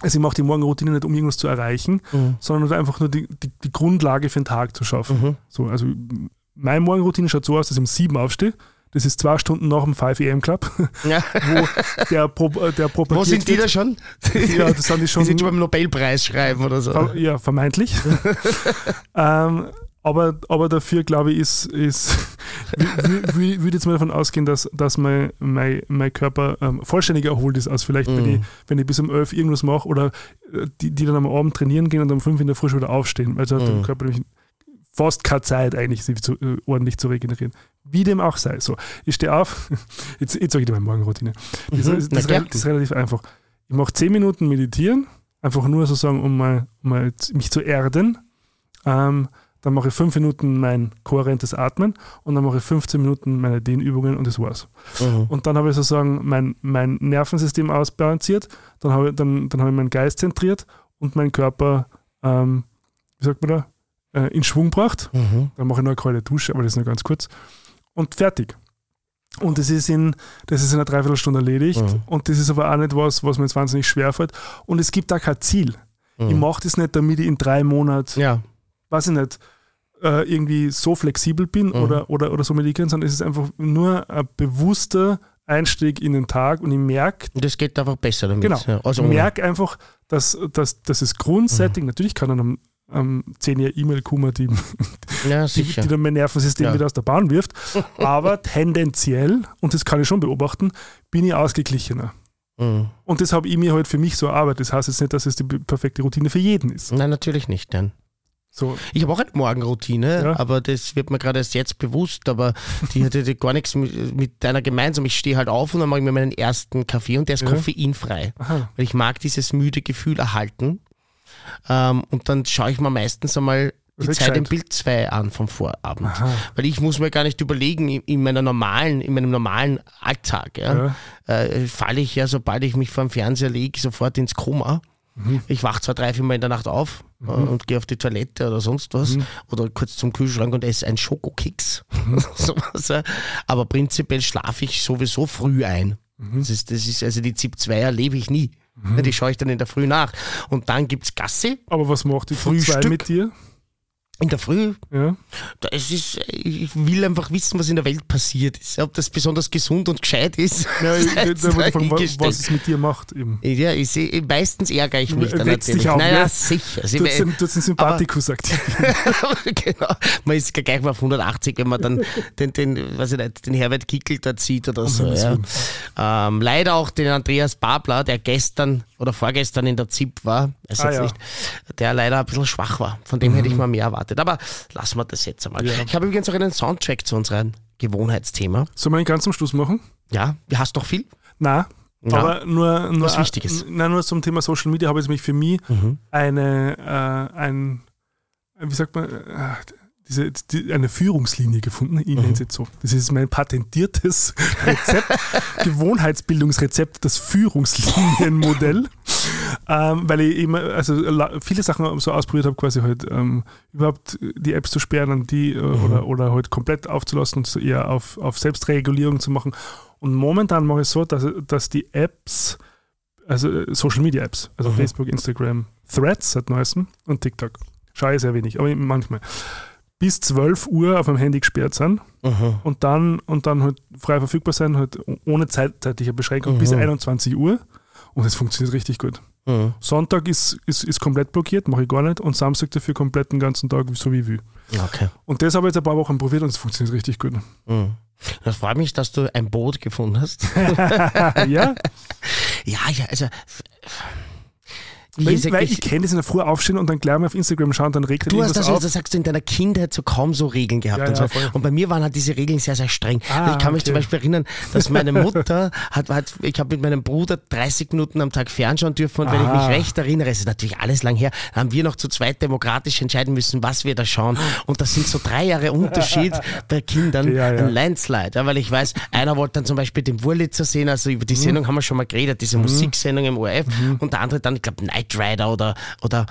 Also ich mache die Morgenroutine nicht, um irgendwas zu erreichen, Mhm. sondern einfach nur die, die, die Grundlage für den Tag zu schaffen. Mhm. So, also meine Morgenroutine schaut so aus, dass ich um sieben aufstehe. Das ist zwei Stunden nach dem 5 AM Club, Ja. wo der, Pro, der Wo propagiert sind die da schon? Ja, das sind die schon. Die sind schon beim Nobelpreis schreiben oder so. Ja, vermeintlich. ähm, aber, aber dafür, glaube ich, ist, ist würde würd jetzt mal davon ausgehen, dass, dass mein, mein, mein Körper ähm, vollständig erholt ist, als vielleicht, wenn, Mhm. ich, wenn ich bis um 11 irgendwas mache oder äh, die, die dann am Abend trainieren gehen und um 5 in der Früh schon wieder aufstehen. Also hat der Mhm. Körper nämlich fast keine Zeit, eigentlich sich zu, äh, ordentlich zu regenerieren. Wie dem auch sei. So, ich stehe auf, jetzt, jetzt sage ich dir meine Morgenroutine. Das, Mhm. das, rel- das ist relativ einfach. Ich mache 10 Minuten meditieren, einfach nur sozusagen, um mal, um mal mich zu erden. Ähm, dann mache ich 5 Minuten mein kohärentes Atmen und dann mache ich 15 Minuten meine Dehnübungen und das war's. Mhm. Und dann habe ich sozusagen mein, mein Nervensystem ausbalanciert, dann habe ich, dann, dann habe ich meinen Geist zentriert und meinen Körper, ähm, wie sagt man da, äh, in Schwung gebracht. Mhm. Dann mache ich noch eine kalte Dusche, aber das ist nur ganz kurz. Und fertig. Und das ist in, das ist in einer Dreiviertelstunde erledigt. Mhm. Und das ist aber auch nicht was, was mir jetzt wahnsinnig schwer fällt. Und es gibt auch kein Ziel. Ich Mhm. mache das nicht, damit ich in drei Monaten, Ja. Weiß ich nicht, äh, irgendwie so flexibel bin Mhm. oder, oder, oder so meditieren, sondern es ist einfach nur ein bewusster Einstieg in den Tag und ich merke, Und das geht einfach besser damit. Genau. Ja. Also ich merke einfach, dass, dass, dass das Grundsetting, Mhm. natürlich kann dann am, am 10 Jahre E-Mail kommen, die, ja, die, die dann mein Nervensystem Ja. wieder aus der Bahn wirft. Aber tendenziell, und das kann ich schon beobachten, bin ich ausgeglichener. Mhm. Und das habe ich mir halt für mich so erarbeitet. Das heißt jetzt nicht, dass es die perfekte Routine für jeden ist. Nein, natürlich nicht. Nein. So, Ich habe auch eine Morgenroutine, Ja. aber das wird mir gerade erst jetzt bewusst, aber die hat gar nichts mit, mit deiner gemeinsam. Ich stehe halt auf und dann mache ich mir meinen ersten Kaffee und der ist Ja. koffeinfrei. aha. Weil ich mag dieses müde Gefühl erhalten. Ähm, und dann schaue ich mir meistens einmal die Zeit im gescheit. Bild 2 an vom Vorabend. Aha. Weil ich muss mir gar nicht überlegen, in, in meiner normalen, in meinem normalen Alltag, Ja. äh, falle ich ja, sobald ich mich vor dem Fernseher lege, sofort ins Koma. Mhm. Ich wache zwar drei, vier Mal in der Nacht auf äh, und gehe auf die Toilette oder sonst was Mhm. oder kurz zum Kühlschrank und esse einen Schokokeks. Sowas, ja. Aber prinzipiell schlafe ich sowieso früh ein. Mhm. Das ist, das ist, also die ZIP 2 erlebe ich nie. Ja, Die schaue ich dann in der Früh nach. Und dann gibt es Gassi Aber was macht die Frühstück? mit dir? In der Früh. Ja. Es ist, ich will einfach wissen, was in der Welt passiert ist. Ob das besonders gesund und gescheit ist. Ja, ich, ich fragen, was es mit dir macht. Eben. Ja, ich seh, meistens ärgere ich mich dann Wetzt dich natürlich. auf, naja, ne? sicher. Sie- Du hast den Sympathikus aktiv. genau. Man ist gleich mal auf 180, wenn man dann den, den, weiß ich nicht, den Herbert Kickel da zieht oder so. Ja. Ähm, leider auch den Andreas Babler, der gestern oder vorgestern in der ZIP war, Ah, ja. Mhm. nicht, der leider ein bisschen schwach war. Von dem hätte ich mal mehr erwartet. Aber lassen wir das jetzt einmal. Ja. Ich habe übrigens auch einen Soundtrack zu unseren Gewohnheitsthema. Sollen wir einen ganz zum Schluss machen? Ja, du hast doch viel? Na, Ja. aber nur, nur Was Wichtiges. Nein, nur zum Thema Social Media habe ich nämlich für mich Mhm. eine, äh, ein, wie sagt man, äh, diese, die, eine Führungslinie gefunden. Ich nenne es jetzt so. Das ist mein patentiertes Rezept, Gewohnheitsbildungsrezept, das Führungslinienmodell. ähm, weil ich immer, also viele Sachen so ausprobiert habe, quasi halt ähm, überhaupt die Apps zu sperren und die äh, oder, oder halt komplett aufzulassen und so eher auf, auf Selbstregulierung zu machen. Und momentan mache ich es so, dass, dass die Apps, also äh, Social Media Apps, also Mhm. Facebook, Instagram, Threads seit neuestem und TikTok. Schaue ich sehr wenig, aber manchmal. Bis 12 Uhr auf dem Handy gesperrt sind Mhm. und dann, und dann halt frei verfügbar sein, halt ohne zeit, zeitliche Beschränkung bis Mhm. 21 Uhr. Und es funktioniert richtig gut. Mhm. Sonntag ist, ist, ist komplett blockiert, mache ich gar nicht. Und Samstag dafür komplett den ganzen Tag, so wie ich will. Okay. Und das habe ich jetzt ein paar Wochen probiert und es funktioniert richtig gut. Das freut mich, dass du ein Boot gefunden hast. ja, ja, ja, also. Ich weil ich- ich kenne das in der Früh aufstehen und dann gleich mal auf Instagram schauen, dann regt er Du hast das, auf. das sagst du in deiner Kindheit so kaum so Regeln gehabt. Ja, und, so. und bei mir waren halt diese Regeln sehr, sehr streng. Ah, ich kann mich okay. zum Beispiel erinnern, dass meine Mutter hat, hat ich habe mit meinem Bruder 30 Minuten am Tag fernschauen dürfen und wenn ich mich Ah. recht erinnere, es ist natürlich alles lang her, haben wir noch zu zweit demokratisch entscheiden müssen, was wir da schauen. Und das sind so drei Jahre Unterschied bei Kindern, Ja, ein Landslide. Weil ich weiß, einer wollte dann zum Beispiel den Wurlitzer sehen, also über die Mhm. Sendung haben wir schon mal geredet, diese Musiksendung im ORF und der andere dann, ich glaube, Knight Rider oder, oder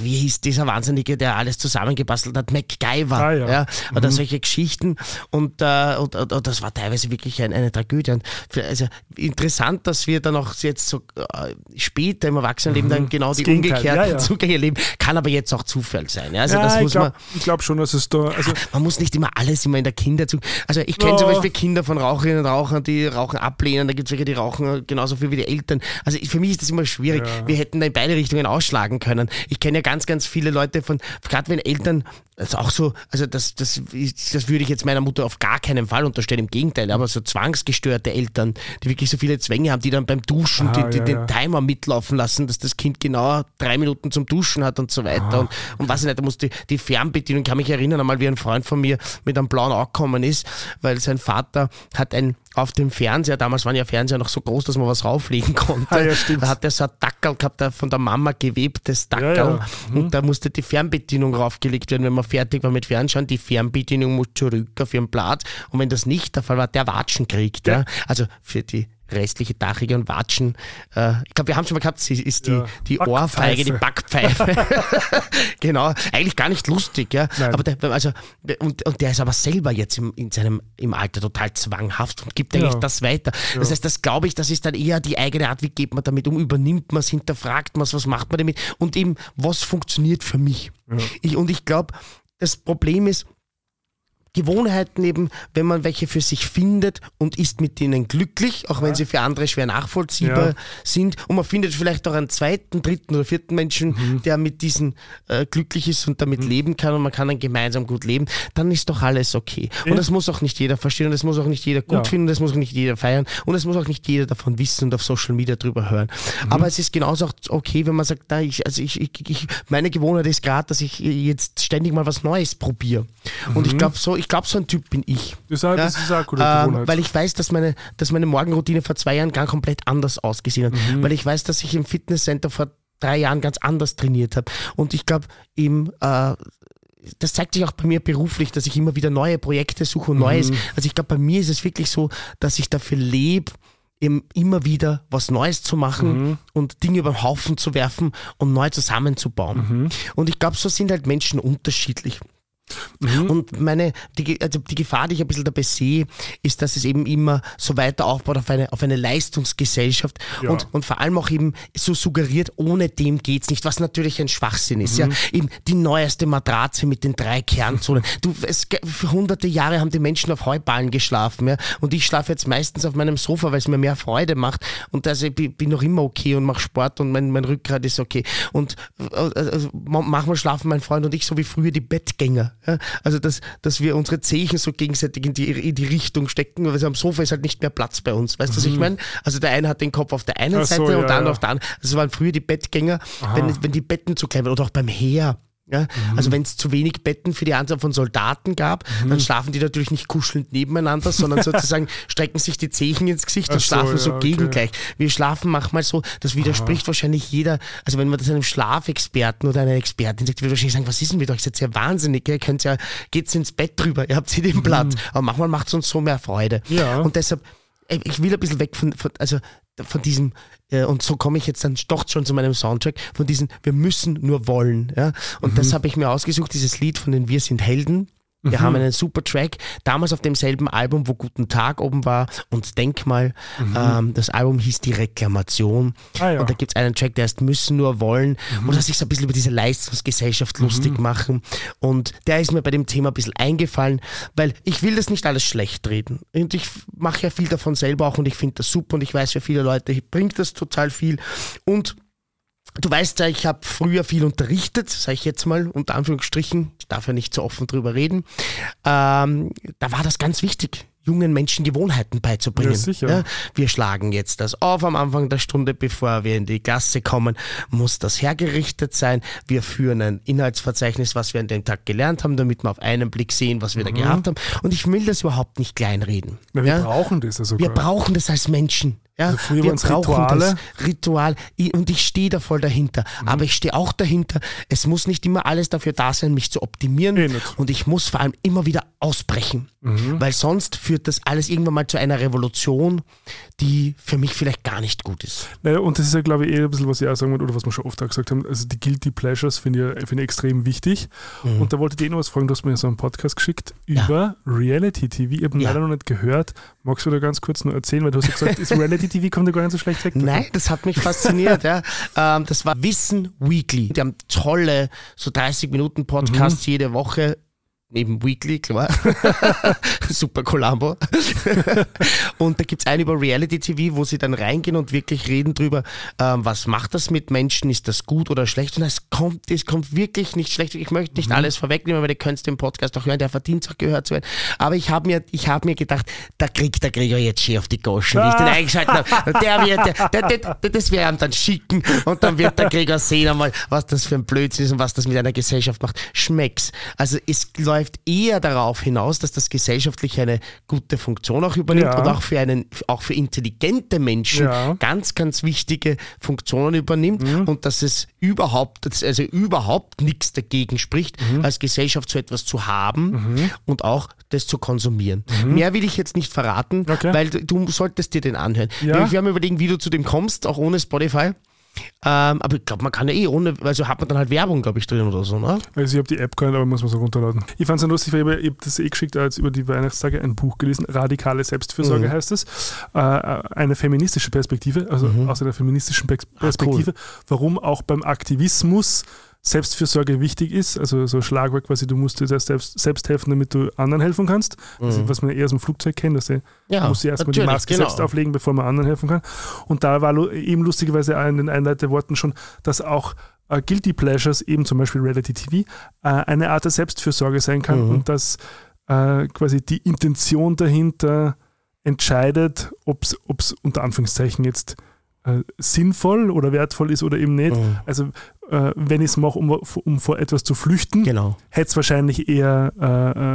wie hieß dieser Wahnsinnige, der alles zusammengebastelt hat, MacGyver. Ah, ja. ja. Oder solche Geschichten. Und, äh, und, und, und das war teilweise wirklich ein, eine Tragödie. Und für, also interessant, dass wir dann auch jetzt so äh, später im Erwachsenenleben dann genau die Gegenteil, umgekehrten ja, ja. Zugänge leben. Kann aber jetzt auch Zufall sein. Ja? Also das ich muss glaube glaub schon, dass es da. Also, Man muss nicht immer alles immer in der Kinderzug. Also ich kenne Ja. zum Beispiel Kinder von Raucherinnen und Rauchern, die Rauchen ablehnen. Da gibt es welche, die rauchen genauso viel wie die Eltern. Also für mich ist das immer schwierig. Wir hätten da in beide Richtungen ausschlagen können. Ich kenne ja ganz, ganz viele Leute von, gerade wenn Eltern, das ist auch so, also das, das, das würde ich jetzt meiner Mutter auf gar keinen Fall unterstellen. Im Gegenteil, aber so zwangsgestörte Eltern, die wirklich so viele Zwänge haben, die dann beim Duschen Ah, die, die, ja, den ja. Timer mitlaufen lassen, dass das Kind genau drei Minuten zum Duschen hat und so weiter. Ah, und, und was ich nicht, da muss die, die Fernbedienung, ich kann mich erinnern, einmal wie ein Freund von mir mit einem blauen Auge gekommen ist, weil sein Vater hat ein auf dem Fernseher, damals waren ja Fernseher noch so groß, dass man was rauflegen konnte. Ah, ja, stimmt. Da hat er so ein Dackel gehabt, ein von der Mama gewebtes Dackel. Und da musste die Fernbedienung raufgelegt werden, wenn man fertig war mit Fernschauen. Die Fernbedienung muss zurück auf ihren Platz. Und wenn das nicht der Fall war, der Watschen kriegt. Ja. Ja. Also für die restliche Dachige und Watschen. Äh, ich glaube, wir haben schon mal gehabt, sie ist die, Ja. die Ohrfeige, die Backpfeife. genau, eigentlich gar nicht lustig, ja. Nein. Aber der, also, und, und der ist aber selber jetzt im, in seinem, im Alter total zwanghaft und gibt eigentlich Ja. das weiter. Das heißt, das glaube ich, das ist dann eher die eigene Art, wie geht man damit um, übernimmt man es, hinterfragt man es, was macht man damit und eben, was funktioniert für mich. Ich, und ich glaube, das Problem ist, Gewohnheiten eben, wenn man welche für sich findet und ist mit denen glücklich, auch wenn sie für andere schwer nachvollziehbar Ja. sind. Und man findet vielleicht auch einen zweiten, dritten oder vierten Menschen, Mhm. der mit diesen äh, glücklich ist und damit leben kann und man kann dann gemeinsam gut leben, dann ist doch alles okay. Und Ja. das muss auch nicht jeder verstehen und das muss auch nicht jeder gut finden, das muss auch nicht jeder feiern und das muss auch nicht jeder davon wissen und auf Social Media drüber hören. Mhm. Aber es ist genauso auch okay, wenn man sagt, na, ich, also ich, ich, ich, meine Gewohnheit ist gerade, dass ich jetzt ständig mal was Neues probiere. Und ich glaube, so, ich glaube, so ein Typ bin ich. Das ist auch- das ist auch eine gute ähm, Gewohnheit. weil ich weiß, dass meine, dass meine Morgenroutine vor zwei Jahren gar komplett anders ausgesehen hat. Mhm. Weil ich weiß, dass ich im Fitnesscenter vor drei Jahren ganz anders trainiert habe. Und ich glaube, eben, äh, das zeigt sich auch bei mir beruflich, dass ich immer wieder neue Projekte suche und Neues. Mhm. Also ich glaube, bei mir ist es wirklich so, dass ich dafür lebe, eben immer wieder was Neues zu machen Mhm. und Dinge über den Haufen zu werfen und neu zusammenzubauen. Mhm. Und ich glaube, so sind halt Menschen unterschiedlich. Mhm. Und meine, die, also die Gefahr, die ich ein bisschen dabei sehe, ist, dass es eben immer so weiter aufbaut auf eine, auf eine Leistungsgesellschaft Ja. und, und vor allem auch eben so suggeriert, ohne dem geht's nicht, was natürlich ein Schwachsinn ist. Ja, eben die neueste Matratze mit den drei Kernzonen. Du, es, für hunderte Jahre haben die Menschen auf Heuballen geschlafen, ja, und ich schlafe jetzt meistens auf meinem Sofa, weil es mir mehr Freude macht und also ich bin, noch immer okay und mache Sport und mein, mein Rückgrat ist okay. Und äh, also, ma- manchmal schlafen mein Freund und ich so wie früher die Bettgänger. Ja? Also, dass, dass wir unsere Zehen so gegenseitig in die, in die Richtung stecken, weil am Sofa ist halt nicht mehr Platz bei uns. Weißt du, was ich meine? Also, der eine hat den Kopf auf der einen so, Seite und ja, der andere ja. auf der anderen. Also, es waren früher die Bettgänger, wenn, wenn die Betten zu klein waren oder auch beim Heer. Ja? Mhm. Also wenn es zu wenig Betten für die Anzahl von Soldaten gab, Mhm. dann schlafen die natürlich nicht kuschelnd nebeneinander, sondern sozusagen strecken sich die Zehen ins Gesicht und so, schlafen so ja, okay. gegengleich. Wir schlafen manchmal so, das widerspricht wahrscheinlich jeder, also wenn man das einem Schlafexperten oder einer Expertin sagt, wird wahrscheinlich sagen, was ist denn mit euch? Seid ihr wahnsinnig? Ihr könnt ja, geht's ins Bett drüber, ihr habt sie den Platz. Aber manchmal macht es uns so mehr Freude. Mhm. Ja. Und deshalb, ich will ein bisschen weg von, von also von diesem, äh, und so komme ich jetzt dann doch schon zu meinem Soundtrack, von diesem, wir müssen nur wollen. Ja? Und das habe ich mir ausgesucht, dieses Lied von den Wir sind Helden. Wir haben einen super Track, damals auf demselben Album, wo Guten Tag oben war und Denkmal. Ähm, das Album hieß Die Reklamation. Ah, ja. Und da gibt es einen Track, der heißt Müssen nur wollen, wo sie sich so ein bisschen über diese Leistungsgesellschaft lustig machen. Und der ist mir bei dem Thema ein bisschen eingefallen, weil ich will das nicht alles schlecht reden. Und ich mache ja viel davon selber auch und ich finde das super und ich weiß, für viele Leute bringt das total viel. Und Du weißt ja, ich habe früher viel unterrichtet, sage ich jetzt mal, unter Anführungsstrichen. Ich darf ja nicht so offen drüber reden. Ähm, da war das ganz wichtig, jungen Menschen Gewohnheiten beizubringen. Ja, sicher. wir schlagen jetzt das auf am Anfang der Stunde, bevor wir in die Klasse kommen, muss das hergerichtet sein. Wir führen ein Inhaltsverzeichnis, was wir an dem Tag gelernt haben, damit wir auf einen Blick sehen, was wir da gehabt haben. Und ich will das überhaupt nicht kleinreden. Na, wir Ja? brauchen das ja sogar. Wir brauchen das als Menschen. Ja, Also früher wir brauchen Rituale. das Ritual und ich stehe da voll dahinter. Mhm. Aber ich stehe auch dahinter, es muss nicht immer alles dafür da sein, mich zu optimieren Eh nicht. und ich muss vor allem immer wieder ausbrechen, Mhm. weil sonst führt das alles irgendwann mal zu einer Revolution, die für mich vielleicht gar nicht gut ist. Naja, und das ist ja, glaube ich, eh ein bisschen, was ich auch sagen wollte, oder was wir schon oft auch gesagt haben. Also die Guilty Pleasures finde ich, finde ich extrem wichtig. Und da wollte ich dir eh noch was fragen, du hast mir so einen Podcast geschickt Ja. über Reality TV. Ich habe Ja. leider noch nicht gehört. Magst du da ganz kurz nur erzählen, weil du hast ja gesagt, ist Reality TV kommt ja gar nicht so schlecht weg. Nein, das hat mich fasziniert. ja. ähm, das war Wissen Weekly. Die haben tolle, so 30 Minuten Podcasts jede Woche. Eben Weekly, klar. Super Columbo. und da gibt es einen über Reality TV, wo sie dann reingehen und wirklich reden drüber, ähm, was macht das mit Menschen, ist das gut oder schlecht? Und es kommt, es kommt wirklich nicht schlecht. Ich möchte nicht alles vorwegnehmen, weil ihr könnt den Podcast auch hören, der verdient auch gehört zu werden. Aber ich habe mir, ich hab mir gedacht, da kriegt der Gregor jetzt schön auf die Goschen, wie ich den eingeschaltet habe. Der wird, der, der, der, das wir ihm dann schicken und dann wird der Gregor sehen einmal, was das für ein Blödsinn ist und was das mit einer Gesellschaft macht. Schmeckt's. Also es läuft eher darauf hinaus, dass das gesellschaftlich eine gute Funktion auch übernimmt Ja. und auch für einen, auch für intelligente Menschen Ja. ganz, ganz wichtige Funktionen übernimmt und dass es überhaupt, also überhaupt nichts dagegen spricht, als Gesellschaft so etwas zu haben und auch das zu konsumieren. Mehr will ich jetzt nicht verraten, Okay. weil du, du solltest dir den anhören. Ja. Wir werden überlegen, wie du zu dem kommst, auch ohne Spotify. Ähm, aber ich glaube, man kann ja eh ohne, also hat man dann halt Werbung, glaube ich, drin oder so, ne? Also ich habe die App nicht, aber muss man so runterladen. Ich fand es lustig, weil ich habe ich hab das eh geschickt, als über die Weihnachtstage ein Buch gelesen, Radikale Selbstfürsorge Mhm. heißt es. Äh, eine feministische Perspektive, also Mhm. aus einer feministischen Pers Ah, Perspektive, warum auch beim Aktivismus Selbstfürsorge wichtig ist, also so Schlagwort quasi, du musst dir selbst, selbst helfen, damit du anderen helfen kannst. Also, was man eher aus dem Flugzeug kennt, dass du Mhm. Ja, muss erstmal die Maske genau. selbst auflegen, bevor man anderen helfen kann. Und da war eben lustigerweise auch in den Einleitworten schon, dass auch äh, Guilty Pleasures, eben zum Beispiel Reality TV, äh, eine Art der Selbstfürsorge sein kann Mhm. und dass äh, quasi die Intention dahinter entscheidet, ob es unter Anführungszeichen jetzt äh, sinnvoll oder wertvoll ist oder eben nicht. Mhm. Also äh, wenn ich es mache, um, um vor etwas zu flüchten, Genau. hätte es wahrscheinlich eher äh,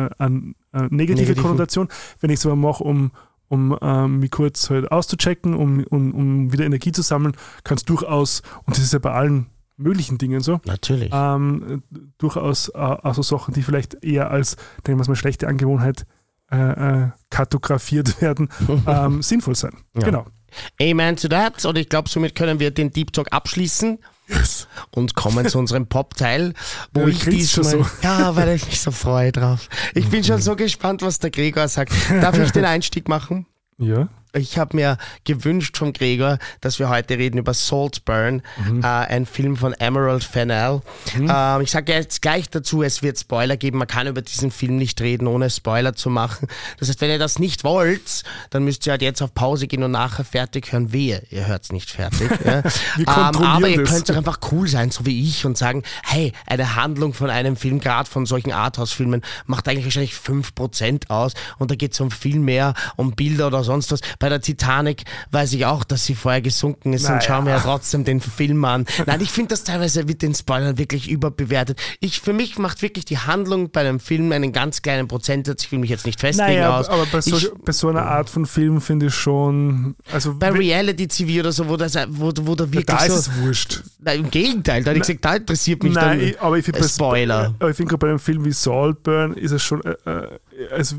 äh, an äh, negative Negativen. Konnotation. Wenn ich es aber mache, um, um ähm, mich kurz halt auszuchecken, um, um, um wieder Energie zu sammeln, kann es durchaus, und das ist ja bei allen möglichen Dingen so, Natürlich. ähm, durchaus äh, also Sachen, die vielleicht eher als, nennen wir mal, schlechte Angewohnheit äh, äh, kartografiert werden, ähm, sinnvoll sein. Ja. Genau. Amen to that. Und ich glaube, somit können wir den Deep Talk abschließen. Und kommen zu unserem Pop-Teil, wo Ja, ich diesmal. so. Ja, weil ich mich so freue drauf. Ich bin schon so gespannt, was der Gregor sagt. Darf ich den Einstieg machen? Ja. Ich habe mir gewünscht vom Gregor, dass wir heute reden über Saltburn, Mhm. äh, ein Film von Emerald Fennell. Ähm, ich sage jetzt gleich dazu, es wird Spoiler geben. Man kann über diesen Film nicht reden, ohne Spoiler zu machen. Das heißt, wenn ihr das nicht wollt, dann müsst ihr halt jetzt auf Pause gehen und nachher fertig hören. Wehe, ihr hört's nicht fertig. ja. Ähm, aber ihr könnt doch einfach cool sein, so wie ich, und sagen, hey, eine Handlung von einem Film, gerade von solchen Arthouse-Filmen, macht eigentlich wahrscheinlich 5% aus und da geht es um viel mehr, um Bilder oder sonst was. Bei der Titanic weiß ich auch, dass sie vorher gesunken ist Naja. und schauen wir ja trotzdem den Film an. Nein, ich finde das teilweise mit den Spoilern wirklich überbewertet. Ich, für mich macht wirklich die Handlung bei einem Film einen ganz kleinen Prozentsatz. Ich will mich jetzt nicht festlegen Naja, aus. aber bei so, ich, bei so einer Art von Film finde ich schon, also bei Reality TV oder so, wo, das, wo, wo da wirklich da ist so. es wurscht. Nein, Im Gegenteil, da hätte ich gesagt, da interessiert mich Nein, dann. ich, aber ich finde äh, Spoiler. aber ich finde gerade bei einem Film wie Saltburn ist es schon, äh, äh, also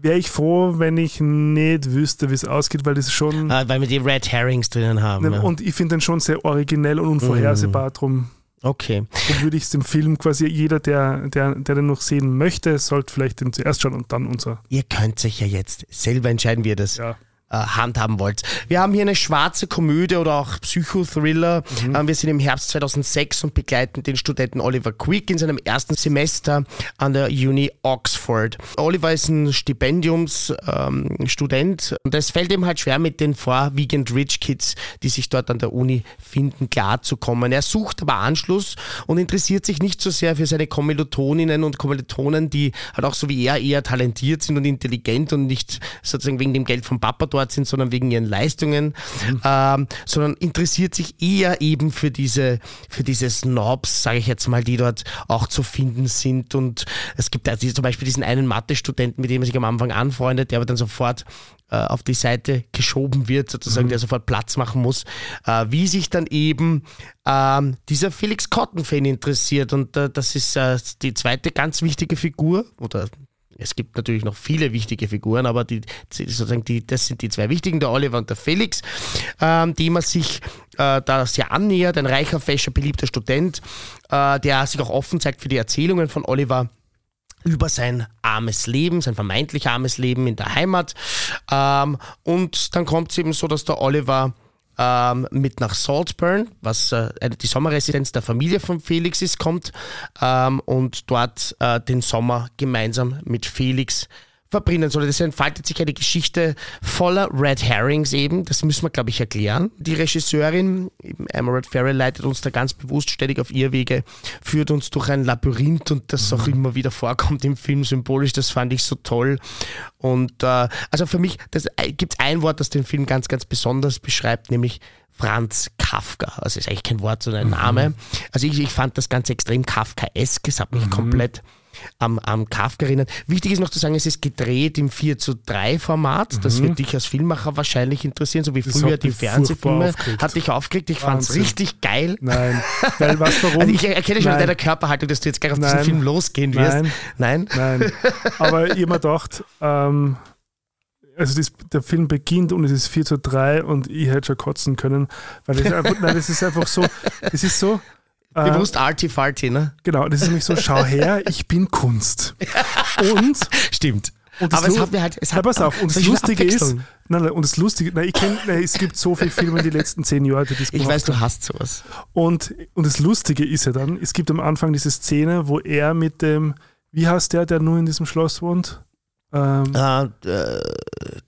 wäre ich froh, wenn ich nicht wüsste, wie es ausgeht, weil das schon, Ah, weil wir die Red Herrings drinnen haben. ja. Ne, und ich finde den schon sehr originell und unvorhersehbar, drum, Okay. drum würde ich es dem Film quasi, jeder, der, der, der den noch sehen möchte, sollte vielleicht den zuerst schauen und dann unser, Ihr könnt sich ja jetzt selber entscheiden, wie ihr das ja. Äh, handhaben wollt. Wir haben hier eine schwarze Komödie oder auch Psychothriller. Ähm, wir sind im Herbst 2006 und begleiten den Studenten Oliver Quick in seinem ersten Semester an der Uni Oxford. Oliver ist ein Stipendiumsstudent ähm, und es fällt ihm halt schwer, mit den vorwiegend Rich Kids, die sich dort an der Uni finden, klarzukommen. Er sucht aber Anschluss und interessiert sich nicht so sehr für seine Kommilitoninnen und Kommilitonen, die halt auch so wie er eher talentiert sind und intelligent und nicht sozusagen wegen dem Geld vom Papa dort sind, sondern wegen ihren Leistungen, ähm, sondern interessiert sich eher eben für diese, für diese Snobs, sage ich jetzt mal, die dort auch zu finden sind. Und es gibt also zum Beispiel diesen einen Mathe-Studenten, mit dem er sich am Anfang anfreundet, der aber dann sofort äh, auf die Seite geschoben wird, sozusagen, der sofort Platz machen muss, äh, wie sich dann eben ähm, dieser Felix Cotton-Fan interessiert. Und äh, das ist äh, die zweite ganz wichtige Figur, oder es gibt natürlich noch viele wichtige Figuren, aber die, sozusagen die, das sind die zwei wichtigen, der Oliver und der Felix, ähm, die man sich äh, da sehr annähert. Ein reicher, fescher, beliebter Student, äh, der sich auch offen zeigt für die Erzählungen von Oliver über sein armes Leben, sein vermeintlich armes Leben in der Heimat. Ähm, und dann kommt es eben so, dass der Oliver ähm, mit nach Saltburn, was äh, die Sommerresidenz der Familie von Felix ist, kommt. Ähm, und dort äh, den Sommer gemeinsam mit Felix verbringen soll. Das entfaltet sich eine Geschichte voller Red Herrings eben. Das müssen wir, glaube ich, erklären. Die Regisseurin, eben Emerald Farrell, leitet uns da ganz bewusst ständig auf ihr Wege, führt uns durch ein Labyrinth und das auch immer wieder vorkommt im Film symbolisch. Das fand ich so toll. Und äh, also für mich gibt es ein Wort, das den Film ganz, ganz besonders beschreibt, nämlich Franz Kafka. Also ist eigentlich kein Wort, sondern ein Name. Also ich, ich fand das Ganze extrem Kafkaesk. Es hat mich komplett am, am Kafka erinnert. Wichtig ist noch zu sagen, es ist gedreht im 4 zu 3 Format. Das wird dich als Filmmacher wahrscheinlich interessieren, so wie Das früher die Fernsehfilme. Hat dich aufgeregt. Ich fand es richtig geil. Nein, weil was warum? Also ich erkenne schon an Nein. deiner Körperhaltung, dass du jetzt gleich auf diesen Nein. Film losgehen wirst. Nein. Nein? Nein, aber ich hab mir gedacht, ähm, also das, der Film beginnt und es ist 4 zu 3 und ich hätte schon kotzen können, weil das einfach, nein, das ist einfach so, das ist so, äh, Bewusst arty-farty, ne? genau, das ist nämlich so, schau her, ich bin Kunst. Und, Stimmt. und Aber es hat mir halt, es Na, hat pass auf, und das Lustige ist, nein, nein, und das Lustige, nein, ich kenn, nein, es gibt so viele Filme in den letzten zehn Jahren, die das Ich weiß, du hast sowas. Und, und das Lustige ist ja dann, es gibt am Anfang diese Szene, wo er mit dem, wie heißt der, der nur in diesem Schloss wohnt? Ähm, Äh, äh,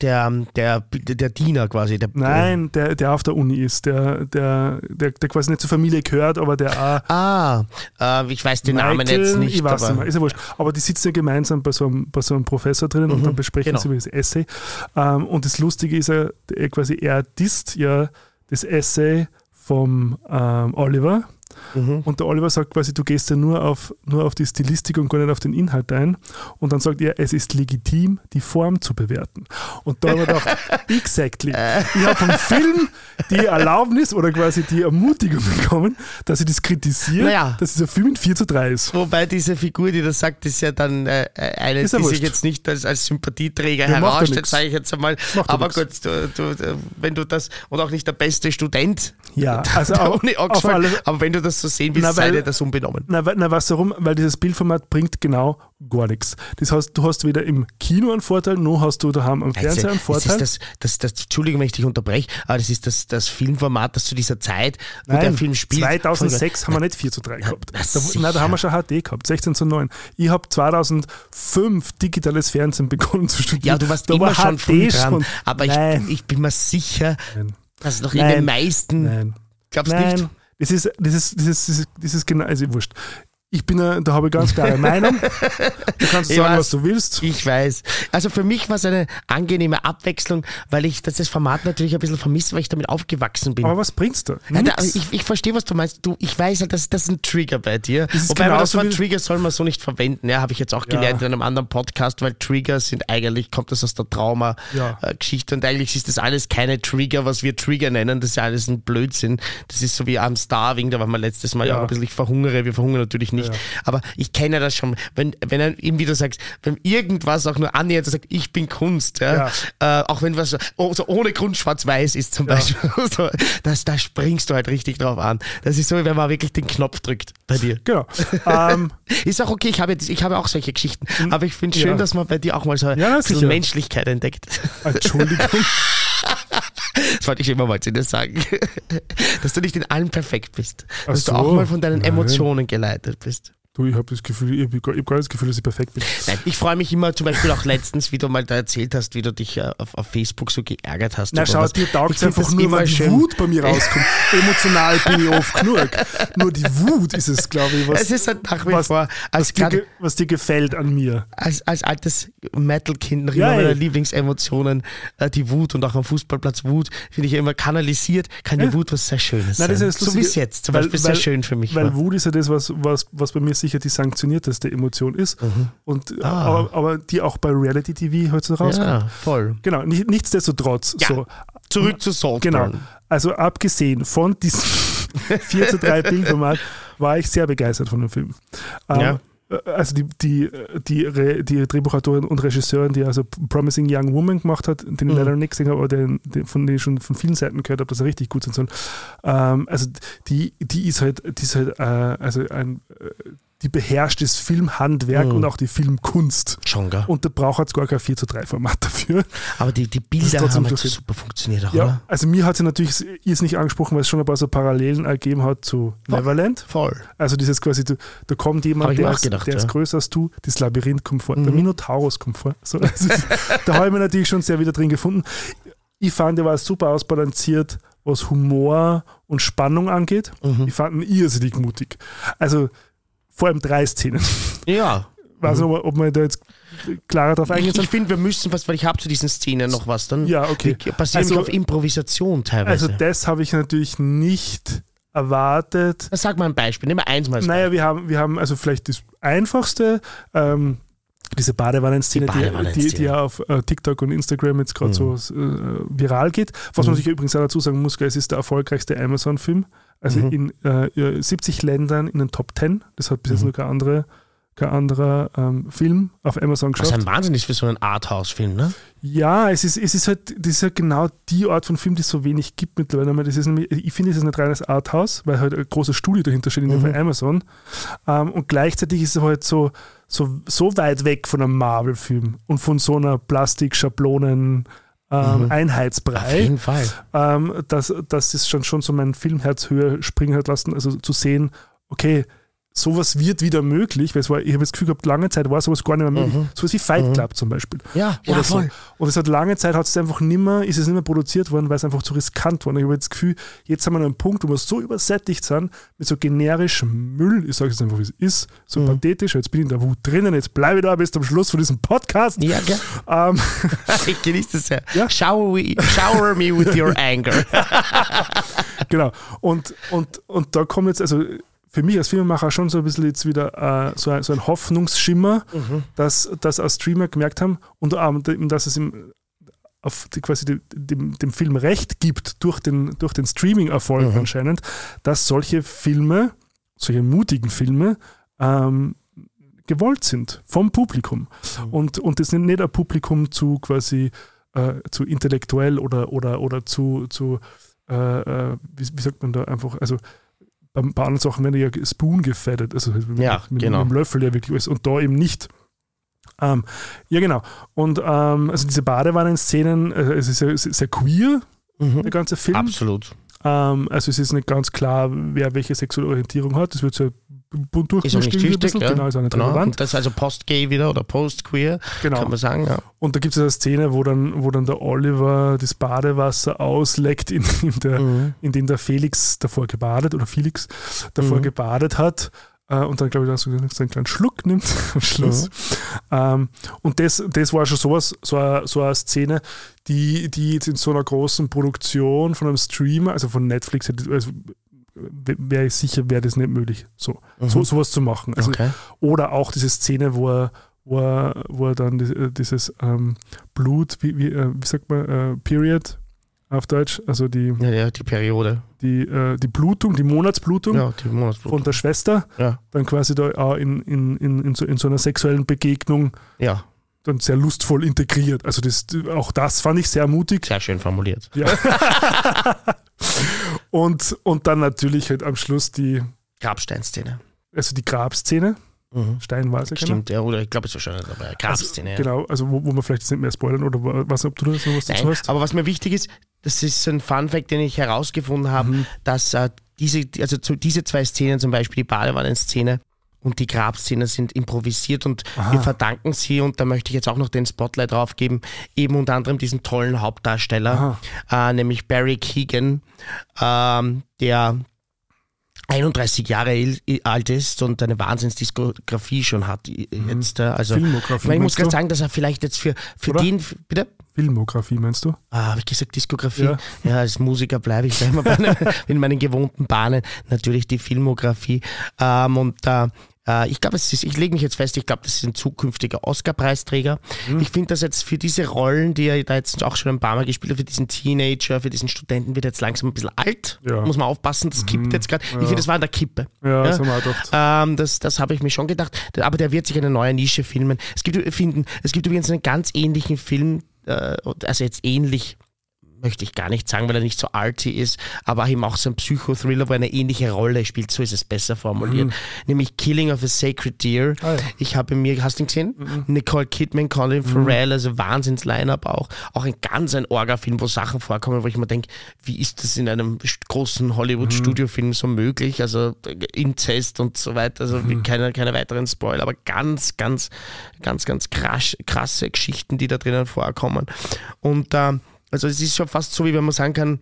der, der, der Diener quasi. Der, Nein, der, der auf der Uni ist, der, der, der, der quasi nicht zur Familie gehört, aber der auch. Ah, äh, ich weiß den Namen Michael, jetzt nicht. Ich weiß aber nicht mehr, ist ja wurscht. Aber die sitzen ja gemeinsam bei so einem, bei so einem Professor drinnen und dann besprechen genau. sie über das Essay. Ähm, und das Lustige ist ja, er quasi, er disst ja das Essay vom ähm, Oliver. Mhm. Und der Oliver sagt quasi, du gehst ja nur auf, nur auf die Stilistik und gar nicht auf den Inhalt ein. Und dann sagt er, es ist legitim, die Form zu bewerten. Und da habe ich gedacht, exactly. Ich habe vom Film die Erlaubnis oder quasi die Ermutigung bekommen, dass ich das kritisiere, Naja. dass dieser Film in 4 zu 3 ist. Wobei diese Figur, die das sagt, ist ja dann äh, eine, Ist die sich jetzt nicht als, als Sympathieträger Ja, herausstellt, sage ich jetzt einmal. Macht Aber gut, du, du, du, wenn du das, und auch nicht der beste Student Ja, also der Uni Oxford, alle, aber wenn du das so sehen willst, Na, sei dir das unbenommen. na, na, weißt du warum? Weil dieses Bildformat bringt genau gar nichts. Das heißt, du hast weder im Kino einen Vorteil, noch hast du daheim am Fernseher einen das Vorteil. ist das, das, das, Entschuldigung, wenn ich dich unterbreche, aber das ist das, das Filmformat, das zu dieser Zeit, wo Nein, der Film spielt. 2006 haben wir nicht 4 zu 3 gehabt. na, Da, nein, da haben wir schon HD gehabt, 16 zu 9. Ich habe 2005 digitales Fernsehen begonnen zu studieren. Ja, du warst da immer war schon HD früh dran, schon. aber ich, ich bin mir sicher, Nein. dass noch in Nein. den meisten, Nein. glaubst du Nein. nicht? Das ist, das ist, das ist, das ist, das ist genau, also wurscht. Ich bin, da habe ich ganz klare Meinung. Du kannst sagen, weiß. was du willst. Ich weiß. Also für mich war es eine angenehme Abwechslung, weil ich das, das Format natürlich ein bisschen vermisse, weil ich damit aufgewachsen bin. Aber was bringst du? Ja, da, ich, ich verstehe, was du meinst. Du, ich weiß halt, das, das ist ein Trigger bei dir. ist Wobei man das Wort Trigger soll man so nicht verwenden. Ja, habe ich jetzt auch Ja. gelernt in einem anderen Podcast, weil Trigger sind eigentlich, kommt das aus der Ja. Trauma-Geschichte und eigentlich ist das alles keine Trigger, was wir Trigger nennen. Das ist ja alles ein Blödsinn. Das ist so wie am Starving, da waren wir letztes Mal ja, Ja. auch ein bisschen, ich verhungere, wir verhungern natürlich nicht. Ja. Aber ich kenne das schon. Wenn, wenn er ihm wieder sagt, wenn irgendwas auch nur annähernd sagt, ich bin Kunst, ja, Äh, auch wenn was oh, so ohne Grund schwarz-weiß ist zum Beispiel, so, das, da springst du halt richtig drauf an. Das ist so, wenn man wirklich den Knopf drückt bei dir. Genau. ähm, Ist auch okay, ich habe, jetzt- ich habe auch solche Geschichten, aber ich finde es schön, Ja. dass man bei dir auch mal so ein Ja. Menschlichkeit entdeckt. Entschuldigung. Das wollte ich immer mal zu dir sagen. Dass du nicht in allem perfekt bist. Dass du so. auch mal von deinen Nein. Emotionen geleitet bist. Du, ich habe das Gefühl, ich habe gar ich hab gar nicht das Gefühl, dass ich perfekt bin. Nein, ich freue mich immer, zum Beispiel auch letztens, wie du mal da erzählt hast, wie du dich äh, auf, auf Facebook so geärgert hast. Na schau, was. dir taugt es einfach nur, weil die. Wut bei mir rauskommt. Emotional bin ich oft genug. Nur die Wut ist es, glaube ich, was, Es ist halt nach wie was, vor, was, dir, grad, ge- was dir gefällt an mir. als, als altes Metal-Kind noch Ja, immer meine ey. Lieblingsemotionen, äh, die Wut und auch am Fußballplatz Wut, finde ich ja immer kanalisiert, kann die Ja. Wut was sehr Schönes Nein, das sein. ist das so wie es jetzt zum weil- Beispiel sehr weil- schön für mich Weil war. Wut ist ja das, was, was, was bei mir sicher die sanktionierteste Emotion ist. Und, äh, Ah. aber, aber die auch bei Reality TV heute rauskommt. Ja, voll. Genau, nicht, nichtsdestotrotz. Ja. So, Zurück zu Saltburn. Genau. Also abgesehen von diesem 4 zu 3 Bildformat war ich sehr begeistert von dem Film. Ähm, Ja. äh, Also die, die, die, die Drehbuchautorin und Regisseurin, die also Promising Young Woman gemacht hat, den ich Mhm. leider nicht gesehen habe, aber den, den, von dem ich schon von vielen Seiten gehört habe, dass er richtig gut sein soll. Ähm, also die, die ist halt, die ist halt äh, also ein, äh, die beherrscht das Filmhandwerk Mhm. und auch die Filmkunst. Schon, gell? Und da braucht es gar kein 4 zu 3 Format dafür. Aber die, die ist Bilder haben halt so super funktioniert auch, Ja, oder? also mir hat sie natürlich ist nicht angesprochen, weil es schon ein paar so Parallelen ergeben hat zu Voll. Neverland. Voll. Also dieses quasi, da kommt jemand, der, ist, gedacht, der ist ja. größer als du, das Labyrinth kommt vor, der Mhm. Minotaurus kommt vor. So, also, da habe ich mir natürlich schon sehr wieder drin gefunden. Ich fand, der war super ausbalanciert, was Humor und Spannung angeht. Mhm. Ich fand ihn irrsinnig mutig. Also vor allem drei Szenen. Ja. Weiß nicht, ob, ob man da jetzt klarer drauf eingehen Ich, soll. ich finde, wir müssen was, weil ich habe zu diesen Szenen noch was dann. Ja, okay. Die basieren Also- auf Improvisation teilweise. Also das habe ich natürlich nicht erwartet. Sag mal ein Beispiel, nimm mal eins mal. Naja, wir haben, wir haben also vielleicht das Einfachste, ähm, diese Badewannenszene, Die die, die, die ja auf äh, TikTok und Instagram jetzt gerade Mhm. so äh, viral geht. Was man Mhm. sich übrigens auch dazu sagen muss, es ist der erfolgreichste Amazon-Film. Also Mhm. in äh, 70 Ländern in den Top 10. Das hat bis jetzt Mhm. noch kein anderer, kein anderer ähm, Film auf Amazon geschafft. ein Wahnsinn ist für so einen Arthouse-Film, ne? Ja, es ist, es ist halt, das ist halt genau die Art von Film, die es so wenig gibt mittlerweile. Das ist nämlich, ich finde, es ist nicht reines Arthouse, weil halt ein großes Studio dahinter steht, in dem Mhm. Fall Amazon. Ähm, und gleichzeitig ist es halt so, so, so weit weg von einem Marvel-Film und von so einer Plastik-Schablonen- ähm, Mhm. Auf Einheitsbrei, jeden Fall. ähm, dass, dass das schon, schon so mein Filmherz höher springen hat lassen. Also zu sehen, okay, sowas wird wieder möglich, weil es war, ich habe das Gefühl gehabt, lange Zeit war sowas gar nicht mehr möglich. Mhm. Sowas wie Fight Mhm. Club zum Beispiel. Ja, ja, Oder so. voll. Und es hat lange Zeit hat es einfach nimmer, ist es nicht mehr produziert worden, weil es einfach zu riskant war. Und ich habe das Gefühl, jetzt haben wir an einem Punkt, wo wir so übersättigt sind mit so generischem Müll, ich sage es einfach, wie es ist, so Mhm. pathetisch, jetzt bin ich in der Wut drinnen, jetzt bleibe ich da bis zum Schluss von diesem Podcast. Ja, gell? Ähm, Ich genieße das sehr. Ja. Shower, we- shower me with your anger. genau. Und, und, und da kommt jetzt, also für mich als Filmemacher schon so ein bisschen jetzt wieder äh, so, ein, so ein Hoffnungsschimmer, Mhm. dass, dass auch Streamer gemerkt haben und ähm, dass es im, auf die, quasi die, dem, dem Film Recht gibt durch den, durch den Streaming-Erfolg Mhm. anscheinend, dass solche Filme, solche mutigen Filme, ähm, gewollt sind vom Publikum. Mhm. Und, und das nicht, nicht ein Publikum zu quasi äh, zu intellektuell oder, oder, oder zu, zu äh, äh, wie, wie sagt man da einfach, also bei, bei anderen Sachen werden ja Spoon gefettet, also mit, Ja, mit, genau. mit dem Löffel ja wirklich alles und da eben nicht. Ähm, ja, genau. Und ähm, also diese Badewannenszenen, äh, es ist ist sehr queer, der Mhm. ganze Film. Absolut. Ähm, also es ist nicht ganz klar, wer welche sexuelle Orientierung hat. Das wird so bunt wichtig. bisschen. Ja. Genau, ist auch nicht Genau. relevant. Und das ist also post-gay wieder oder post-queer, Genau. kann man sagen. Ja. Und da gibt es eine Szene, wo dann, wo dann der Oliver das Badewasser ausleckt, in, in, der, Mhm. in dem der Felix davor gebadet oder Felix davor Mhm. gebadet hat. äh, und dann, glaube ich, dann so, einen kleinen Schluck nimmt am Schluss. Ähm, und das, das war schon sowas, so eine, so eine Szene, die, die jetzt in so einer großen Produktion von einem Streamer, also von Netflix, also wäre ich sicher, wäre das nicht möglich, so, so sowas zu machen. Also, Okay. Oder auch diese Szene, wo er, wo er, wo er dann äh, dieses ähm, Blut, wie, wie, äh, wie sagt man, äh, Period auf Deutsch, also die, Ja, ja, die Periode. die, äh, die Blutung, die Monatsblutung Ja, die von Monatsblut. der Schwester, Ja, dann quasi da auch in, in, in, in, so, in so einer sexuellen Begegnung ja, dann sehr lustvoll integriert. Also das, auch das fand ich sehr mutig. sehr schön formuliert. Ja. und, und dann natürlich halt am Schluss die, Grabsteinszene. also die Grabszene, Mhm. Genau. Stimmt, ja, oder ich glaube, es war schon dabei. Grabszene. ja. Genau, also wo, wo wir vielleicht jetzt nicht mehr spoilern oder wa- was, ob du da so was dazu Nein, hast. aber was mir wichtig ist, das ist ein Fun-Fact, den ich herausgefunden habe, Mhm. dass äh, diese, also zu, diese zwei Szenen, zum Beispiel die Badewannenszene und die Grabszene, sind improvisiert und Aha. wir verdanken sie, und da möchte ich jetzt auch noch den Spotlight drauf geben, eben unter anderem diesen tollen Hauptdarsteller, äh, nämlich Barry Keegan, ähm, der 31 Jahre alt ist und eine Wahnsinnsdiskografie schon hat i- jetzt. Also, Filmografie, ich, muss gerade sagen, dass er vielleicht jetzt für, für Oder? den, bitte? Filmografie meinst du? Ah, habe ich gesagt Diskografie? Ja. Ja, als Musiker bleibe ich da immer bei in meinen gewohnten Bahnen. Natürlich die Filmografie. Ähm, und äh, äh, ich glaube, es ist, ich lege mich jetzt fest, ich glaube, das ist ein zukünftiger Oscar-Preisträger. Mhm. Ich finde das jetzt für diese Rollen, die er da jetzt auch schon ein paar Mal gespielt hat, für diesen Teenager, für diesen Studenten, wird er jetzt langsam ein bisschen alt. Ja. Mhm. Muss man aufpassen, das kippt jetzt gerade. Ich finde, das war an der Kippe. Ja, das haben wir gedacht. Ähm, das das habe ich mir schon gedacht. Aber der wird sich eine neue Nische filmen. Es gibt, finden, es gibt übrigens einen ganz ähnlichen Film, äh, also jetzt ähnlich möchte ich gar nicht sagen, weil er nicht so arty ist, aber eben auch so ein Psychothriller, wo er eine ähnliche Rolle spielt, so ist es besser formuliert. Nämlich Killing of a Sacred Deer. Ah, ja. Ich habe mir, hast du ihn gesehen? Nicole Kidman, Colin Farrell, also Wahnsinns-Line-Up auch. Auch ein ganz ein Orga-Film, wo Sachen vorkommen, wo ich mir denke, wie ist das in einem großen Hollywood-Studiofilm so möglich? Also äh, Inzest und so weiter, also wie- keine, keine weiteren Spoiler, aber ganz, ganz, ganz, ganz krass, krasse Geschichten, die da drinnen vorkommen. Und ähm, also es ist schon fast so, wie wenn man sagen kann,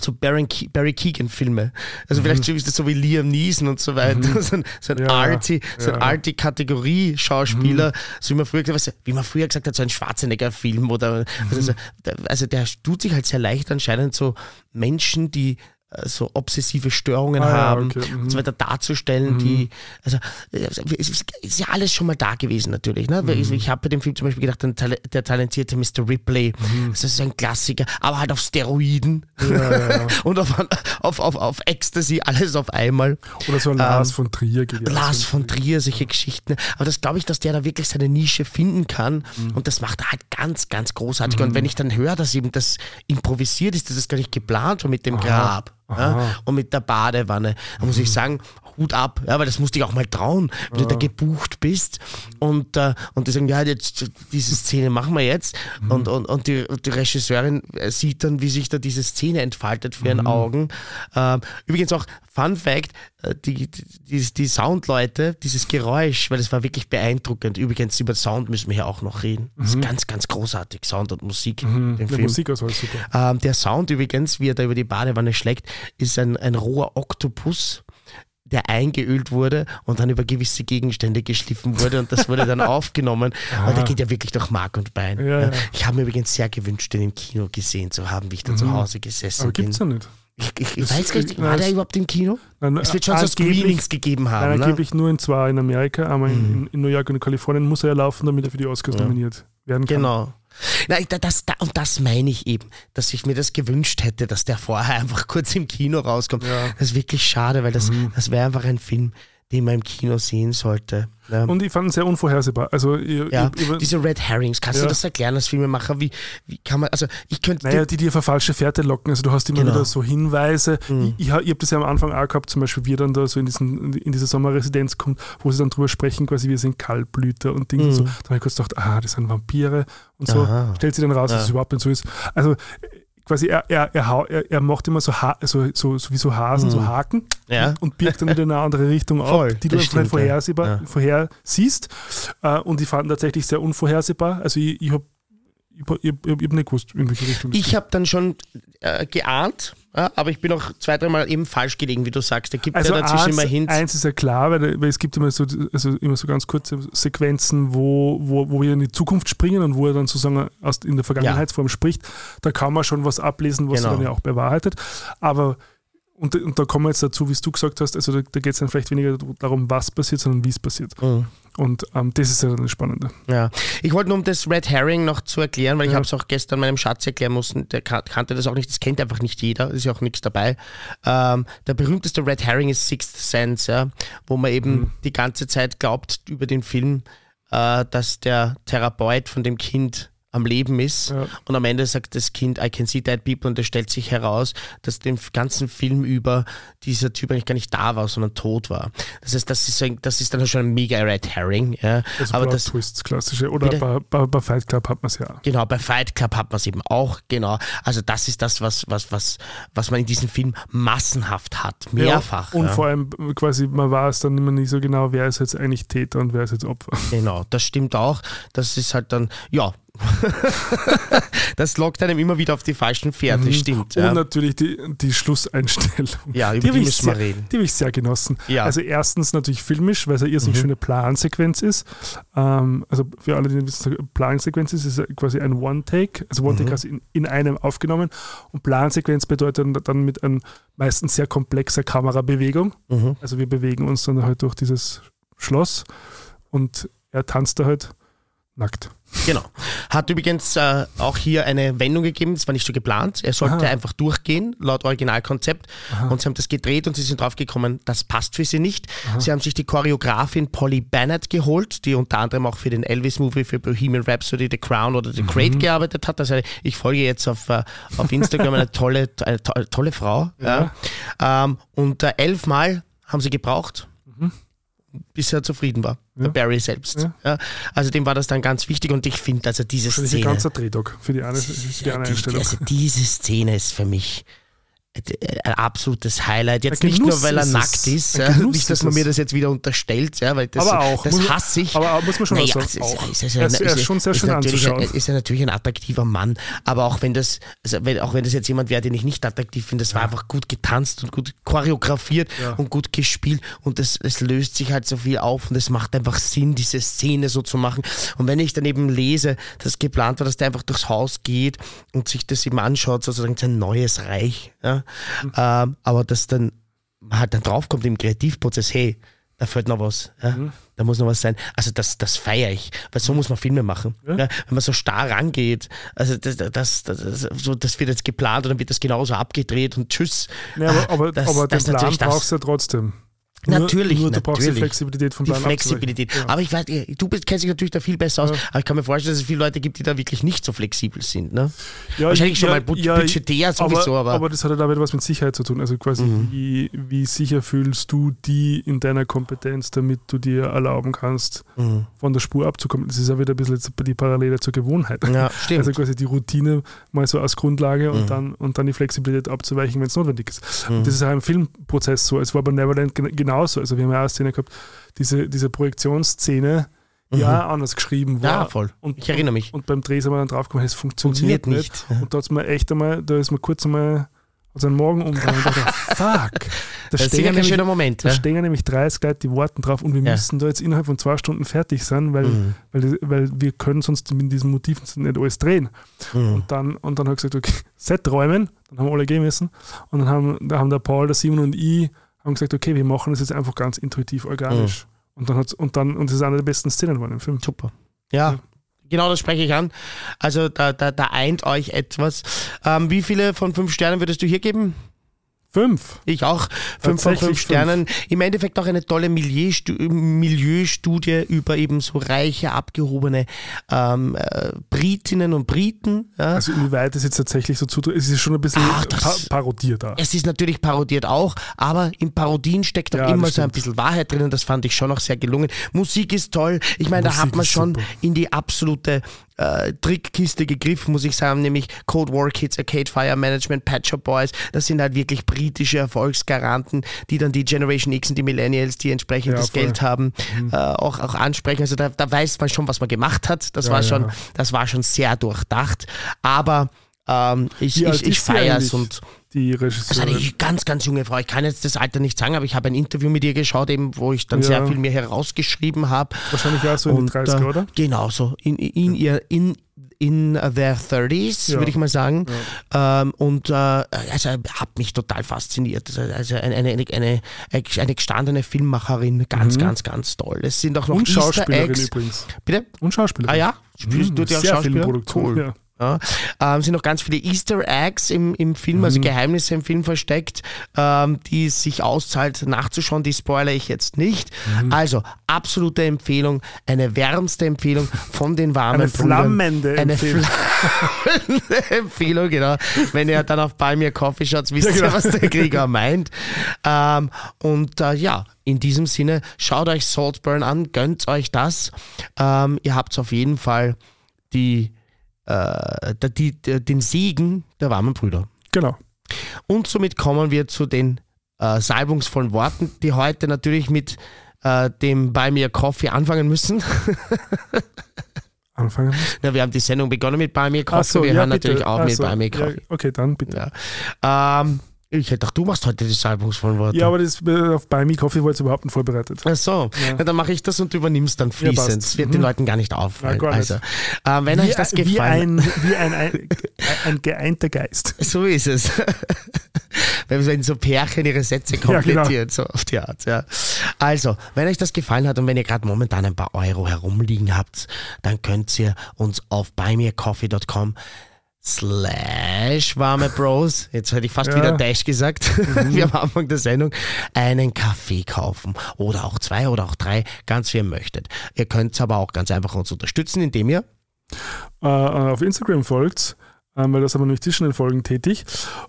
so Barry, Ke Barry Keegan Filme. Also vielleicht so ist das so wie Liam Neeson und so weiter. So ein, so ein Ja, arty, so ein ja. arty Kategorie Schauspieler, so wie man früher gesagt, hat, wie man früher gesagt hat, so ein Schwarzenegger Film oder also, so, der, also der tut sich halt sehr leicht anscheinend so Menschen, die so obsessive Störungen Ah, ja, haben okay, mhm. und so weiter darzustellen, die, also äh, es ist ist ja alles schon mal da gewesen natürlich. Ne? Weil Ich, ich habe bei dem Film zum Beispiel gedacht, der, Tal- der talentierte Mr. Ripley, das ist ein Klassiker, aber halt auf Steroiden und auf, auf, auf, auf Ecstasy, alles auf einmal. Oder so ein Lars von Trier ja Ähm, Lars von Trier, solche Geschichten. Aber das glaube ich, dass der da wirklich seine Nische finden kann. Mhm. Und das macht er halt ganz, ganz großartig. Und wenn ich dann höre, dass eben das improvisiert ist, dass das gar nicht geplant war mit dem Grab ja, und mit der Badewanne, dann muss ich sagen, Hut ab, ja, weil das musste ich auch mal trauen, wenn du da gebucht bist und, äh, und die sagen, ja, jetzt diese Szene machen wir jetzt. Und, und, und die, die Regisseurin äh, sieht dann, wie sich da diese Szene entfaltet für ihren Augen. Ähm, übrigens auch Fun Fact, äh, die, die, die Soundleute, dieses Geräusch, weil das war wirklich beeindruckend. Übrigens, über Sound müssen wir hier auch noch reden. Das ist ganz, ganz großartig, Sound und Musik im Der Film. Musikauswahl ist super. Ähm, der Sound übrigens, wie er da über die Badewanne schlägt, ist ein, ein roher Oktopus, der eingeölt wurde und dann über gewisse Gegenstände geschliffen wurde und das wurde dann aufgenommen. Aber der geht ja wirklich durch Mark und Bein. Ja, ja. Ich habe mir übrigens sehr gewünscht, den im Kino gesehen zu haben, wie ich da zu Hause gesessen Aber bin. gibt's ja nicht. Ich, ich, ich weiß gar nicht, war der überhaupt im Kino? Nein, Es wird schon so Screenings gegeben haben. Nein, ne? angeblich nur in zwei in Amerika, einmal Mhm. in, in New York und in Kalifornien muss er ja laufen, damit er für die Oscars nominiert werden kann. Genau. Na, da- das, da, und das meine ich eben, dass ich mir das gewünscht hätte, dass der vorher einfach kurz im Kino rauskommt. Ja. Mhm. Das ist wirklich schade, weil das, das wäre einfach ein Film, den man im Kino sehen sollte. Ja. Und ich fand ihn sehr unvorhersehbar. Also, ich, ja, ich, diese Red Herrings, kannst Ja. du das erklären als Filmemacher? Wie, wie kann man, also ich könnte. naja, die dir auf falsche Fährte locken. Also du hast immer Genau. wieder so Hinweise. Mhm. Ich, ich, ich habe das ja am Anfang auch gehabt, zum Beispiel, wie er dann da so in, diesen, in diese Sommerresidenz kommt, wo sie dann drüber sprechen, quasi wir sind Kaltblüter und Dinge. und So. Da habe ich kurz gedacht, ah, das sind Vampire und so. Mhm. Aha. Stellt sie dann raus, dass es überhaupt nicht so ist. Also quasi er, er, er, er, macht immer so, ha so, so, so wie so Hasen, so Haken Mhm. Ja. und birgt dann wieder in eine andere Richtung Voll, ab, die du einfach nicht vorhersehbar, Ja. vorher siehst. Äh, und die fanden tatsächlich sehr unvorhersehbar. Also ich, ich habe ich, ich, ich habe nicht gewusst, in welche Richtung Ich habe dann schon äh, geahnt, aber ich bin auch zwei, dreimal eben falsch gelegen, wie du sagst. Da gibt Also ja dazwischen eins, immer Hints. eins ist ja klar, weil, weil es gibt immer so, also immer so ganz kurze Sequenzen, wo, wo, wo wir in die Zukunft springen und wo er dann sozusagen aus, in der Vergangenheitsform spricht. Da kann man schon was ablesen, was Genau. er dann ja auch bewahrheitet. Aber und, und da kommen wir jetzt dazu, wie es du gesagt hast, also da, da geht es dann vielleicht weniger darum, was passiert, sondern wie es passiert. Mhm. Und ähm, das ist ja dann das Spannende. Ja, ich wollte nur um das Red Herring noch zu erklären, weil ich Ja. habe es auch gestern meinem Schatz erklären müssen, der kan- kannte das auch nicht, das kennt einfach nicht jeder, ist ja auch nichts dabei. Ähm, der berühmteste Red Herring ist Sixth Sense, ja, wo man eben Mhm. die ganze Zeit glaubt über den Film, äh, dass der Therapeut von dem Kind am Leben ist Ja. und am Ende sagt das Kind, I can see dead people und es stellt sich heraus, dass den ganzen Film über dieser Typ eigentlich gar nicht da war, sondern tot war. Das heißt, das ist, ein, das ist dann schon ein mega Red Herring. Ja. Also Aber das, Twists, klassische. Oder bei, bei, bei Fight Club hat man es ja. Genau, bei Fight Club hat man es eben auch, genau. Also das ist das, was, was, was, was man in diesem Film massenhaft hat, mehrfach. Ja, und ja. vor allem quasi, man weiß dann immer nicht so genau, wer ist jetzt eigentlich Täter und wer ist jetzt Opfer. Genau, das stimmt auch. Das ist halt dann, ja, das lockt einem immer wieder auf die falschen Pferde, stimmt. Mhm. Und Ja. natürlich die, die Schlusseinstellung. Ja, über die ich, müssen wir sehr- reden. die habe ich sehr genossen. Ja. Mhm. Also erstens natürlich filmisch, weil es eine irrsinnig schöne Plansequenz ist. Ähm, also für alle, die nicht wissen, Plansequenz ist, ist quasi ein One-Take. Also Mhm. One-Take quasi in, in einem aufgenommen. Und Plansequenz bedeutet dann mit einem meistens sehr komplexer Kamerabewegung. Mhm. Also wir bewegen uns dann halt durch dieses Schloss und er tanzt da halt nackt. Genau. Hat übrigens äh, auch hier eine Wendung gegeben, das war nicht so geplant. Er sollte Aha. einfach durchgehen, laut Originalkonzept. Und sie haben das gedreht und sie sind draufgekommen, das passt für sie nicht. Sie haben sich die Choreografin Polly Bennett geholt, die unter anderem auch für den Elvis-Movie, für Bohemian Rhapsody, The Crown oder The Great gearbeitet hat. Also ich folge jetzt auf, äh, auf Instagram eine tolle, eine to tolle Frau. Ja. Ähm, und äh, elfmal haben sie gebraucht bis er zufrieden war, der Barry selbst. Ja. Ja. Also dem war das dann ganz wichtig und ich finde, also diese Szene, ein ganzer Drehdog für die eine, für die ja, eine die, Einstellung. also diese Szene ist für mich ein absolutes Highlight. Jetzt nicht nur, weil er ist nackt ist, ja, nicht, dass ist man mir das jetzt wieder unterstellt, ja, weil das, Aber auch, das hasse ich. aber muss man schon naja, sagen, ist, auch. ist, Er ist- er ist schon sehr schön anzuschauen. Ist ja natürlich ein attraktiver Mann, aber auch wenn das, also wenn, auch wenn das jetzt jemand wäre, den ich nicht attraktiv finde, das war einfach gut getanzt und gut choreografiert und gut gespielt und es, es löst sich halt so viel auf und es macht einfach Sinn, diese Szene so zu machen. Und wenn ich dann eben lese, dass geplant war, dass der einfach durchs Haus geht und sich das eben anschaut, sozusagen sein neues Reich, ja, Mhm. ähm, aber dass dann halt dann draufkommt im Kreativprozess, hey, da fällt noch was, ja, Mhm. da muss noch was sein. Also das, das feiere ich, weil so muss man Filme machen. Ja. wenn man so starr rangeht, also das, das, das, so, das wird jetzt geplant und dann wird das genauso abgedreht und tschüss. Ja, aber, aber, Das- aber das den Plan brauchst du ja trotzdem. Nur- Natürlich, Nur du brauchst die. Flexibilität vom Die Flexibilität. Ja. Aber ich weiß, du kennst dich natürlich da viel besser aus, aber ich kann mir vorstellen, dass es viele Leute gibt, die da wirklich nicht so flexibel sind. Ne? Ja, Wahrscheinlich schon ja, mal bu- ja, budgetär sowieso, aber, aber das hat ja damit was mit Sicherheit zu tun. Also quasi, Mhm. wie, wie sicher fühlst du die in deiner Kompetenz, damit du dir erlauben kannst, Mhm. von der Spur abzukommen. Das ist ja wieder ein bisschen die Parallele zur Gewohnheit. ja, stimmt. Also quasi die Routine mal so als Grundlage und, Mhm. dann, und dann die Flexibilität abzuweichen, wenn es notwendig ist. Mhm. Und das ist auch im Filmprozess so. Es war bei Neverland gen- genauso. Also wir haben ja auch eine Szene gehabt, diese, diese Projektionsszene, die auch anders geschrieben war. Mhm. ja, voll. Und, ich erinnere mich. Und beim Dreh sind wir dann draufgekommen, es funktioniert, Funktioniert nicht. nicht. Und da hat's mir echt einmal, da ist mir kurz einmal also einen Morgen umdrehen und dachte, fuck, da Das ist nämlich, schöner Moment. da Ja. stehen ja nämlich 30 Leute, die warten drauf und wir Ja. müssen da jetzt innerhalb von zwei Stunden fertig sein, weil, Mhm. weil, weil wir können sonst mit diesen Motiven nicht alles drehen. Mhm. Und dann, und dann habe ich gesagt, okay, Set räumen, dann haben wir alle gehen müssen. Und dann haben, da haben der Paul, der Simon und ich haben gesagt, okay, wir machen das jetzt einfach ganz intuitiv, organisch. Und dann hat's, und dann, und das ist eine der besten Szenen geworden im Film. Super. Ja, Ja. genau das spreche ich an. Also da, da, da eint euch etwas. Ähm, wie viele von fünf Sternen würdest du hier geben? Fünf. Ich auch. Fünf von fünf fünf. Sternen. Im Endeffekt auch eine tolle Milieustu Milieustudie über eben so reiche, abgehobene ähm, äh, Britinnen und Briten. Ja. Also inwieweit es jetzt tatsächlich so zutrifft, es ist schon ein bisschen Ach, das- pa parodiert da. Es ist natürlich parodiert auch, aber in Parodien steckt auch Ja, immer so ein bisschen Wahrheit drin und das fand ich schon auch sehr gelungen. Musik ist toll. Ich meine, da Musik hat man schon super. in die absolute äh, Trickkiste gegriffen, muss ich sagen, nämlich Cold War Kids, Arcade Fire Management, Patch Shop Boys. Das sind halt wirklich britische Erfolgsgaranten, die dann die Generation X und die Millennials, die entsprechend Ja, das voll. Geld haben, äh, auch, auch ansprechen. Also da, da weiß man schon, was man gemacht hat. Das Ja, war schon, das war schon sehr durchdacht. Aber ähm, ich, ich, ich feiere es und Die das ist eine Regisseurin. ganz, ganz junge Frau. Ich kann jetzt das Alter nicht sagen, aber ich habe ein Interview mit ihr geschaut, eben, wo ich dann Ja. sehr viel mir herausgeschrieben habe. Wahrscheinlich auch so in die Und, 30er, äh, oder? Genau so. In, in, ihr, in, in their 30s, Ja. würde ich mal sagen. Ähm, und äh, also hat mich total fasziniert. Also eine, eine, eine, eine gestandene Filmmacherin, ganz, ganz, ganz toll. Es sind auch noch Mhm. Und Easter Schauspielerin Eggs. übrigens. Bitte? Und Schauspielerin. Ah ja? Mhm, ja auch sehr Schauspieler? Filmproduktion. Cool. Ja. Ähm, sind noch ganz viele Easter Eggs im, im Film, also Geheimnisse im Film versteckt, ähm, die es sich auszahlt nachzuschauen, die spoilere ich jetzt nicht. Also, absolute Empfehlung, eine wärmste Empfehlung von den warmen Eine Brüdern. flammende Eine Empfehlung. flammende Empfehlung, genau. Wenn ihr dann auf a Coffee schaut, wisst Ja, ihr, genau. was der Krieger meint. Ähm, und äh, ja, in diesem Sinne, schaut euch Saltburn an, gönnt euch das. Ähm, ihr habt auf jeden Fall die, äh, die, den Segen der warmen Brüder. Genau. Und somit kommen wir zu den äh, salbungsvollen Worten, die heute natürlich mit äh, dem Buy Me a Coffee anfangen müssen. Anfangen. ja, wir haben die Sendung begonnen mit Buy Me a Coffee, Ach so, wir ja, hören bitte. natürlich auch Ach mit so, Buy Me a ja, Coffee. okay, dann bitte. Ja. Ähm, ich hätte gedacht, du machst heute die salbungsvollen Worte. Ja, aber das äh, auf Buy Me Coffee war jetzt überhaupt nicht vorbereitet. Ach so, Ja. Na, dann mache ich das und du übernimmst dann fließend. passt. Das wird Mhm. den Leuten gar nicht auffallen. Ja, also, äh, wenn euch das wie, gefallen ein, wie ein, ein, ein geeinter Geist. So ist es. wenn so Pärchen ihre Sätze Ja, genau. komplettieren, so auf die Art. Ja. Also, wenn euch das gefallen hat und wenn ihr gerade momentan ein paar Euro herumliegen habt, dann könnt ihr uns auf buymeacoffee.com slash warme Bros, jetzt hätte ich fast Ja. wieder Dash gesagt, wie am Anfang der Sendung, einen Kaffee kaufen oder auch zwei oder auch drei, ganz wie ihr möchtet. Ihr könnt aber auch ganz einfach uns unterstützen, indem ihr äh, auf Instagram folgt, ähm, weil das haben wir nämlich zwischen den Folgen tätig.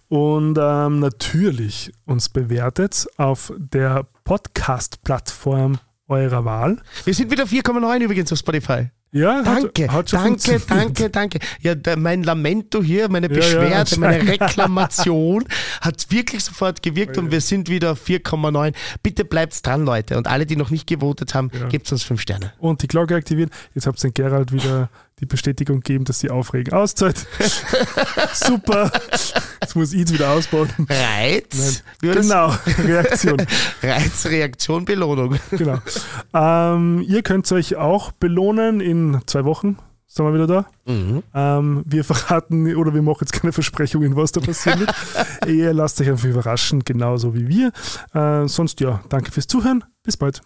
Und ähm, natürlich uns bewertet auf der Podcast-Plattform eurer Wahl. wir sind wieder 4,9 übrigens auf Spotify. Ja, Danke, hat, danke, danke, danke. Ja, der, mein Lamento hier, meine Ja, ja, Beschwerde, meine. Reklamation hat wirklich sofort gewirkt und wir sind wieder auf 4,9. Bitte bleibt's dran, Leute. Und alle, die noch nicht gewotet haben, Ja. gebt uns fünf Sterne. Und die Glocke aktivieren. Jetzt habt ihr den Gerald wieder die Bestätigung gegeben, dass sie aufregen auszahlt. Super. Jetzt muss ich es wieder ausbauen. Reiz? Genau, Reaktion. Reiz, Reaktion, Belohnung. Genau. Ähm, ihr könnt euch auch belohnen in zwei Wochen. Sind wir wieder da? Mhm. Ähm, wir verraten oder wir machen jetzt keine Versprechungen, was da passieren wird. ihr lasst euch einfach überraschen, genauso wie wir. Äh, sonst ja, danke fürs Zuhören. Bis bald.